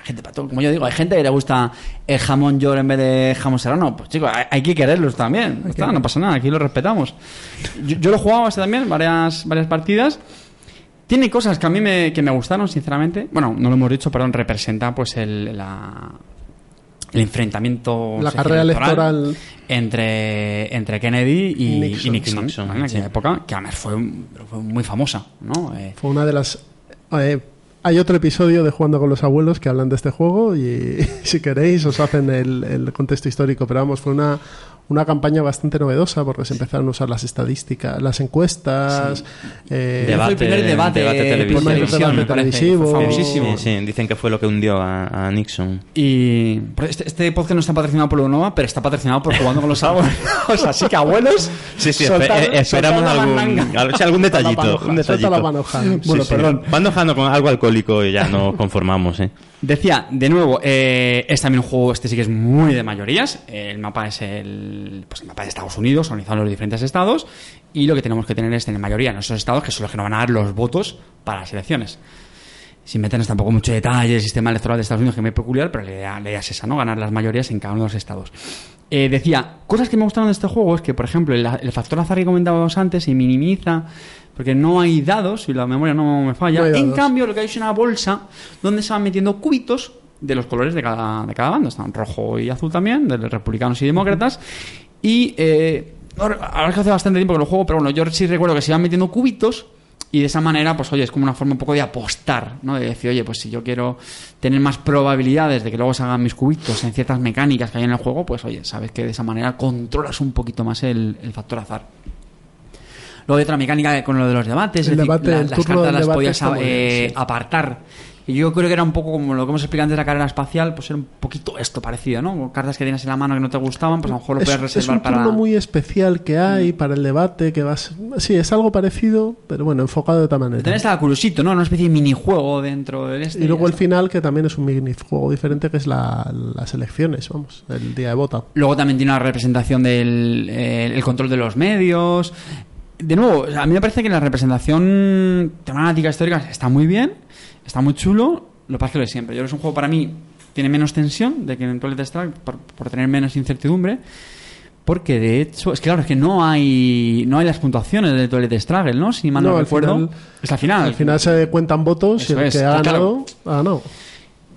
Speaker 4: gente para todo. Como yo digo, hay gente que le gusta el jamón york en vez de jamón serrano. Pues chicos, hay, hay que quererlos también. Ya está, no pasa nada, aquí lo respetamos. Yo, yo lo he jugado también, varias, varias partidas. Tiene cosas que a mí me, que me gustaron, sinceramente. Bueno, no lo hemos dicho, perdón, representa pues el, la, el enfrentamiento
Speaker 2: La carrera electoral.
Speaker 4: entre, entre Kennedy y
Speaker 2: Y
Speaker 4: Nixon,
Speaker 2: Nixon.
Speaker 3: Nixon,
Speaker 4: ¿vale? en aquella
Speaker 3: sí.
Speaker 4: época, que además fue, fue muy famosa, ¿no? Eh,
Speaker 2: Fue una de las... eh, hay otro episodio de Jugando con los Abuelos que hablan de este juego y (laughs) si queréis os hacen el, el contexto histórico, pero vamos, fue una, una campaña bastante novedosa porque se empezaron a usar las estadísticas, las encuestas, eh,
Speaker 4: Fue el primer debate,
Speaker 3: debate
Speaker 4: por
Speaker 3: televisivo.
Speaker 4: televisión, parece.
Speaker 2: televisivo.
Speaker 4: Fue
Speaker 3: Sí,
Speaker 4: famosísimo.
Speaker 3: sí, dicen que fue lo que hundió a, a Nixon.
Speaker 4: Y este, este podcast no está patrocinado por Unova, pero está patrocinado por Jugando con los (laughs) Abuelos. Así que abuelos.
Speaker 3: Sí, sí, eh, esperamos
Speaker 4: la
Speaker 3: algún, al- algún
Speaker 2: la
Speaker 3: detallito. un
Speaker 2: la
Speaker 3: detallito. Sí,
Speaker 2: Bueno,
Speaker 3: sí.
Speaker 2: perdón.
Speaker 3: Van dejando con algo alcohólico y ya nos (laughs) conformamos, ¿eh?
Speaker 4: Decía, de nuevo, eh, es también un juego, este sí que es muy de mayorías. El mapa es el, pues el mapa de Estados Unidos, organizado en los diferentes estados. Y lo que tenemos que tener es tener mayoría en esos estados, que son los que nos van a dar los votos para las elecciones. Sin meternos tampoco mucho detalle del sistema electoral de Estados Unidos, que es muy peculiar, pero la idea, la idea es esa, ¿no? Ganar las mayorías en cada uno de los estados. Eh, decía, cosas que me gustaron de este juego es que, por ejemplo, el, el factor azar que comentábamos antes se minimiza porque no hay dados, si la memoria no me falla.
Speaker 2: No
Speaker 4: en cambio, lo que hay es una bolsa donde se van metiendo cubitos de los colores de cada, de cada bando. Están rojo y azul también, de republicanos y demócratas. Y eh, ahora es que hace bastante tiempo que lo juego, pero bueno, yo sí recuerdo que se iban metiendo cubitos y de esa manera, pues oye, es como una forma un poco de apostar, ¿no? De decir, oye, pues si yo quiero tener más probabilidades de que luego se hagan mis cubitos en ciertas mecánicas que hay en el juego, pues oye, sabes que de esa manera controlas un poquito más el, el factor azar. Luego hay otra mecánica con lo de los debates,
Speaker 2: El
Speaker 4: es decir, la-
Speaker 2: el
Speaker 4: las cartas las podías eh, apartar. Y yo creo que era un poco como lo que hemos explicado antes de la carrera espacial, pues era un poquito esto parecido, ¿no? Cartas que tienes en la mano que no te gustaban, pues a lo mejor lo
Speaker 2: es,
Speaker 4: puedes
Speaker 2: es
Speaker 4: reservar
Speaker 2: un
Speaker 4: para...
Speaker 2: turno muy especial que hay para el debate, que vas... Sí, es algo parecido, pero bueno, enfocado de otra manera.
Speaker 4: Tenés la curiosito, ¿no? Una especie de minijuego dentro del este.
Speaker 2: Y luego el final, que también es un minijuego diferente, que es la- las elecciones, vamos, el día de vota.
Speaker 4: Luego también tiene una representación del eh, el control de los medios. De nuevo, a mí me parece que la representación temática histórica está muy bien, está muy chulo. Lo que pasa es que lo de siempre. Yo creo que es un juego para mí tiene menos tensión de que en Toilet Strike por, por tener menos incertidumbre. Porque de hecho, es que claro, es que no hay no hay las puntuaciones de Toilet Struggle, ¿no? Si mal no, recuerdo.
Speaker 2: final-
Speaker 4: es la final.
Speaker 2: Al final se cuentan votos
Speaker 4: Eso
Speaker 2: y el
Speaker 4: es,
Speaker 2: que ha
Speaker 4: claro.
Speaker 2: ganado, ha ganado.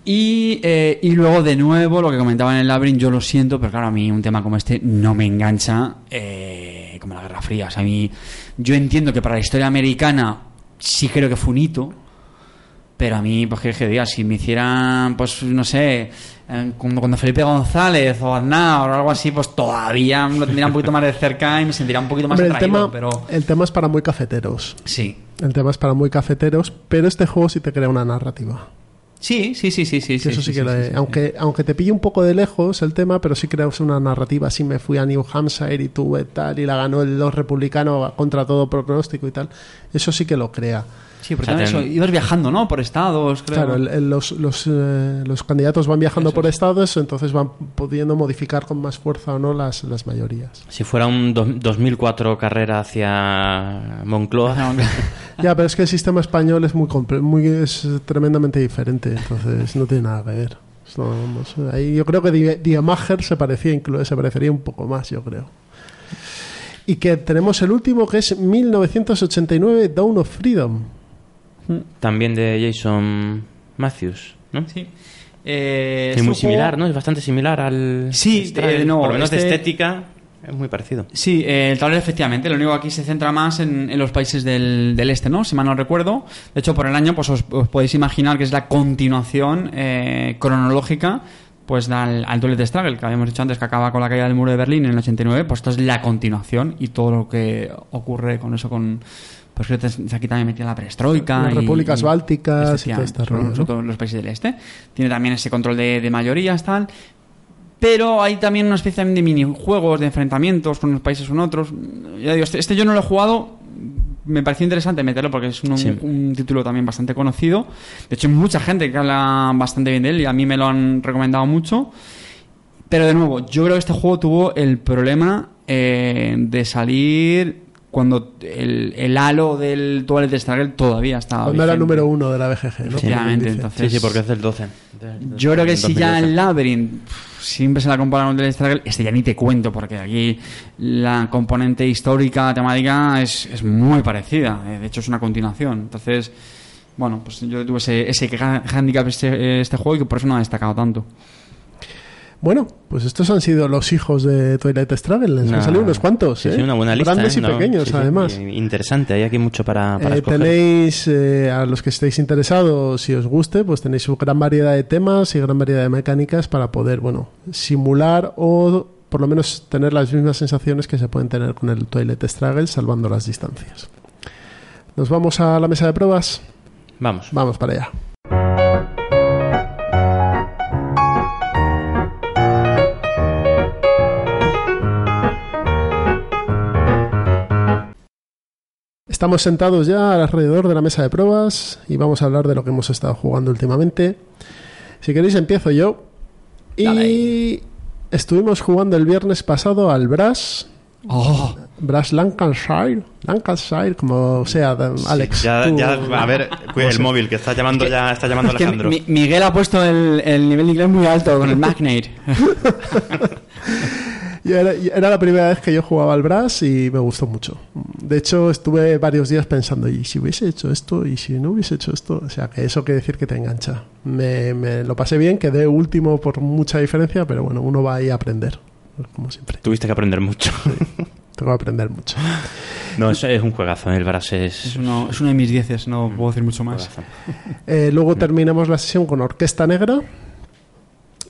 Speaker 4: Y, eh, y luego, de nuevo, lo que comentaba en el Labyrinth, yo lo siento, pero claro, a mí un tema como este no me engancha eh, como la Guerra Fría. O sea, a mí, yo entiendo que para la historia americana sí creo que fue un hito, pero a mí, pues que, diga, si me hicieran, pues no sé, eh, cuando, Felipe González o Aznar o algo así, pues todavía lo tendría un poquito más de cerca y me sentiría un poquito más
Speaker 2: Hombre, el tema,
Speaker 4: pero
Speaker 2: el tema es para muy cafeteros.
Speaker 4: sí.
Speaker 2: El tema es para muy cafeteros, pero este juego sí te crea una narrativa.
Speaker 4: Sí, sí, sí, sí, sí.
Speaker 2: Eso sí, que
Speaker 4: sí,
Speaker 2: le-
Speaker 4: sí,
Speaker 2: aunque aunque te pille un poco de lejos el tema, pero sí creas una narrativa. Así me fui a New Hampshire y tuve tal y la ganó el los republicanos contra todo pronóstico y tal. Eso sí que lo crea.
Speaker 4: Sí, porque
Speaker 3: O sea,
Speaker 4: también
Speaker 3: ten-
Speaker 4: eso, ibas viajando, ¿no? Por estados, creo.
Speaker 2: Claro, el- el- los, los, eh, los candidatos van viajando
Speaker 4: Eso
Speaker 2: por
Speaker 4: es.
Speaker 2: estados, entonces van pudiendo modificar con más fuerza o no las, las mayorías.
Speaker 3: Si fuera un do- 2004 carrera hacia Moncloa, (laughs)
Speaker 2: Ya, pero es que el sistema español es muy, comple- muy es tremendamente diferente, entonces no tiene nada que ver. No, ahí yo creo que Diemacher se parecía incluso se parecería un poco más, yo creo. Y que tenemos el último que es 1989 Dawn of Freedom.
Speaker 3: También de Jason Matthews, ¿no?
Speaker 4: Sí. Eh,
Speaker 3: Es muy similar,
Speaker 4: juego-
Speaker 3: ¿no? Es bastante similar al...
Speaker 4: Sí,
Speaker 3: Strike.
Speaker 4: de- no,
Speaker 3: Por lo menos de
Speaker 4: este-
Speaker 3: estética es muy parecido.
Speaker 4: Sí, eh, el tablero efectivamente. Lo único que aquí se centra más en, en los países del, del este, ¿no? Si mal no recuerdo. De hecho, por el año, pues os, os podéis imaginar que es la continuación eh, cronológica pues al, al Toilet Struggle, que habíamos dicho antes que acaba con la caída del muro de Berlín en el 89, pues esto es la continuación y todo lo que ocurre con eso, con... Pues creo que aquí también metía la perestroika.
Speaker 2: Las
Speaker 4: y-
Speaker 2: repúblicas
Speaker 4: y-
Speaker 2: bálticas y todo este
Speaker 4: los países del este. Tiene también ese control de, de mayorías, tal. Pero hay también una especie de minijuegos, de enfrentamientos con unos países con otros. Ya digo, este, este yo no lo he jugado. Me pareció interesante meterlo porque es un,
Speaker 3: Sí.
Speaker 4: un título también bastante conocido. De hecho, hay mucha gente que habla bastante bien de él y a mí me lo han recomendado mucho. Pero de nuevo, yo creo que este juego tuvo el problema eh, de salir cuando el, el halo del Toilet Struggle todavía estaba.
Speaker 2: Cuando era número uno de la BGG, ¿no?
Speaker 4: Efectivamente, entonces-
Speaker 3: Sí, sí, porque es del 12. de-
Speaker 4: Yo creo que si ya
Speaker 3: 2012.
Speaker 4: el Labyrinth siempre se la compara con el Struggle, este ya ni te cuento, porque aquí la componente histórica, temática, es, es muy parecida. eh, De hecho, es una continuación. Entonces, bueno, pues yo tuve ese, ese ha- handicap este, este juego y que por eso no ha destacado tanto.
Speaker 2: Bueno, pues estos han sido los hijos de Twilight Struggle. Les han salido unos cuantos,
Speaker 3: sí,
Speaker 2: ¿eh?
Speaker 3: una buena lista.
Speaker 2: Grandes
Speaker 3: ¿eh?
Speaker 2: y
Speaker 3: No,
Speaker 2: pequeños,
Speaker 3: sí, sí,
Speaker 2: además.
Speaker 3: y- Interesante, hay aquí mucho para, para
Speaker 2: Eh,
Speaker 3: escoger.
Speaker 2: tenéis, eh, a los que estéis interesados, si os guste, pues tenéis una gran variedad de temas y gran variedad de mecánicas para poder, bueno, simular o por lo menos tener las mismas sensaciones que se pueden tener con el Toilet Struggle salvando las distancias. ¿Nos vamos a la mesa de pruebas?
Speaker 3: Vamos.
Speaker 2: Vamos para allá. Estamos sentados ya alrededor de la mesa de pruebas y vamos a hablar de lo que hemos estado jugando últimamente. Si queréis empiezo yo. Y estuvimos jugando el viernes pasado al Brass.
Speaker 4: Oh,
Speaker 2: Brass Lancashire. Lancashire, como sea, Alex.
Speaker 3: Ya,
Speaker 2: tú-
Speaker 3: ya, a ver, el móvil que está llamando ya, está llamando
Speaker 4: es que
Speaker 3: Alejandro.
Speaker 4: Mi- Miguel ha puesto el, el nivel de inglés muy alto con el Magnate. (laughs) (laughs)
Speaker 2: Y era, y era la primera vez que yo jugaba al Brass y me gustó mucho. De hecho, estuve varios días pensando, ¿y si hubiese hecho esto? ¿Y si no hubiese hecho esto? O sea, que eso quiere decir que te engancha. Me, me lo pasé bien, quedé último por mucha diferencia, pero bueno, uno va ahí a aprender, como siempre.
Speaker 3: Tuviste que aprender mucho.
Speaker 2: Tengo que aprender mucho.
Speaker 3: no, eso es un juegazo. ¿eh? El Brass
Speaker 4: Es
Speaker 3: es.
Speaker 4: uno, es uno de mis dieces, no puedo decir mucho más.
Speaker 2: Eh, luego terminamos la sesión con Orquesta Negra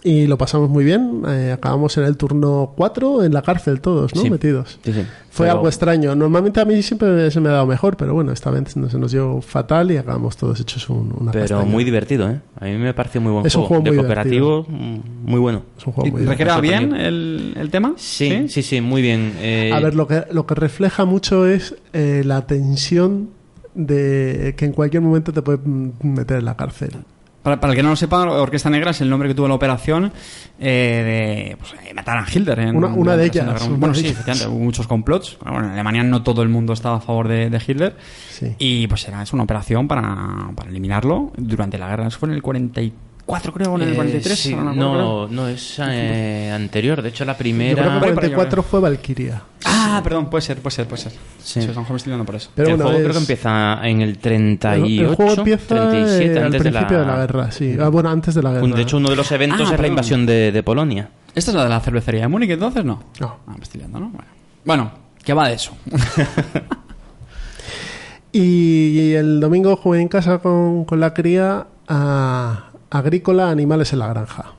Speaker 2: y lo pasamos muy bien. Eh, acabamos en el turno 4 en la cárcel todos, ¿no?
Speaker 3: Sí.
Speaker 2: Metidos.
Speaker 3: Sí, sí.
Speaker 2: Fue
Speaker 3: Pero-
Speaker 2: algo extraño. Normalmente a mí siempre se me ha dado mejor, pero bueno, esta vez no se nos dio fatal y acabamos todos hechos un- una
Speaker 3: Pero
Speaker 2: castaña.
Speaker 3: muy divertido, ¿eh? A mí me pareció muy buen
Speaker 2: Es un
Speaker 3: juego.
Speaker 2: juego
Speaker 3: de
Speaker 2: muy
Speaker 3: cooperativo, mm, muy bueno.
Speaker 2: Es un juego
Speaker 4: ¿Y
Speaker 2: muy
Speaker 4: ¿Recrea
Speaker 3: divertido.
Speaker 4: bien el, el tema?
Speaker 3: Sí, sí, sí, muy bien. Eh,
Speaker 2: A ver, lo que, lo que refleja mucho es eh, la tensión de que en cualquier momento te puede meter en la cárcel.
Speaker 4: Para, para el que no lo sepa, Orquesta Negra es el nombre que tuvo la operación eh, de pues, eh, matar a Hitler. En,
Speaker 2: Una- de ellas, una
Speaker 4: Bueno,
Speaker 2: de
Speaker 4: sí,
Speaker 2: ellas.
Speaker 4: efectivamente, hubo muchos complots. Bueno, en Alemania no todo el mundo estaba a favor de, de Hitler.
Speaker 2: Sí.
Speaker 4: Y pues era es una operación para, para eliminarlo durante la guerra. Eso fue en el 44, creo, en el
Speaker 3: eh,
Speaker 4: 43.
Speaker 3: sí,
Speaker 4: ahora me acuerdo,
Speaker 3: no, no, es eh, anterior. De hecho, la
Speaker 2: Yo
Speaker 3: primera.
Speaker 2: creo que
Speaker 4: ahí,
Speaker 2: 44 fue Valkyria.
Speaker 4: Ah, perdón, puede ser, puede ser, puede ser.
Speaker 3: Sí.
Speaker 4: Sí, a lo mejor me estoy dando por eso.
Speaker 2: Pero
Speaker 3: el
Speaker 2: bueno,
Speaker 3: juego
Speaker 2: es-
Speaker 3: creo que empieza en el 38,
Speaker 2: El, el juego empieza
Speaker 3: 37,
Speaker 2: eh, al
Speaker 3: antes de
Speaker 2: principio
Speaker 3: la,
Speaker 2: de la guerra, sí. Ah, bueno, antes de la guerra.
Speaker 3: De hecho, uno de los eventos
Speaker 4: Ah,
Speaker 3: es la
Speaker 4: perdón.
Speaker 3: invasión de, de Polonia.
Speaker 4: ¿Esta es la de la cervecería de Múnich entonces? No.
Speaker 2: No.
Speaker 4: Ah, me estoy liando, ¿no? Bueno. Bueno, ¿qué va de eso? (laughs)
Speaker 2: Y el domingo jugué en casa con, con la cría a Agrícola Animales en la Granja.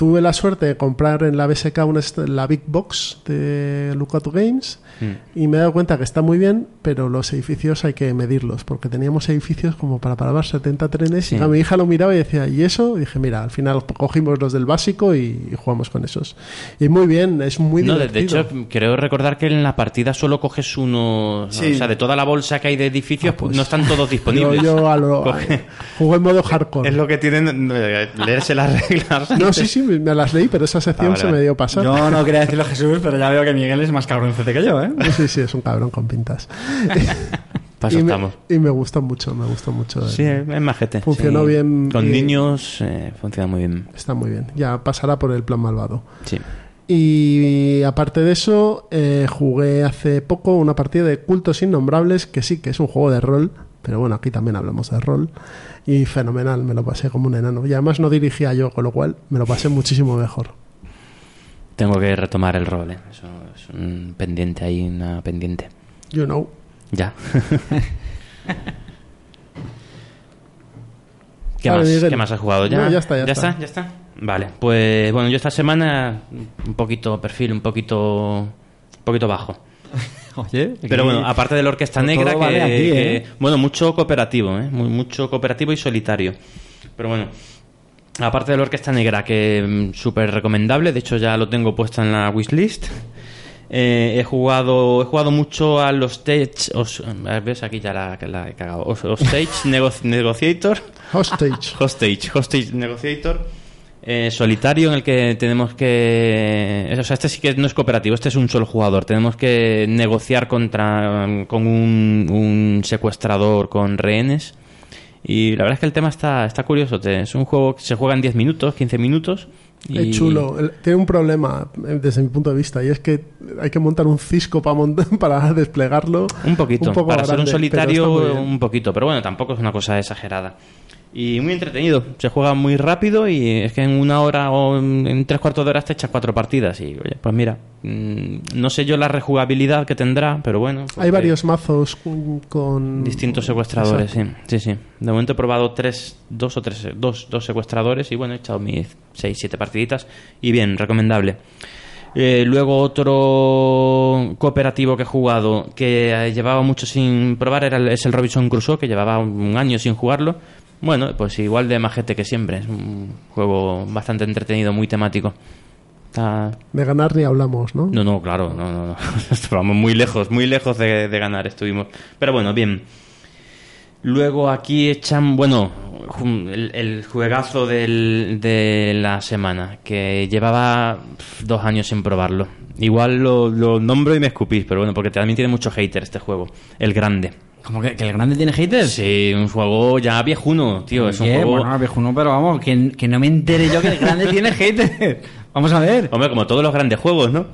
Speaker 2: Tuve la suerte de comprar en la BSK una, la Big Box de Lookout Games
Speaker 3: Mm.
Speaker 2: y me he dado cuenta que está muy bien, pero los edificios hay que medirlos, porque teníamos edificios como para parar 70 trenes
Speaker 3: Sí.
Speaker 2: y a mi hija lo miraba y decía, ¿y eso? Y dije, mira, al final cogimos los del básico y, y jugamos con esos. Y muy bien, es muy
Speaker 3: No, de, de
Speaker 2: divertido.
Speaker 3: hecho, creo recordar que en la partida solo coges uno.
Speaker 4: Sí.
Speaker 3: O sea, de toda la bolsa que hay de edificios,
Speaker 2: Ah, pues.
Speaker 3: no están todos (laughs)
Speaker 2: yo,
Speaker 3: disponibles.
Speaker 2: yo a lo-
Speaker 3: Coge-
Speaker 2: jugué en modo hardcore.
Speaker 3: Es lo que tienen. eh, Leerse las reglas.
Speaker 2: No, sí, sí, me las leí, pero esa sección
Speaker 3: Ah, vale,
Speaker 2: se me dio pasar.
Speaker 4: Yo no quería decirlo a Jesús, pero ya veo que Miguel es más cabroncete que yo, ¿eh?
Speaker 2: Sí, sí, es un cabrón con pintas. (laughs)
Speaker 3: Para eso
Speaker 2: y, me, y me gustó mucho, me gustó mucho.
Speaker 3: Sí, es majete.
Speaker 2: Funcionó
Speaker 3: sí.
Speaker 2: bien
Speaker 3: Con
Speaker 2: y-
Speaker 3: niños eh, funciona muy bien.
Speaker 2: Está muy bien. Ya pasará por el plan malvado.
Speaker 3: Sí.
Speaker 2: Y aparte de eso, eh, jugué hace poco una partida de Cultos Innombrables, que sí que es un juego de rol, pero bueno, aquí también hablamos de rol. Y fenomenal, me lo pasé como un enano. Y además no dirigía yo, con lo cual me lo pasé muchísimo mejor.
Speaker 3: Tengo que retomar el rol. eh. Eso es un pendiente ahí, una pendiente.
Speaker 2: You know.
Speaker 3: Ya. (laughs) ¿Qué,
Speaker 2: Vale,
Speaker 3: más,
Speaker 2: Miguel.
Speaker 3: ¿Qué más has jugado? ¿Ya?
Speaker 2: No, ya está, ya está.
Speaker 3: ¿Ya está? Vale, pues bueno, yo esta semana un poquito perfil, un poquito, un poquito bajo. (laughs) (laughs)
Speaker 4: Oye,
Speaker 3: Pero bueno, aparte de la Orquesta Negra, que,
Speaker 4: vale aquí,
Speaker 3: que-
Speaker 4: ¿eh?
Speaker 3: bueno, mucho cooperativo, ¿eh? Muy- mucho cooperativo y solitario. Pero bueno, aparte de la Orquesta Negra, que mm, súper recomendable, de hecho ya lo tengo puesto en la wishlist. Eh, he jugado he jugado mucho a los stage os- ves aquí ya la, la he cagado Os- Hostage Nego- Negotiator
Speaker 2: Hostage. (laughs)
Speaker 3: Hostage, Hostage Negotiator, eh, solitario en el que tenemos que... O sea, este sí que no es cooperativo, este es un solo jugador. Tenemos que negociar contra con un, un secuestrador con rehenes. Y la verdad es que el tema está, está curioso. Es un juego que se juega en 10 minutos, 15 minutos. Y...
Speaker 2: Es chulo. Tiene un problema eh, desde mi punto de vista y es que hay que montar un cisco para, (laughs) para desplegarlo.
Speaker 3: Un poquito,
Speaker 2: poco
Speaker 3: para ser un
Speaker 2: grande,
Speaker 3: solitario un poquito, pero bueno, tampoco es una cosa exagerada. Y muy entretenido. Se juega muy rápido y es que en una hora o en tres cuartos de hora te echas cuatro partidas. Y oye, pues mira, mm, no sé yo la rejugabilidad que tendrá, pero bueno.
Speaker 2: Hay
Speaker 3: porque-
Speaker 2: varios mazos con...
Speaker 3: Distintos secuestradores,
Speaker 2: Exacto.
Speaker 3: sí. Sí, sí. De momento he probado tres, dos o tres, dos, dos secuestradores y bueno, he echado mis seis, siete partiditas y bien, recomendable. Eh, luego otro cooperativo que he jugado que eh, llevaba mucho sin probar era el, es el Robinson Crusoe, que llevaba un año sin jugarlo. Bueno, pues igual de majete que siempre. Es un juego bastante entretenido, muy temático. Está,
Speaker 2: De ganar ni hablamos, ¿no?
Speaker 3: no, no, claro, no, no, no. (laughs) Estábamos muy lejos, muy lejos de, de ganar estuvimos. Pero bueno, bien. Luego aquí echan, bueno, el, el juegazo del- de la semana, que llevaba dos años sin probarlo. Igual lo, lo nombro y me escupís, pero bueno, porque también tiene mucho hater este juego. El grande.
Speaker 4: ¿Cómo que, que el grande tiene haters?
Speaker 3: Sí, un juego ya viejuno, tío. Es un juego...
Speaker 4: Bueno, viejuno, pero vamos, que, que no me entere yo que el grande tiene (laughs) haters. Vamos a ver.
Speaker 3: Hombre, como todos los grandes juegos, ¿no?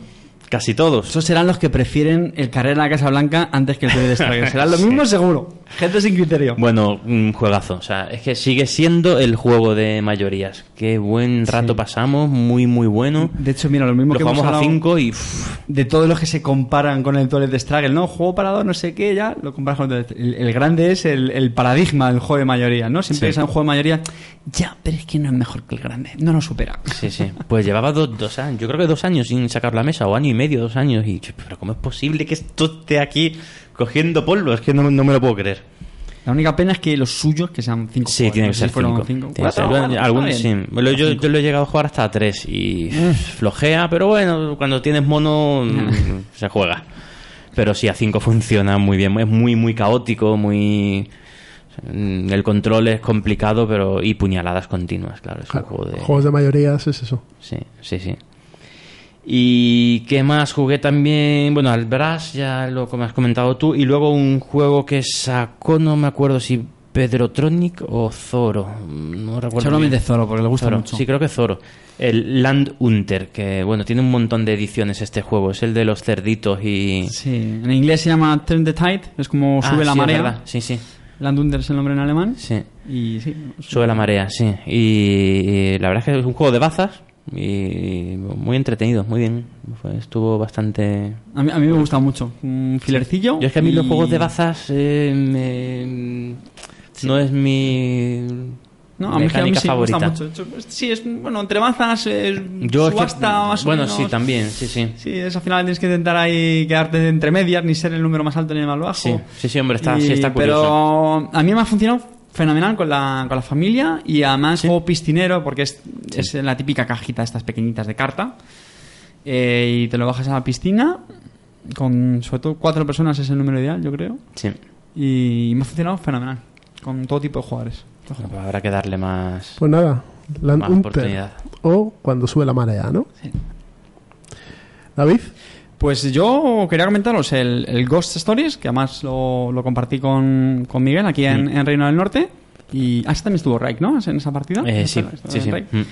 Speaker 3: Casi todos.
Speaker 4: Esos serán los que prefieren el Carrera a la Casa Blanca antes que el TV de Striker. (laughs) Serán lo mismo seguro. Gente sin criterio.
Speaker 3: Bueno, un juegazo. O sea, es que sigue siendo el juego de mayorías. Qué buen rato pasamos, muy, muy bueno.
Speaker 4: De hecho, mira, lo mismo
Speaker 3: Lo
Speaker 4: que hemos
Speaker 3: jugamos a
Speaker 4: hablado
Speaker 3: 5 y. uff,
Speaker 4: de todos los que se comparan con el Toilet Struggle, ¿no? Juego para dos, no sé qué, ya lo comparas con el, el, el grande es el, el paradigma del juego de mayoría, ¿no? Siempre
Speaker 3: Sí.
Speaker 4: es un juego de mayoría, ya, pero es que no es mejor que el grande, no lo supera.
Speaker 3: Sí, sí. Pues llevaba dos, dos años, yo creo que dos años sin sacar la mesa, o año y medio, dos años. Y, ch, pero ¿cómo es posible que esto esté aquí cogiendo polvo? Es que no, no me lo puedo creer.
Speaker 4: La única pena es que los suyos, que sean cinco
Speaker 3: Sí,
Speaker 4: jugadores,
Speaker 3: tiene
Speaker 4: no
Speaker 3: que ser
Speaker 4: si fueron
Speaker 3: cinco.
Speaker 4: cinco.
Speaker 3: Tiene que ser-
Speaker 4: Cuatro,
Speaker 3: bueno, sí. Bueno, yo, yo lo he llegado a jugar hasta tres y flojea, pero bueno, cuando tienes mono mm, se juega. Pero sí, a 5 funciona muy bien. Es muy, muy caótico, muy... mm, El control es complicado, pero... Y puñaladas continuas, claro. Es un juego de...
Speaker 2: Juegos de mayorías es eso.
Speaker 3: Sí, sí, sí. ¿Y qué más? Jugué también, bueno, al Brass, ya lo que me has comentado tú, y luego un juego que sacó, no me acuerdo si Pedrotronic o Zoro, no recuerdo.
Speaker 4: Seguramente. Zoro, porque le gusta
Speaker 3: Zoro,
Speaker 4: mucho.
Speaker 3: Sí, creo que Zoro. El Land Hunter, que bueno, tiene un montón de ediciones este juego, es el de los cerditos y...
Speaker 4: Sí, en inglés se llama Turn the Tide, es como
Speaker 3: Ah,
Speaker 4: sube la
Speaker 3: sí, es
Speaker 4: marea.
Speaker 3: verdad, Sí, sí,
Speaker 4: Landunder es el nombre en alemán.
Speaker 3: sí.
Speaker 4: Y sí,
Speaker 3: Sube la marea, sí. Y, y la verdad es que es un juego de bazas y muy entretenido, muy bien. Fue- estuvo bastante...
Speaker 4: a mí, a mí me gusta mucho. Un filercillo.
Speaker 3: Yo es que a mí los juegos de bazas eh, me- no es mi
Speaker 4: No, a mí, es a mí sí me
Speaker 3: favorita.
Speaker 4: gusta mucho. De Sí, es bueno, entre bazas, es
Speaker 3: Yo es que-
Speaker 4: subasta más o
Speaker 3: bueno,
Speaker 4: menos.
Speaker 3: sí, también, sí, sí.
Speaker 4: Sí, es al final tienes que intentar ahí quedarte entre medias, ni ser el número más alto ni el más bajo.
Speaker 3: Sí, sí, sí, hombre, está,
Speaker 4: Y-
Speaker 3: sí está curioso.
Speaker 4: Pero a mí me ha funcionado fenomenal con la, con la familia y además juego piscinero porque es, es la típica cajita estas pequeñitas de carta Eh, y te lo bajas a la piscina con sobre todo cuatro personas es el número ideal yo creo
Speaker 3: Sí.
Speaker 4: y me ha funcionado fenomenal con todo tipo de jugadores
Speaker 3: Bueno, pues habrá que darle más,
Speaker 2: Pues nada, Land
Speaker 3: más
Speaker 2: Hunter.
Speaker 3: oportunidad.
Speaker 2: O cuando sube la marea, ¿no?
Speaker 4: Sí.
Speaker 2: David,
Speaker 4: Pues yo quería comentaros el, el Ghost Stories, que además lo, lo compartí con, con Miguel aquí en,
Speaker 3: Mm.
Speaker 4: en Reino del Norte. Y ah, ese también estuvo Raik, ¿no? En esa partida.
Speaker 3: Eh, sí, sí, sí. Mm.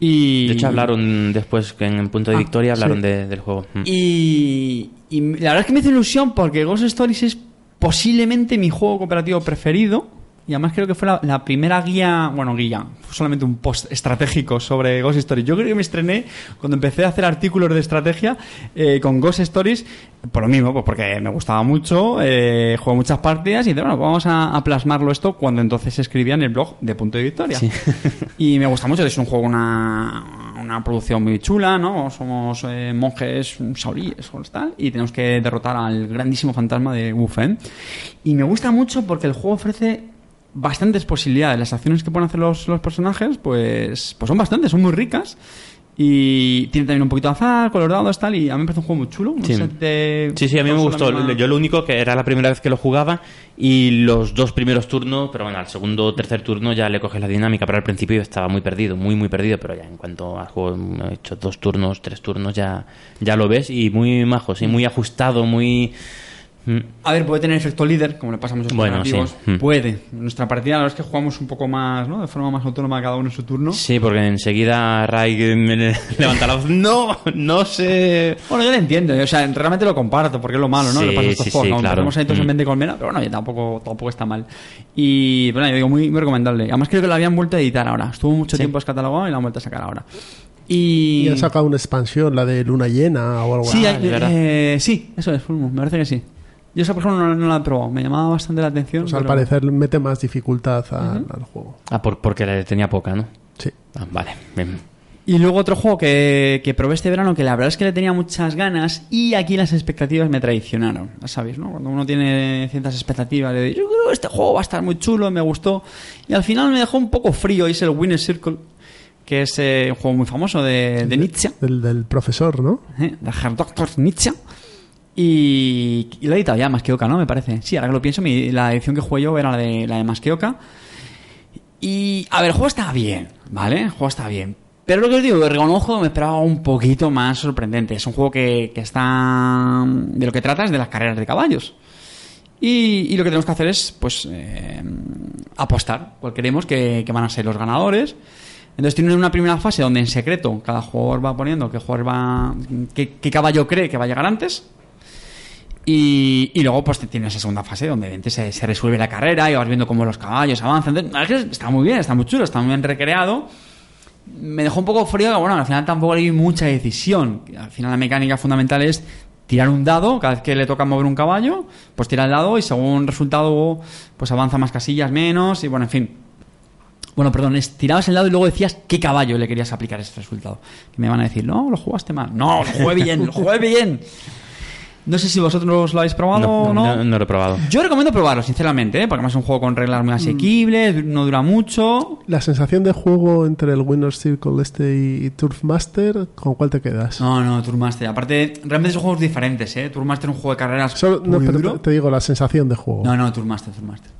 Speaker 4: Y,
Speaker 3: De hecho, hablaron después que en el punto de
Speaker 4: Ah,
Speaker 3: victoria hablaron
Speaker 2: sí.
Speaker 3: de- del juego. Mm.
Speaker 4: Y, y la verdad es que me hizo ilusión porque Ghost Stories es posiblemente mi juego cooperativo preferido. Y además creo que fue la, la primera guía, bueno, guía, solamente un post estratégico sobre Ghost Stories. Yo creo que me estrené cuando empecé a hacer artículos de estrategia eh, con Ghost Stories, por lo mismo, pues porque me gustaba mucho, eh, juego muchas partidas y dije, bueno, vamos a, a plasmarlo esto cuando entonces escribía en el blog de Punto de Victoria.
Speaker 3: Sí. (laughs)
Speaker 4: Y me gusta mucho, es un juego, una, una producción muy chula, ¿no? Somos eh, monjes saulíes o tal, y tenemos que derrotar al grandísimo fantasma de Wufen. Y me gusta mucho porque el juego ofrece bastantes posibilidades. Las acciones que pueden hacer los, los personajes, pues, pues son bastantes, son muy ricas. Y tiene también un poquito de azar, dados, tal, y a mí me parece un juego muy chulo. No
Speaker 3: Sí.
Speaker 4: sé, te-
Speaker 3: Sí, sí, a mí me gustó.
Speaker 4: misma-
Speaker 3: Yo lo único que era la primera vez que lo jugaba y los dos primeros turnos, pero bueno, al segundo o tercer turno ya le coges la dinámica, pero al principio yo estaba muy perdido, muy, muy perdido, pero ya en cuanto al juego he hecho dos turnos, tres turnos, ya, ya lo ves y muy majo, sí, muy ajustado, muy... Mm.
Speaker 4: A ver, puede tener efecto líder, como le pasa a muchos
Speaker 3: Bueno, sí. Mm.
Speaker 4: Puede. En nuestra partida, la verdad es que jugamos un poco más, ¿no? De forma más autónoma cada uno en su turno.
Speaker 3: Sí, porque enseguida Ray me le- levanta la voz. No, no sé.
Speaker 4: Bueno, yo lo entiendo, o sea, realmente lo comparto, porque es lo malo, ¿no?
Speaker 3: Sí,
Speaker 4: Le pasa a estos
Speaker 3: sí,
Speaker 4: juegos,
Speaker 3: sí,
Speaker 4: aunque
Speaker 3: claro.
Speaker 4: tenemos ahí todos en
Speaker 3: Mm.
Speaker 4: mente colmena, pero bueno, tampoco, tampoco está mal. Y, bueno, yo digo, muy, muy recomendable. Además creo que lo habían vuelto a editar ahora. Estuvo mucho tiempo descatalogado y lo han vuelto a sacar ahora. Y...
Speaker 2: Y han sacado una expansión, la de Luna Llena o algo
Speaker 4: Sí,
Speaker 2: así.
Speaker 3: es verdad.
Speaker 4: eh, sí, eso es, Fulmo, me parece que sí. Yo esa, por ejemplo, no, no la he probado. Me llamaba bastante la atención.
Speaker 2: Pues al
Speaker 4: pero-
Speaker 2: parecer mete más dificultad al, al juego.
Speaker 3: Ah, por- porque le tenía poca, ¿no?
Speaker 2: Sí.
Speaker 3: Ah, vale. Bien.
Speaker 4: Y luego otro juego que, que probé este verano que la verdad es que le tenía muchas ganas y aquí las expectativas me traicionaron. Ya sabéis, ¿no? Cuando uno tiene ciertas expectativas de yo creo que este juego va a estar muy chulo, me gustó. Y al final me dejó un poco frío y es el Winner Circle, que es eh, un juego muy famoso de, de Nietzsche.
Speaker 2: Del, del profesor, ¿no?
Speaker 4: ¿eh? de Herr Dr. Nietzsche. Y, y lo he editado ya, Masqueoka, ¿no? Me parece. Sí, ahora que lo pienso, mi- la edición que jugué yo era la de, la de Masqueoka. Y, a ver, el juego está bien, ¿vale? El juego está bien. Pero lo que os digo, reconozco me esperaba un poquito más sorprendente. Es un juego que, está... De lo que trata es de las carreras de caballos. Y, y lo que tenemos que hacer es, pues, eh, apostar. Cuál queremos que, van a ser los ganadores. Entonces tiene una primera fase donde en secreto cada jugador va poniendo qué jugador va, qué, qué caballo cree que va a llegar antes. Y, y luego pues tiene esa segunda fase donde evidentemente se, se resuelve la carrera y vas viendo cómo los caballos avanzan. Está muy bien, está muy chulo, está muy bien recreado. Me dejó un poco frío, que bueno, al final tampoco hay mucha decisión. Al final la mecánica fundamental es tirar un dado, cada vez que le toca mover un caballo, pues tira el dado y según resultado pues avanza más casillas, menos y bueno, en fin. Bueno, perdón, es tirabas el dado y luego decías qué caballo le querías aplicar ese resultado. Que me van a decir, no, lo jugaste mal. No, lo jugué bien, lo jugué bien. No sé si vosotros lo habéis probado
Speaker 3: No,
Speaker 4: o no.
Speaker 3: no, no lo he probado.
Speaker 4: Yo recomiendo probarlo, sinceramente, ¿eh? porque además es un juego con reglas muy asequibles, no dura mucho.
Speaker 2: La sensación de juego entre el Winner's Circle este y, Turf Master, ¿con cuál te quedas?
Speaker 4: No, no, Tourmaster. Aparte, realmente son juegos diferentes, ¿eh? Tourmaster es un juego de carreras
Speaker 2: Solo- no, pero
Speaker 4: duro.
Speaker 2: te, te digo la sensación de juego.
Speaker 4: No, no, Tourmaster, Tourmaster.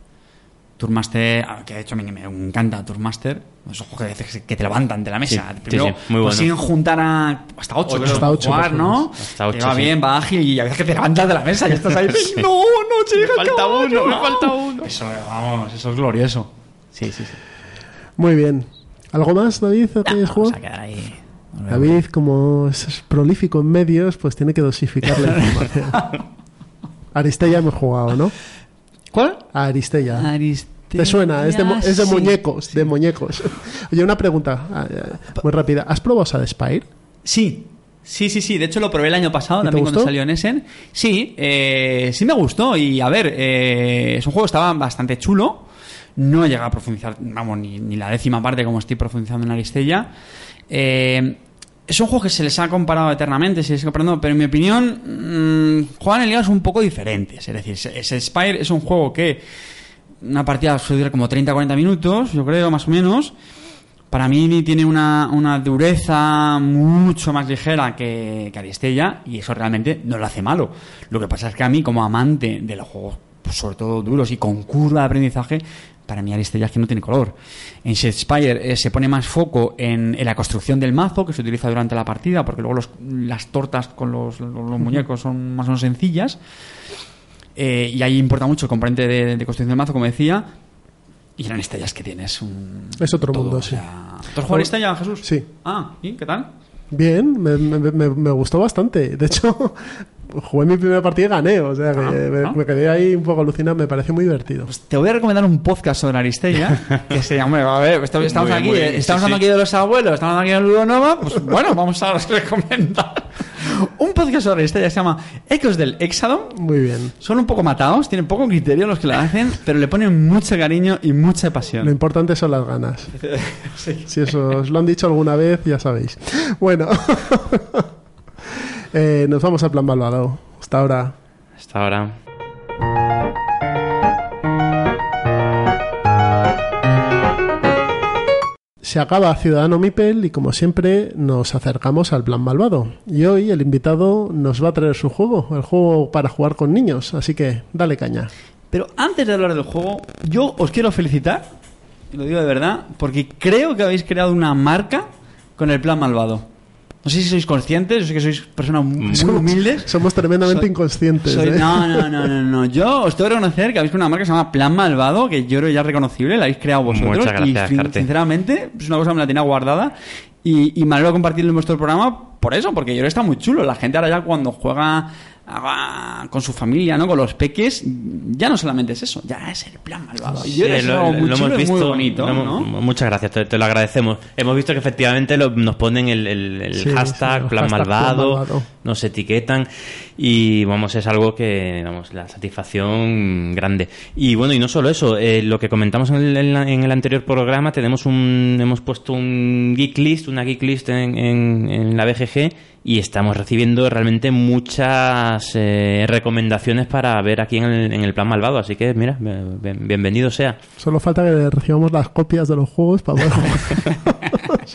Speaker 4: Tourmaster, que de hecho a mí me encanta Tourmaster. Esos juegos que, que te levantan de la mesa.
Speaker 3: Sí,
Speaker 4: Primero
Speaker 3: sí, sí, muy bueno.
Speaker 4: consiguen juntar a hasta 8,
Speaker 2: Ocho. Hasta ocho
Speaker 4: jugar, ¿no?
Speaker 3: Hasta ocho,
Speaker 4: que va
Speaker 3: sí.
Speaker 4: bien, va ágil y a veces que te levantas de la mesa y estás ahí. (laughs) No, no, chica,
Speaker 3: Me falta uno, me falta uno.
Speaker 4: Eso, vamos, eso es glorioso. Sí, sí, sí.
Speaker 2: Muy bien. ¿Algo más, David, que hayas
Speaker 4: Vamos
Speaker 2: jugado?
Speaker 4: a quedar ahí.
Speaker 2: David, como es prolífico en medios, pues tiene que dosificar la (laughs) información. Aristella hemos jugado, ¿no?
Speaker 4: ¿Cuál?
Speaker 2: A Aristella.
Speaker 4: Aristella.
Speaker 2: ¿Te suena? Es de, mo- es de
Speaker 4: sí.
Speaker 2: muñecos, de muñecos. (laughs) Oye, una pregunta ah, muy rápida. ¿Has probado Sad Spire?
Speaker 4: Sí. Sí, sí, sí. De hecho, lo probé el año pasado,
Speaker 2: ¿Y te
Speaker 4: también cuando salió en Essen. Sí, eh, sí me gustó. Y a ver, eh, es un juego que estaba bastante chulo. No he llegado a profundizar, vamos, ni, ni la décima parte como estoy profundizando en Aristella. Eh, es un juego que se les ha comparado eternamente, se les ha comparado, pero en mi opinión, mmm, juegan en ligas un poco diferentes. Es decir, ese Spire es un juego que una partida suele durar como 30-40 minutos, yo creo, más o menos. Para mí tiene una, una dureza mucho más ligera que, que Aristella y eso realmente no lo hace malo. Lo que pasa es que a mí, como amante de los juegos, pues, sobre todo duros y con curva de aprendizaje, para mí Aristella es que no tiene color. En Shadespire eh, se pone más foco en, en la construcción del mazo que se utiliza durante la partida, porque luego los- las tortas con los, los- los muñecos son más o menos sencillas. Eh, y ahí importa mucho el componente de, de construcción del mazo, como decía. Y en Aristella es que tienes un...
Speaker 2: Es otro
Speaker 4: todo,
Speaker 2: mundo,
Speaker 4: o
Speaker 2: sí.
Speaker 4: sea- ¿Tú has jugado Jesús?
Speaker 2: Sí.
Speaker 4: Ah, ¿y qué tal?
Speaker 2: Bien, me, me- me- me gustó bastante. De hecho, (laughs) jugué mi primera partida y gané. O sea, que
Speaker 4: Ah,
Speaker 2: me,
Speaker 4: ah.
Speaker 2: me quedé ahí un poco alucinado. Me pareció muy divertido.
Speaker 4: Pues te voy a recomendar un podcast sobre Aristella. (laughs) que se llama, a ver, esto- estamos
Speaker 3: bien,
Speaker 4: aquí, eh,
Speaker 3: bien,
Speaker 4: estamos
Speaker 3: sí,
Speaker 4: hablando
Speaker 3: sí.
Speaker 4: aquí de los abuelos, estamos hablando aquí de Ludonova, pues bueno, vamos a (laughs) recomendar (laughs) un podcast sobre Aristella, se llama Ecos del Exadon.
Speaker 2: Muy bien.
Speaker 4: Son un poco matados, tienen poco criterio los que lo hacen, (laughs) pero le ponen mucho cariño y mucha
Speaker 2: Lo
Speaker 4: pasión.
Speaker 2: importante son las ganas. (laughs)
Speaker 4: Sí.
Speaker 2: Si eso os lo han dicho alguna vez, ya sabéis. Bueno, Eh, nos vamos al plan malvado. Hasta ahora.
Speaker 3: Hasta ahora.
Speaker 2: Se acaba Ciudadano Mipel y como siempre nos acercamos al plan malvado. Y hoy el invitado nos va a traer su juego, el juego para jugar con niños. Así que dale caña.
Speaker 4: Pero antes de hablar del juego, yo os quiero felicitar, y lo digo de verdad, porque creo que habéis creado una marca con el plan malvado. No sé si sois conscientes, yo sé que sois personas muy humildes.
Speaker 2: Somos tremendamente
Speaker 4: Soy-
Speaker 2: inconscientes.
Speaker 4: soy-
Speaker 2: ¿eh?
Speaker 4: no, no, no, no, no. Yo os tengo que reconocer que habéis creado una marca que se llama Plan Malvado, que yo creo ya es reconocible, la habéis creado vosotros.
Speaker 3: Muchas gracias,
Speaker 4: y sin-
Speaker 3: Carte.
Speaker 4: sinceramente, es una cosa que me la tenía guardada. Y, y me alegro de compartirlo en vuestro programa por eso, porque yo creo que está muy chulo. La gente ahora ya cuando juega con su familia, ¿no? Con los peques, ya no solamente es eso, ya es el plan malvado. Y yo creo que es
Speaker 3: lo,
Speaker 4: algo
Speaker 3: lo-
Speaker 4: muy
Speaker 3: lo
Speaker 4: chulo
Speaker 3: hemos
Speaker 4: y muy
Speaker 3: visto.
Speaker 4: bonito,
Speaker 3: lo hemos-
Speaker 4: ¿no?
Speaker 3: Muchas gracias, te, te lo agradecemos. Hemos visto que efectivamente lo- nos ponen el, el- el
Speaker 2: Sí,
Speaker 3: hashtag,
Speaker 2: sí,
Speaker 3: plan,
Speaker 2: hashtag plan
Speaker 3: malvado,
Speaker 2: malvado.
Speaker 3: nos etiquetan y vamos, es algo que, vamos, la satisfacción grande. Y bueno, y no solo eso, eh, lo que comentamos en el, en el anterior programa, tenemos un, hemos puesto un geek list, una geek list en, en- en la BGG y estamos recibiendo realmente muchas eh, recomendaciones para ver aquí en el, en el plan malvado. Así que, mira, bien- bienvenido sea.
Speaker 2: Solo falta que recibamos las copias de los juegos para poder jugar. (laughs)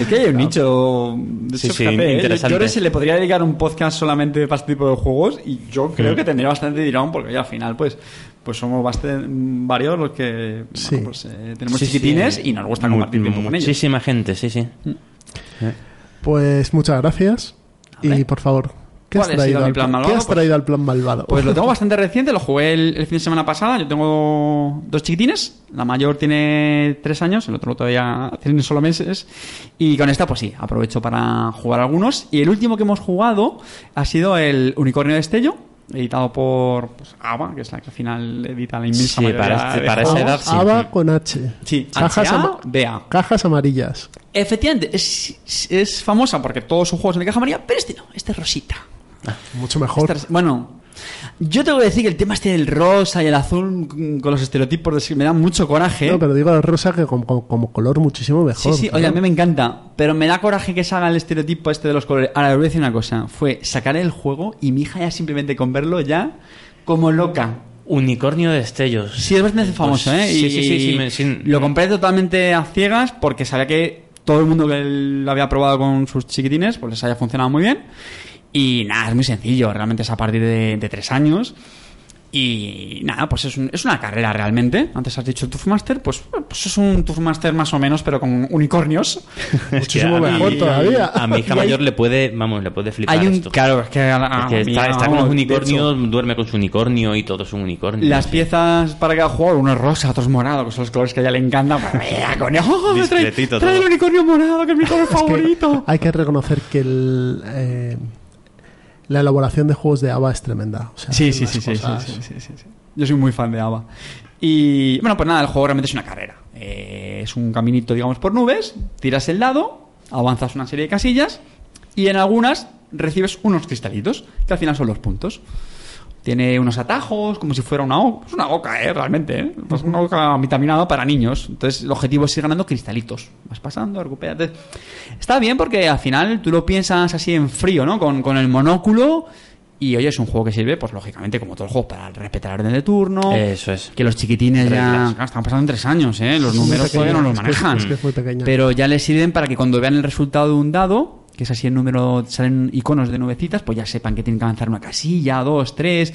Speaker 4: Es que hay un nicho. de
Speaker 3: Sí,
Speaker 4: fíjate, ¿eh? Yo creo que se le podría dedicar un podcast solamente para este tipo de juegos y yo creo
Speaker 3: Mm.
Speaker 4: que tendría bastante tirón porque oye, al final, pues. Pues somos bastante varios los que bueno, pues, eh, tenemos
Speaker 3: Sí, sí.
Speaker 4: chiquitines y nos gusta compartir
Speaker 3: Mu-
Speaker 4: tiempo con ellos.
Speaker 3: Muchísima gente, sí, sí.
Speaker 2: Pues muchas gracias. Y por favor, ¿qué has
Speaker 4: ¿Cuál ha sido
Speaker 2: traído, al,
Speaker 4: plan
Speaker 2: ¿qué
Speaker 4: malvado?
Speaker 2: has
Speaker 4: Pues-
Speaker 2: traído al plan malvado?
Speaker 4: Pues lo tengo (laughs) bastante reciente, lo jugué el, el fin de semana pasada. Yo tengo dos chiquitines. La mayor tiene tres años, el otro todavía tiene solo meses. Y con esta, pues sí, aprovecho para jugar algunos. Y el último que hemos jugado ha sido el Unicornio de Destello, editado por pues, que es la que al final edita la inmensa
Speaker 3: Sí,
Speaker 4: mayoría
Speaker 3: para este-
Speaker 4: de
Speaker 3: para esa edad, sí.
Speaker 2: Ava con H.
Speaker 4: Sí,
Speaker 2: Cajas, ama- cajas amarillas.
Speaker 4: Efectivamente, es, es famosa porque todos sus juegos son de caja amarilla, pero este no, este es rosita.
Speaker 2: Mucho mejor.
Speaker 4: Bueno, yo tengo que decir que el tema este del rosa y el azul con los estereotipos de me da mucho coraje.
Speaker 2: No, pero digo el rosa que como, como- como color muchísimo
Speaker 4: sí,
Speaker 2: mejor.
Speaker 4: sí,
Speaker 2: claro.
Speaker 4: oye, a mí me encanta, pero me da coraje que se haga el estereotipo este de los colores. Ahora, les voy a decir una cosa, fue sacar el juego y mi hija ya simplemente con verlo ya como loca.
Speaker 3: Unicornio de destellos.
Speaker 4: Sí, es bastante famoso,
Speaker 3: Pues,
Speaker 4: ¿eh?
Speaker 3: sí,
Speaker 4: Y-
Speaker 3: sí, sí, sí, me- sí.
Speaker 4: Lo compré totalmente a ciegas porque sabía que todo el mundo que lo había probado con sus chiquitines pues les haya funcionado muy bien. Y nada, es muy sencillo, realmente es a partir de, de tres años. Y nada, pues es, un- es una carrera realmente. Antes has dicho Turfmaster, pues, pues es un Turfmaster más o menos, pero con unicornios. (laughs)
Speaker 2: Muchísimo
Speaker 3: a
Speaker 2: mejor
Speaker 3: mí-
Speaker 2: todavía.
Speaker 3: A mi hija (laughs)
Speaker 4: Y hay-
Speaker 3: mayor le puede, vamos, le puede flipar
Speaker 4: Hay un.
Speaker 3: esto.
Speaker 4: Claro, es que, a la-
Speaker 3: Es que
Speaker 4: a mí,
Speaker 3: está, está con los unicornios, duerme con su unicornio y todo es un unicornio.
Speaker 4: Las
Speaker 3: sí.
Speaker 4: piezas para cada jugador, uno es rosa, otro es morado, que son los colores que a ella le encantan. Pues (laughs) mira, conejo, ¡oh, me trae, trae el unicornio morado, que es mi color
Speaker 2: Es que
Speaker 4: favorito.
Speaker 2: hay que reconocer que el, eh, la elaboración de juegos de Ava es tremenda. O sea,
Speaker 4: Sí, sí, sí,
Speaker 2: unas
Speaker 4: sí,
Speaker 2: cosas-
Speaker 4: sí, sí, sí, sí. Yo soy muy fan de ABBA. Y bueno, pues nada, el juego realmente es una carrera. Eh, es un caminito, digamos, por nubes, tiras el dado, avanzas una serie de casillas y en algunas recibes unos cristalitos, que al final son los puntos. Tiene unos atajos, como si fuera una oca. Es una oca, ¿eh? Realmente, ¿eh? Es una oca vitaminada para niños. Entonces, el objetivo es ir ganando cristalitos. Vas pasando, recupérate. Está bien porque al final tú lo piensas así en frío, ¿no? Con, con el monóculo. Y oye, es un juego que sirve, pues lógicamente, como todo el juego, para respetar el orden de turno.
Speaker 3: Eso es.
Speaker 4: Que los chiquitines ya. Claro, están pasando tres años, ¿eh? Los números todavía no los manejan.
Speaker 2: es que es muy.
Speaker 4: Pero ya les sirven para que cuando vean el resultado de un dado, que es así el número, salen iconos de nubecitas, pues ya sepan que tienen que avanzar una casilla, dos, tres.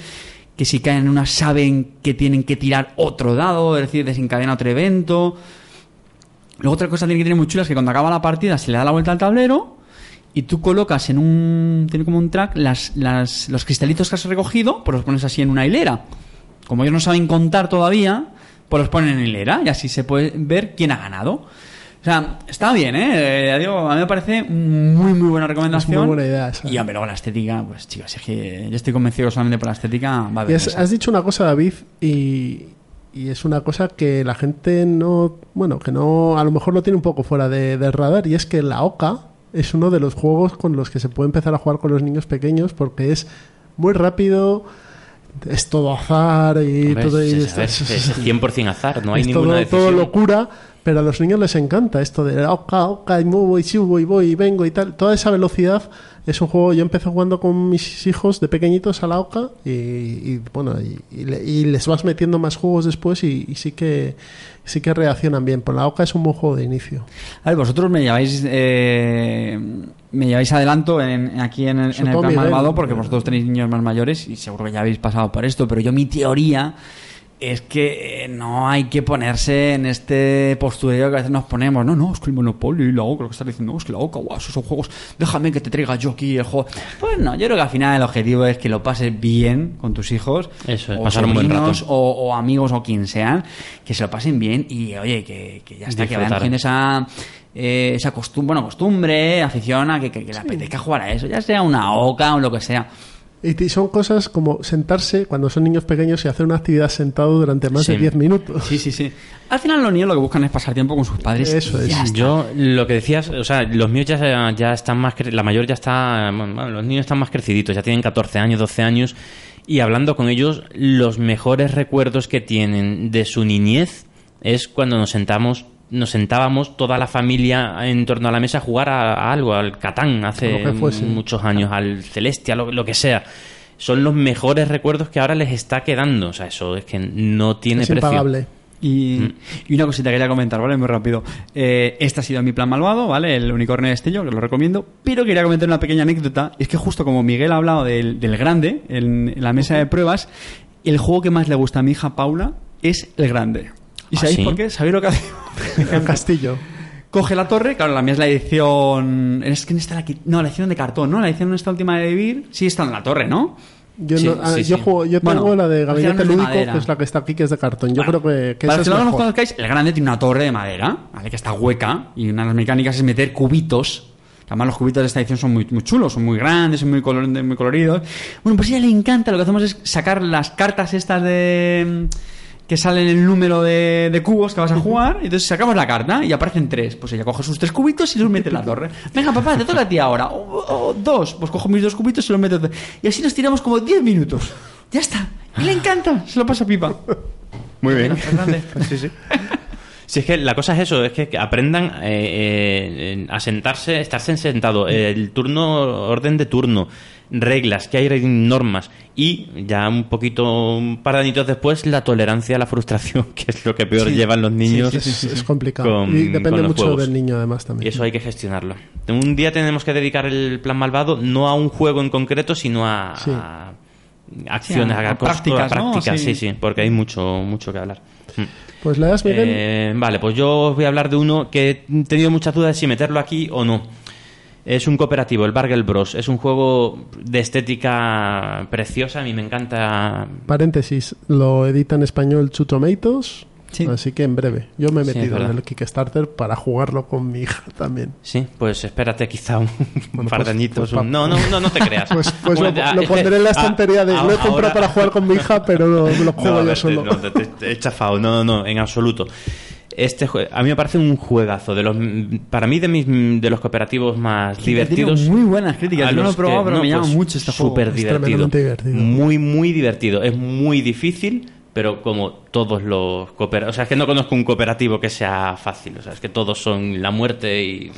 Speaker 4: Que si caen en una saben que tienen que tirar otro dado, es decir, desencadena otro evento. Luego otra cosa que tiene que tener muy chula es que cuando acaba la partida se le da la vuelta al tablero y tú colocas en un... tiene como un track las, las, los cristalitos que has recogido, pues los pones así en una hilera. Como ellos no saben contar todavía, pues los ponen en hilera y así se puede ver quién ha ganado. O sea, está bien, ¿eh? Eh, ya digo, a mí me parece muy, muy buena recomendación.
Speaker 2: Es muy buena idea esa.
Speaker 4: Y hombre, luego la estética, pues chicos, es que yo estoy convencido que solamente por la estética va a
Speaker 2: Y
Speaker 4: haber
Speaker 2: has, has dicho una cosa, David, y, y es una cosa que la gente no, bueno, que no, a lo mejor lo tiene un poco fuera de, del radar, y es que la OCA es uno de los juegos con los que se puede empezar a jugar con los niños pequeños porque es muy rápido, es todo azar y
Speaker 3: Hombre,
Speaker 2: todo y
Speaker 3: es, es- es 100% azar, no hay
Speaker 2: es
Speaker 3: ninguna
Speaker 2: todo,
Speaker 3: decisión.
Speaker 2: todo locura, pero a los niños les encanta esto de oca, oca, y muevo y subo y voy y vengo y tal. Toda esa velocidad es un juego. Yo empecé jugando con mis hijos de pequeñitos a la oca y, y, bueno, y, y le- y les vas metiendo más juegos después y, y sí que sí que reaccionan bien. Pero la oca es un buen juego de inicio.
Speaker 4: A ver, vosotros me lleváis eh, me lleváis adelanto en, aquí en el, en el plan malvado porque vosotros tenéis niños más mayores y seguro que ya habéis pasado por esto, pero yo mi teoría es que eh, no hay que ponerse en este postureo que a veces nos ponemos. No, no, es que el Monopoly y la OCA, lo que estás diciendo, es que la OCA, guau, esos son juegos, déjame que te traiga yo aquí el juego. Pues no, yo creo que al final el objetivo es que lo pases bien con tus hijos,
Speaker 3: Eso es,
Speaker 4: o
Speaker 3: pasar un buen rato.
Speaker 4: O, o amigos o quien sean, que se lo pasen bien y oye, que, que ya está, que vayan esa, eh, esa costumbre, bueno, costumbre, afición a que, que, que le apetezca jugar a eso, ya sea una OCA o lo que sea.
Speaker 2: Y son cosas como sentarse cuando son niños pequeños y hacer una actividad sentado durante más
Speaker 4: Sí.
Speaker 2: de 10 minutos.
Speaker 4: Sí, sí, sí. Al final los niños lo que buscan es pasar tiempo con sus padres.
Speaker 2: Eso es.
Speaker 4: está.
Speaker 3: Yo, lo que decías, o sea, los míos ya, ya están más, la mayor ya está, bueno, los niños están más creciditos, ya tienen 14 años, 12 años, y hablando con ellos, los mejores recuerdos que tienen de su niñez es cuando nos sentamos, nos sentábamos toda la familia en torno a la mesa a jugar a, a algo, al Catán, hace muchos años, al Celestia, lo, lo que sea. Son los mejores recuerdos que ahora les está quedando. O sea, eso es que no tiene
Speaker 2: es
Speaker 3: precio.
Speaker 2: impagable.
Speaker 4: Y, y una cosita que quería comentar, ¿vale? Muy rápido. Eh, este ha sido mi plan malvado, ¿vale? El unicornio de Destello, que lo recomiendo. Pero quería comentar una pequeña anécdota. Es que justo como Miguel ha hablado del, del grande en, en la mesa de pruebas, el juego que más le gusta a mi hija Paula es el grande. ¿Y
Speaker 3: ¿Ah,
Speaker 4: sabéis
Speaker 3: sí?
Speaker 4: por qué? ¿Sabéis lo que hace? (laughs)
Speaker 2: El castillo.
Speaker 4: Coge la torre, claro, la mía es la edición. Es que no está la. No, la edición de cartón, ¿no? La edición esta última de Vivir. Sí, está en la torre, ¿no?
Speaker 2: Yo,
Speaker 3: Sí,
Speaker 2: no- ah,
Speaker 3: sí,
Speaker 2: yo,
Speaker 3: sí.
Speaker 2: juego- yo tengo
Speaker 4: Bueno,
Speaker 2: la de Gabinete
Speaker 4: es de
Speaker 2: Lúdico,
Speaker 4: madera.
Speaker 2: que es la que está aquí, que es de cartón. Yo
Speaker 4: Bueno,
Speaker 2: creo que, que
Speaker 4: para
Speaker 2: esa es
Speaker 4: que no
Speaker 2: mejor.
Speaker 4: conozcáis, el grande tiene una torre de madera, ¿vale? Que está hueca y una de las mecánicas es meter cubitos. Además, los cubitos de esta edición son muy, muy chulos, son muy grandes, son muy, color- muy coloridos. Bueno, pues a ella le encanta. Lo que hacemos es sacar las cartas estas de. Que salen el número de, de cubos que vas a jugar. Y entonces sacamos la carta y aparecen tres. Pues ella coge sus tres cubitos y los mete en la torre. Venga, papá, te toca a ti ahora. O, o dos. Pues cojo mis dos cubitos y los meto. Y así nos tiramos como 10 minutos. Ya está. Y le encanta. Se lo pasa pipa.
Speaker 3: Muy bien. Sí, sí. Si es que la cosa es eso, es que aprendan eh, eh, a sentarse, estarse sentado, el turno, orden de turno, reglas, que hay normas y ya un poquito, un par de añitos después, la tolerancia a la frustración, (laughs) que es lo que peor
Speaker 4: Sí.
Speaker 3: llevan los niños.
Speaker 2: Es, es complicado.
Speaker 3: con-
Speaker 2: y depende mucho
Speaker 3: juegos.
Speaker 2: del niño, además,
Speaker 3: Y
Speaker 2: también.
Speaker 3: eso hay que gestionarlo. Un día tenemos que dedicar el plan malvado no a un juego en concreto, sino a,
Speaker 2: Sí.
Speaker 3: a acciones,
Speaker 4: Sí, a-
Speaker 3: a,
Speaker 4: a prácticas, ¿no?
Speaker 3: prácticas,
Speaker 4: Sí.
Speaker 3: sí, sí, porque hay mucho, mucho que hablar. Mm.
Speaker 2: Pues le das, Miguel.
Speaker 3: Eh, vale, pues yo os voy a hablar de uno que he tenido muchas dudas de si meterlo aquí o no. Es un cooperativo, el Bargel Bros. Es un juego de estética preciosa, a mí me encanta.
Speaker 2: Paréntesis, lo edita en español Tomatoes.
Speaker 4: Sí.
Speaker 2: Así que en breve. Yo me he
Speaker 3: Sí,
Speaker 2: metido en el Kickstarter para jugarlo con mi hija también.
Speaker 3: Sí, pues espérate quizá un,
Speaker 2: Bueno,
Speaker 3: par de
Speaker 2: pues-
Speaker 3: añitos.
Speaker 2: pues
Speaker 3: un- No, no, no, no te creas. (laughs)
Speaker 2: Pues, pues
Speaker 3: Bueno,
Speaker 2: lo, pondré en la estantería de. lo he comprado
Speaker 3: ahora-
Speaker 2: para jugar con mi hija, pero lo, lo (laughs) juego
Speaker 3: No,
Speaker 2: yo
Speaker 3: ver,
Speaker 2: solo.
Speaker 3: te- no, te, te- te he chafado. No, no, no, en absoluto. Este jue- a mí me parece un juegazo de los para mí de mis de los cooperativos más divertidos.
Speaker 4: Muy buenas críticas. Yo no lo he probado, pero
Speaker 3: no,
Speaker 4: me llama
Speaker 3: pues,
Speaker 4: mucho este juego.
Speaker 3: Súper divertido. Muy, muy divertido. Es muy difícil, pero como todos los cooperativos. O sea, es que no conozco un cooperativo que sea fácil. O sea, es que todos son la muerte y.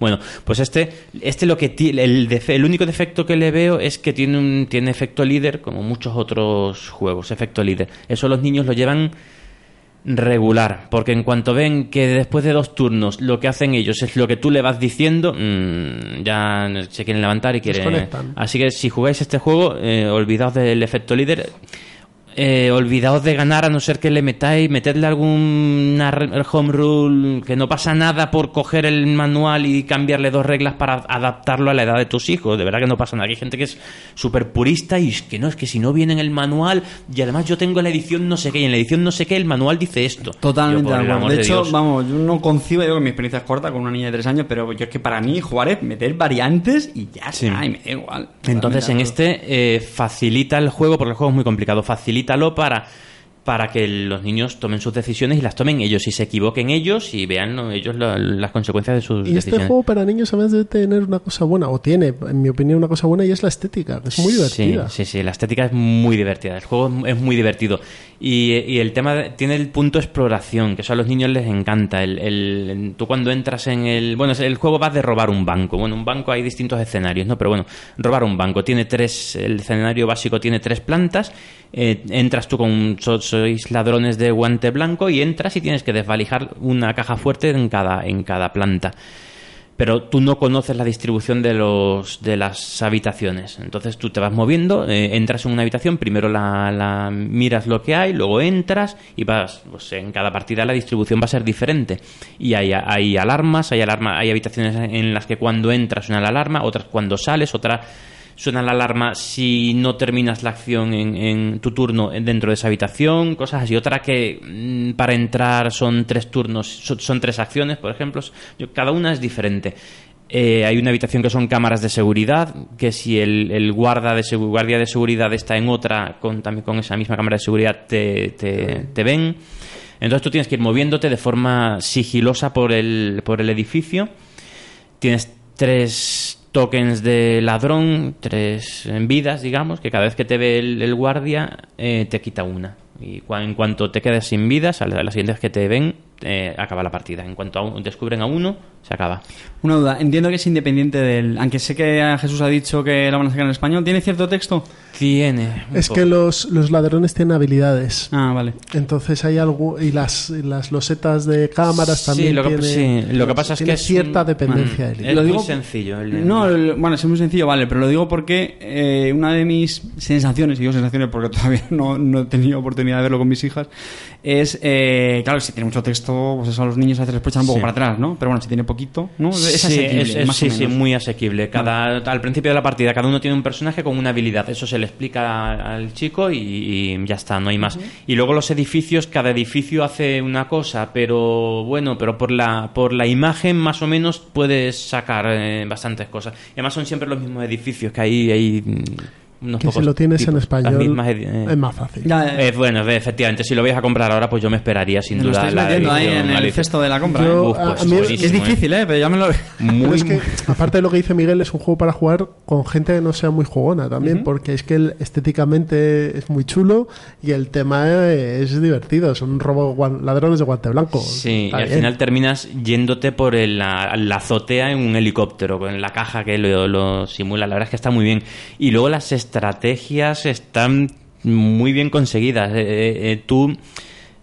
Speaker 3: Bueno, pues este, este lo que tiene. El, defe- el único defecto que le veo es que tiene, un, tiene efecto líder, como muchos otros juegos. Efecto líder. Eso los niños lo llevan regular, porque en cuanto ven que después de dos turnos lo que hacen ellos es lo que tú le vas diciendo, mm, ya se quieren levantar y quieren... Así que si jugáis este juego, eh, olvidaos del efecto líder. Eh, olvidaos de ganar a no ser que le metáis, metedle alguna home rule, que no pasa nada por coger el manual y cambiarle dos reglas para adaptarlo a la edad de tus hijos. De verdad que no pasa nada. Hay gente que es súper purista y es que no, es que si no viene en el manual y además yo tengo la edición no sé qué y en la edición no sé qué el manual dice esto.
Speaker 4: Totalmente
Speaker 3: Yo,
Speaker 4: de hecho,
Speaker 3: Dios.
Speaker 4: vamos, yo no concibo, yo que mi experiencia es corta con una niña de tres años, pero yo es que para mí jugar es meter variantes y ya
Speaker 3: Sí.
Speaker 4: está, y me da igual.
Speaker 3: Entonces en este eh, facilita el juego, porque el juego es muy complicado, facilítalo para, para que los niños tomen sus decisiones y las tomen ellos y se equivoquen ellos y vean ¿no? ellos la- las consecuencias de sus
Speaker 2: Y este
Speaker 3: decisiones.
Speaker 2: juego para niños además debe tener una cosa buena, o tiene, en mi opinión, una cosa buena y es la estética, que es muy divertida.
Speaker 3: Sí, sí, sí, la estética es muy divertida, el juego es muy divertido. Y, y el tema de- tiene el punto exploración, que eso a los niños les encanta. El, el- tú cuando entras en el... Bueno, el juego va de robar un banco. Bueno, un banco hay distintos escenarios, ¿no? Pero bueno, robar un banco tiene tres... El escenario básico tiene tres plantas. Eh, entras tú con... so- sois ladrones de guante blanco y entras y tienes que desvalijar una caja fuerte en cada, en cada planta. pero tú no conoces la distribución de los de las habitaciones. Entonces tú te vas moviendo, eh, entras en una habitación, primero la, la miras lo que hay, luego entras y vas, pues en cada partida la distribución va a ser diferente. Y hay, hay alarmas, hay alarma, hay habitaciones en las que cuando entras suena la alarma, otras cuando sales, otras suena la alarma si no terminas la acción en, en tu turno dentro de esa habitación, cosas así. Otra que mm, para entrar son tres turnos, son, son tres acciones, por ejemplo. Cada una es diferente. Eh, hay una habitación que son cámaras de seguridad, que si el, el guarda de guardia de seguridad está en otra, con, también con esa misma cámara de seguridad, te, te, te ven. Entonces tú tienes que ir moviéndote de forma sigilosa por el, por el edificio. Tienes tres tokens de ladrón, tres en vidas, digamos, que cada vez que te ve el, guardia eh, te quita una. Y en cuanto te quedes sin vidas, a la- a las siguientes que te ven, eh, acaba la partida. En cuanto a descubren a uno, se acaba.
Speaker 4: Una duda, entiendo que es independiente del... Aunque sé que Jesús ha dicho que la van a sacar en español, ¿tiene cierto texto?
Speaker 3: Tiene.
Speaker 2: Es
Speaker 3: poco.
Speaker 2: que los, los ladrones tienen habilidades.
Speaker 4: Ah, vale.
Speaker 2: Entonces hay algo. Y las, y las losetas de cámaras
Speaker 3: Sí,
Speaker 2: también.
Speaker 3: lo que-
Speaker 2: tiene,
Speaker 3: sí, lo que pasa es que es
Speaker 2: cierta
Speaker 3: un-
Speaker 2: dependencia
Speaker 3: Mm.
Speaker 2: de
Speaker 3: Es
Speaker 4: Lo
Speaker 3: muy
Speaker 4: digo-
Speaker 3: sencillo. el-
Speaker 4: No, el- bueno, es muy sencillo, vale, pero lo digo porque eh, una de mis sensaciones, y digo sensaciones porque todavía (laughs) no, no he tenido oportunidad de verlo con mis hijas, es, eh, claro, si tiene mucho texto, pues eso a los niños a veces les puede echar un poco
Speaker 3: Sí.
Speaker 4: para atrás, ¿no? Pero bueno, si tiene poquito, ¿no? Es
Speaker 3: Sí,
Speaker 4: asequible,
Speaker 3: es- es-
Speaker 4: más
Speaker 3: sí,
Speaker 4: o
Speaker 3: sí, muy asequible. Cada, Al principio de la partida, cada uno tiene un personaje con una habilidad. Eso se le explica al chico y, y ya está, no hay más. Y luego los edificios, cada edificio hace una cosa, pero bueno, pero por la, por la imagen más o menos puedes sacar eh, bastantes cosas. Y además son siempre los mismos edificios, que hay, hay mm, unos
Speaker 2: Que si lo tienes en
Speaker 3: tipos. Las
Speaker 2: español
Speaker 3: mismas eh.
Speaker 2: es más fácil.
Speaker 4: Ya, eh,
Speaker 3: Eh, bueno, efectivamente, si lo vais a comprar ahora, pues yo me esperaría sin
Speaker 4: me
Speaker 3: duda. la
Speaker 4: metiendo ahí
Speaker 3: edición
Speaker 4: en el cesto de la compra.
Speaker 2: Yo-
Speaker 4: ¿eh?
Speaker 3: Uf, pues
Speaker 2: a mí-
Speaker 3: buenísimo,
Speaker 4: Es difícil, ¿eh? Pero ya me lo...
Speaker 2: Pero
Speaker 3: Muy,
Speaker 2: es que, (laughs) aparte de lo que dice Miguel, es un juego para jugar con gente que no sea muy jugona también, porque es que el- estéticamente es muy chulo y el tema es divertido. Son robo guan- ladrones de guante blanco.
Speaker 3: Sí, y al final terminas yéndote por el- la, la azotea en un helicóptero, con la caja que lo, lo simula. La verdad es que está muy bien. Y luego las estrategias están muy bien conseguidas. Eh, eh, eh, tú,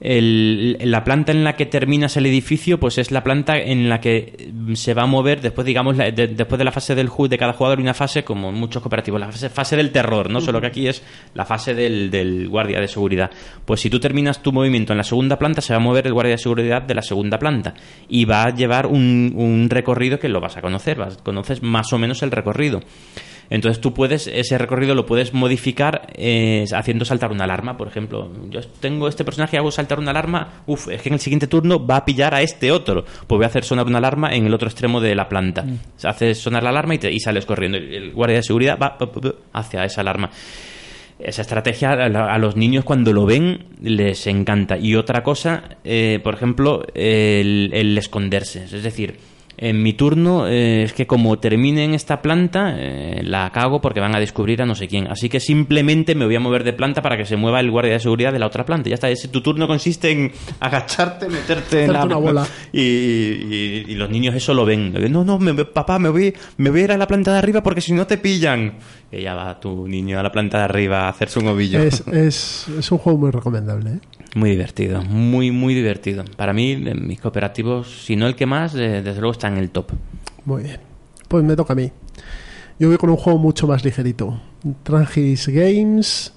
Speaker 3: el- la planta en la que terminas el edificio, pues es la planta en la que mm, se va a mover después, digamos, la- de- después de la fase del de cada jugador, una fase, como en muchos cooperativos, la fase, fase del terror, ¿no? Solo que aquí es la fase del, del guardia de seguridad. Pues si tú terminas tu movimiento en la segunda planta, se va a mover el guardia de seguridad de la segunda planta y va a llevar un, un recorrido que lo vas a conocer, vas, conoces más o menos el recorrido. Entonces tú puedes, ese recorrido lo puedes modificar eh, haciendo saltar una alarma, por ejemplo. Yo tengo este personaje, hago saltar una alarma, uff, es que en el siguiente turno va a pillar a este otro. Pues voy a hacer sonar una alarma en el otro extremo de la planta. Haces sonar la alarma y, te- y sales corriendo. El, el guardia de seguridad va hacia esa alarma. Esa estrategia a, los niños cuando lo ven les encanta. Y otra cosa, eh, por ejemplo, el, el esconderse. Es decir, en mi turno eh, es que como termine en esta planta, eh, la cago porque van a descubrir a no sé quién. Así que simplemente me voy a mover de planta para que se mueva el guardia de seguridad de la otra planta. Ya está, ese, tu turno consiste en agacharte, meterte en la
Speaker 2: una bola. (laughs)
Speaker 3: Y, y- y los niños eso lo ven. No, no, me- papá, me voy, me voy a ir a la planta de arriba porque si no te pillan. Ya va tu niño a la planta de arriba a hacerse un ovillo.
Speaker 2: Es, es, es un juego muy recomendable. ¿eh?
Speaker 3: Muy divertido, muy, muy divertido. Para mí, mis cooperativos, si no el que más, desde luego está en el top.
Speaker 2: Muy bien. Pues me toca a mí. Yo voy con un juego mucho más ligerito. Trangis Games,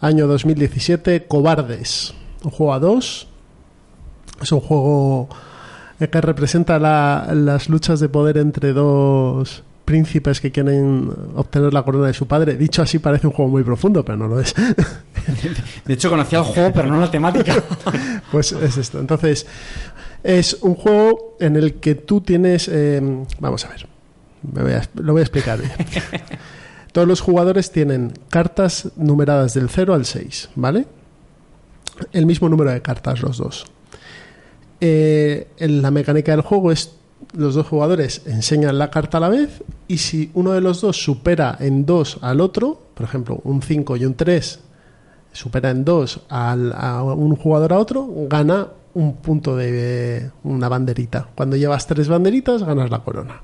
Speaker 2: año 2017, Cobardes. Un juego a dos. Es un juego eh, que representa la- las luchas de poder entre dos príncipes que quieren obtener la corona de su padre. Dicho así parece un juego muy profundo, pero no lo es.
Speaker 4: De hecho, conocía el juego, pero no la temática. (laughs)
Speaker 2: Pues es esto. Entonces, es un juego en el que tú tienes. eh, vamos a ver. Me voy a- lo voy a explicar bien. (laughs) Todos los jugadores tienen cartas numeradas del 0 al 6, ¿vale? El mismo número de cartas, los dos. Eh, en la mecánica del juego es los dos jugadores enseñan la carta a la vez y si uno de los dos supera en 2 al otro, por ejemplo, un 5 y un 3 supera en 2 a un jugador a otro, gana un punto de una banderita. Cuando llevas tres banderitas, ganas la corona.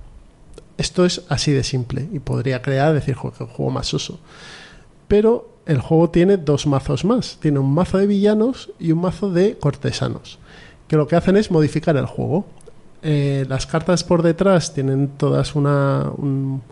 Speaker 2: Esto es así de simple y podría crear, decir, "Jo, qué juego más soso. Pero el juego tiene dos mazos más. Tiene un mazo de villanos y un mazo de cortesanos, que lo que hacen es modificar el juego. Eh, las cartas por detrás tienen todas una, un-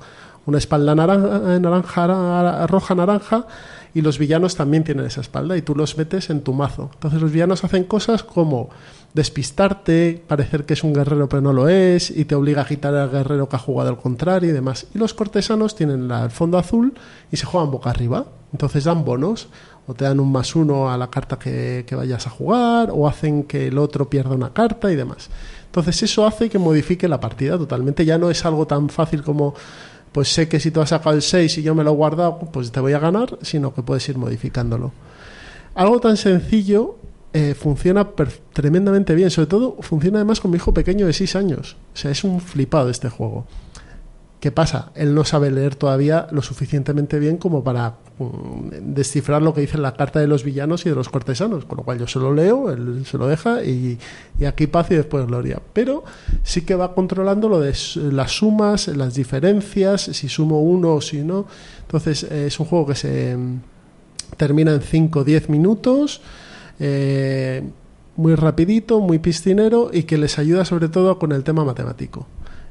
Speaker 2: una espalda naranja, eh, naranja, roja naranja y los villanos también tienen esa espalda y tú los metes en tu mazo. Entonces los villanos hacen cosas como despistarte, parecer que es un guerrero pero no lo es y te obliga a quitar al guerrero que ha jugado al contrario y demás. Y los cortesanos tienen la- el fondo azul y se juegan boca arriba. Entonces dan bonos o te dan un más uno a la carta que, que vayas a jugar o hacen que el otro pierda una carta y demás. Entonces eso hace que modifique la partida totalmente. Ya no es algo tan fácil como pues sé que si tú has sacado el 6 y yo me lo he guardado, pues te voy a ganar, sino que puedes ir modificándolo. Algo tan sencillo eh, funciona tremendamente bien, sobre todo funciona además con mi hijo pequeño de 6 años. O sea, es un flipado este juego. ¿Qué pasa? Él no sabe leer todavía lo suficientemente bien como para mm, descifrar lo que dice la carta de los villanos y de los cortesanos, con lo cual yo se lo leo, él se lo deja y, aquí paz y después gloria. Pero sí que va controlando lo de las sumas, las diferencias, si sumo uno o si no. Entonces eh, es un juego que se mm, termina en 5 o 10 minutos. eh, muy rapidito, muy piscinero y que les ayuda sobre todo con el tema matemático.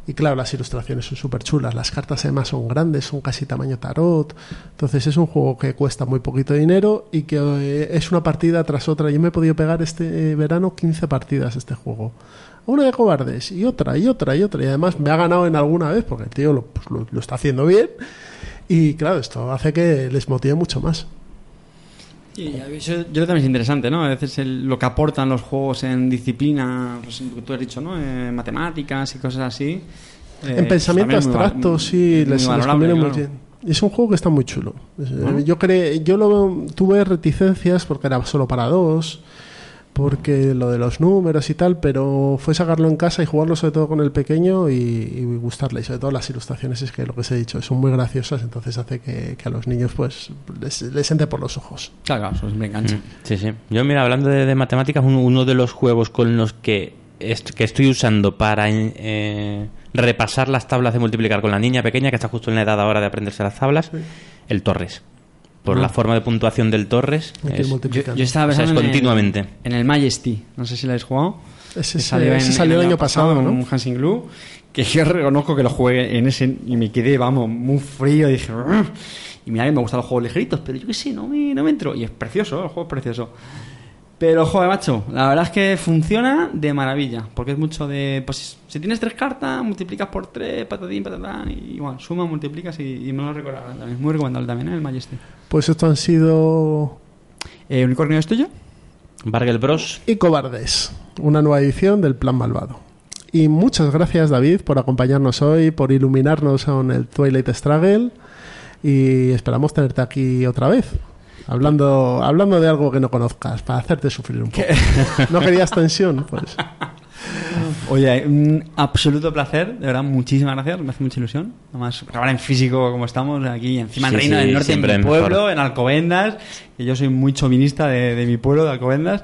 Speaker 2: Y claro, las ilustraciones son súper chulas, las cartas además son grandes, son casi tamaño tarot. Entonces es un juego que cuesta muy poquito dinero y que eh, es una partida tras otra. Yo me he podido pegar este eh, verano 15 partidas este juego. Una de cobardes y otra y otra y otra. Y además me ha ganado en alguna vez porque el tío lo, pues, lo- lo está haciendo bien. Y claro, esto hace que les motive mucho más.
Speaker 4: Y eso yo creo que también es interesante, ¿no? A veces el- lo que aportan los juegos en disciplina, pues, tú has dicho, ¿no? En matemáticas y cosas así. eh,
Speaker 2: en pensamiento
Speaker 4: muy
Speaker 2: abstracto, sí,
Speaker 4: muy
Speaker 2: les, les conviene muy bien. Es un juego que está muy chulo. Eh, Yo cre- yo lo tuve reticencias porque era solo para dos, porque lo de los números y tal, pero fue sacarlo en casa y jugarlo sobre todo con el pequeño y, y gustarle. Y sobre todo las ilustraciones, es que lo que os he dicho, son muy graciosas, entonces hace que, que a los niños pues les, les entre por los ojos.
Speaker 4: Claro, eso siempre engancha.
Speaker 3: Mm, Sí, sí. Yo, mira, hablando de, de matemáticas, uno, uno de los juegos con los que, est- que estoy usando para eh, repasar las tablas de multiplicar con la niña pequeña, que está justo en la edad ahora de aprenderse las tablas, el Torres. Por
Speaker 4: Ah.
Speaker 3: la forma de puntuación del Torres. Es-
Speaker 4: Yo, yo estaba
Speaker 3: O sea, es
Speaker 4: pensando en el-
Speaker 3: continuamente.
Speaker 4: En el Majesty, no sé si lo habéis jugado.
Speaker 2: Ese,
Speaker 4: Que
Speaker 2: ese- ese salió el año pasado,
Speaker 4: en
Speaker 2: ¿no?
Speaker 4: un Hansing Glue, que yo reconozco que lo jugué en ese y me quedé, vamos, muy frío. Dije, "Ugh". y mira que me gustan los juegos ligeritos, pero yo qué sé, no me, no me entro. Y es precioso, el juego es precioso. Pero, joder, macho, la verdad es que funciona de maravilla. Porque es mucho de. Pues si tienes tres cartas, multiplicas por tres, patatín, patatán. Y igual, suma, multiplicas y, y me lo recordarán también. Es muy recomendable también, ¿eh? el Majesty.
Speaker 2: Pues esto han sido
Speaker 4: Eh, ¿Unicornio es tuyo?
Speaker 3: Bargel Bros.
Speaker 2: y Cobardes, una nueva edición del Plan Malvado. Y muchas gracias David por acompañarnos hoy, por iluminarnos con el Twilight Struggle y esperamos tenerte aquí otra vez. Hablando, hablando de algo que no conozcas, para hacerte sufrir un poco. ¿No querías tensión? Pues (laughs)
Speaker 4: Oye, un absoluto placer, de verdad, muchísimas gracias, me hace mucha ilusión. Además, grabar en físico como estamos, aquí encima en
Speaker 3: Sí,
Speaker 4: Reino
Speaker 3: sí,
Speaker 4: del Norte, en mi pueblo,
Speaker 3: mejor.
Speaker 4: en Alcobendas, que yo soy muy chauvinista de, de mi pueblo, de Alcobendas.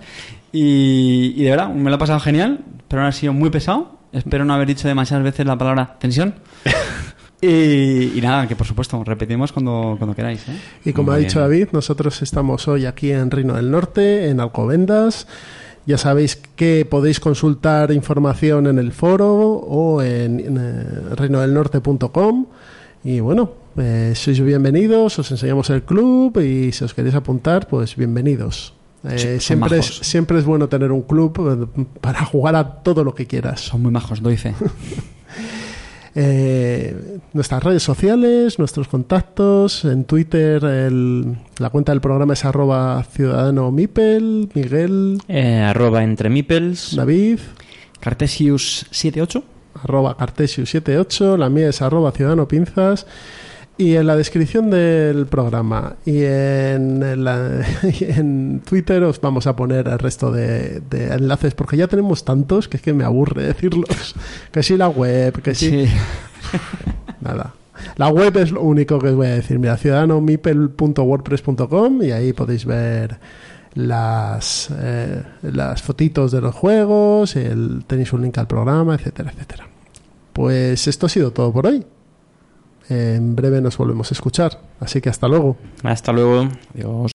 Speaker 4: Y, y de verdad, me lo he pasado genial, pero no ha sido muy pesado. Espero no haber dicho demasiadas veces la palabra tensión. (laughs) y, y nada, que por supuesto, repetimos cuando, cuando queráis. ¿eh?
Speaker 2: Y como
Speaker 3: Muy
Speaker 2: ha dicho. David, nosotros estamos hoy aquí en Reino del Norte, en Alcobendas. Ya sabéis que podéis consultar información en el foro o en, en, eh, reinodelnorte.com. Y bueno, eh, sois bienvenidos, os enseñamos el club y si os queréis apuntar, pues bienvenidos. Eh, siempre, es, siempre es bueno tener un club eh, para jugar a todo lo que quieras.
Speaker 4: Son muy majos, doy fe. (laughs)
Speaker 2: Eh, nuestras redes sociales, nuestros contactos, en Twitter el- la cuenta del programa es arroba ciudadano Mipel, Miguel,
Speaker 3: Eh, arroba entre meeples.
Speaker 2: David,
Speaker 4: Cartesius78.
Speaker 2: arroba cartesius78, la mía es arroba ciudadano pinzas y en la descripción del programa y en, la- (laughs) y en Twitter os vamos a poner el resto de, de enlaces porque ya tenemos tantos que es que me aburre decirlos. Que si la web, que si... (laughs) Nada. La web es lo único que os voy a decir. Mira, ciudadanomipel.wordpress.com y ahí podéis ver las, eh, las fotitos de los juegos, el, tenéis un link al programa, etcétera, etcétera. Pues esto ha sido todo por hoy. En breve nos volvemos a escuchar. Así que hasta luego.
Speaker 3: Hasta luego.
Speaker 4: Adiós.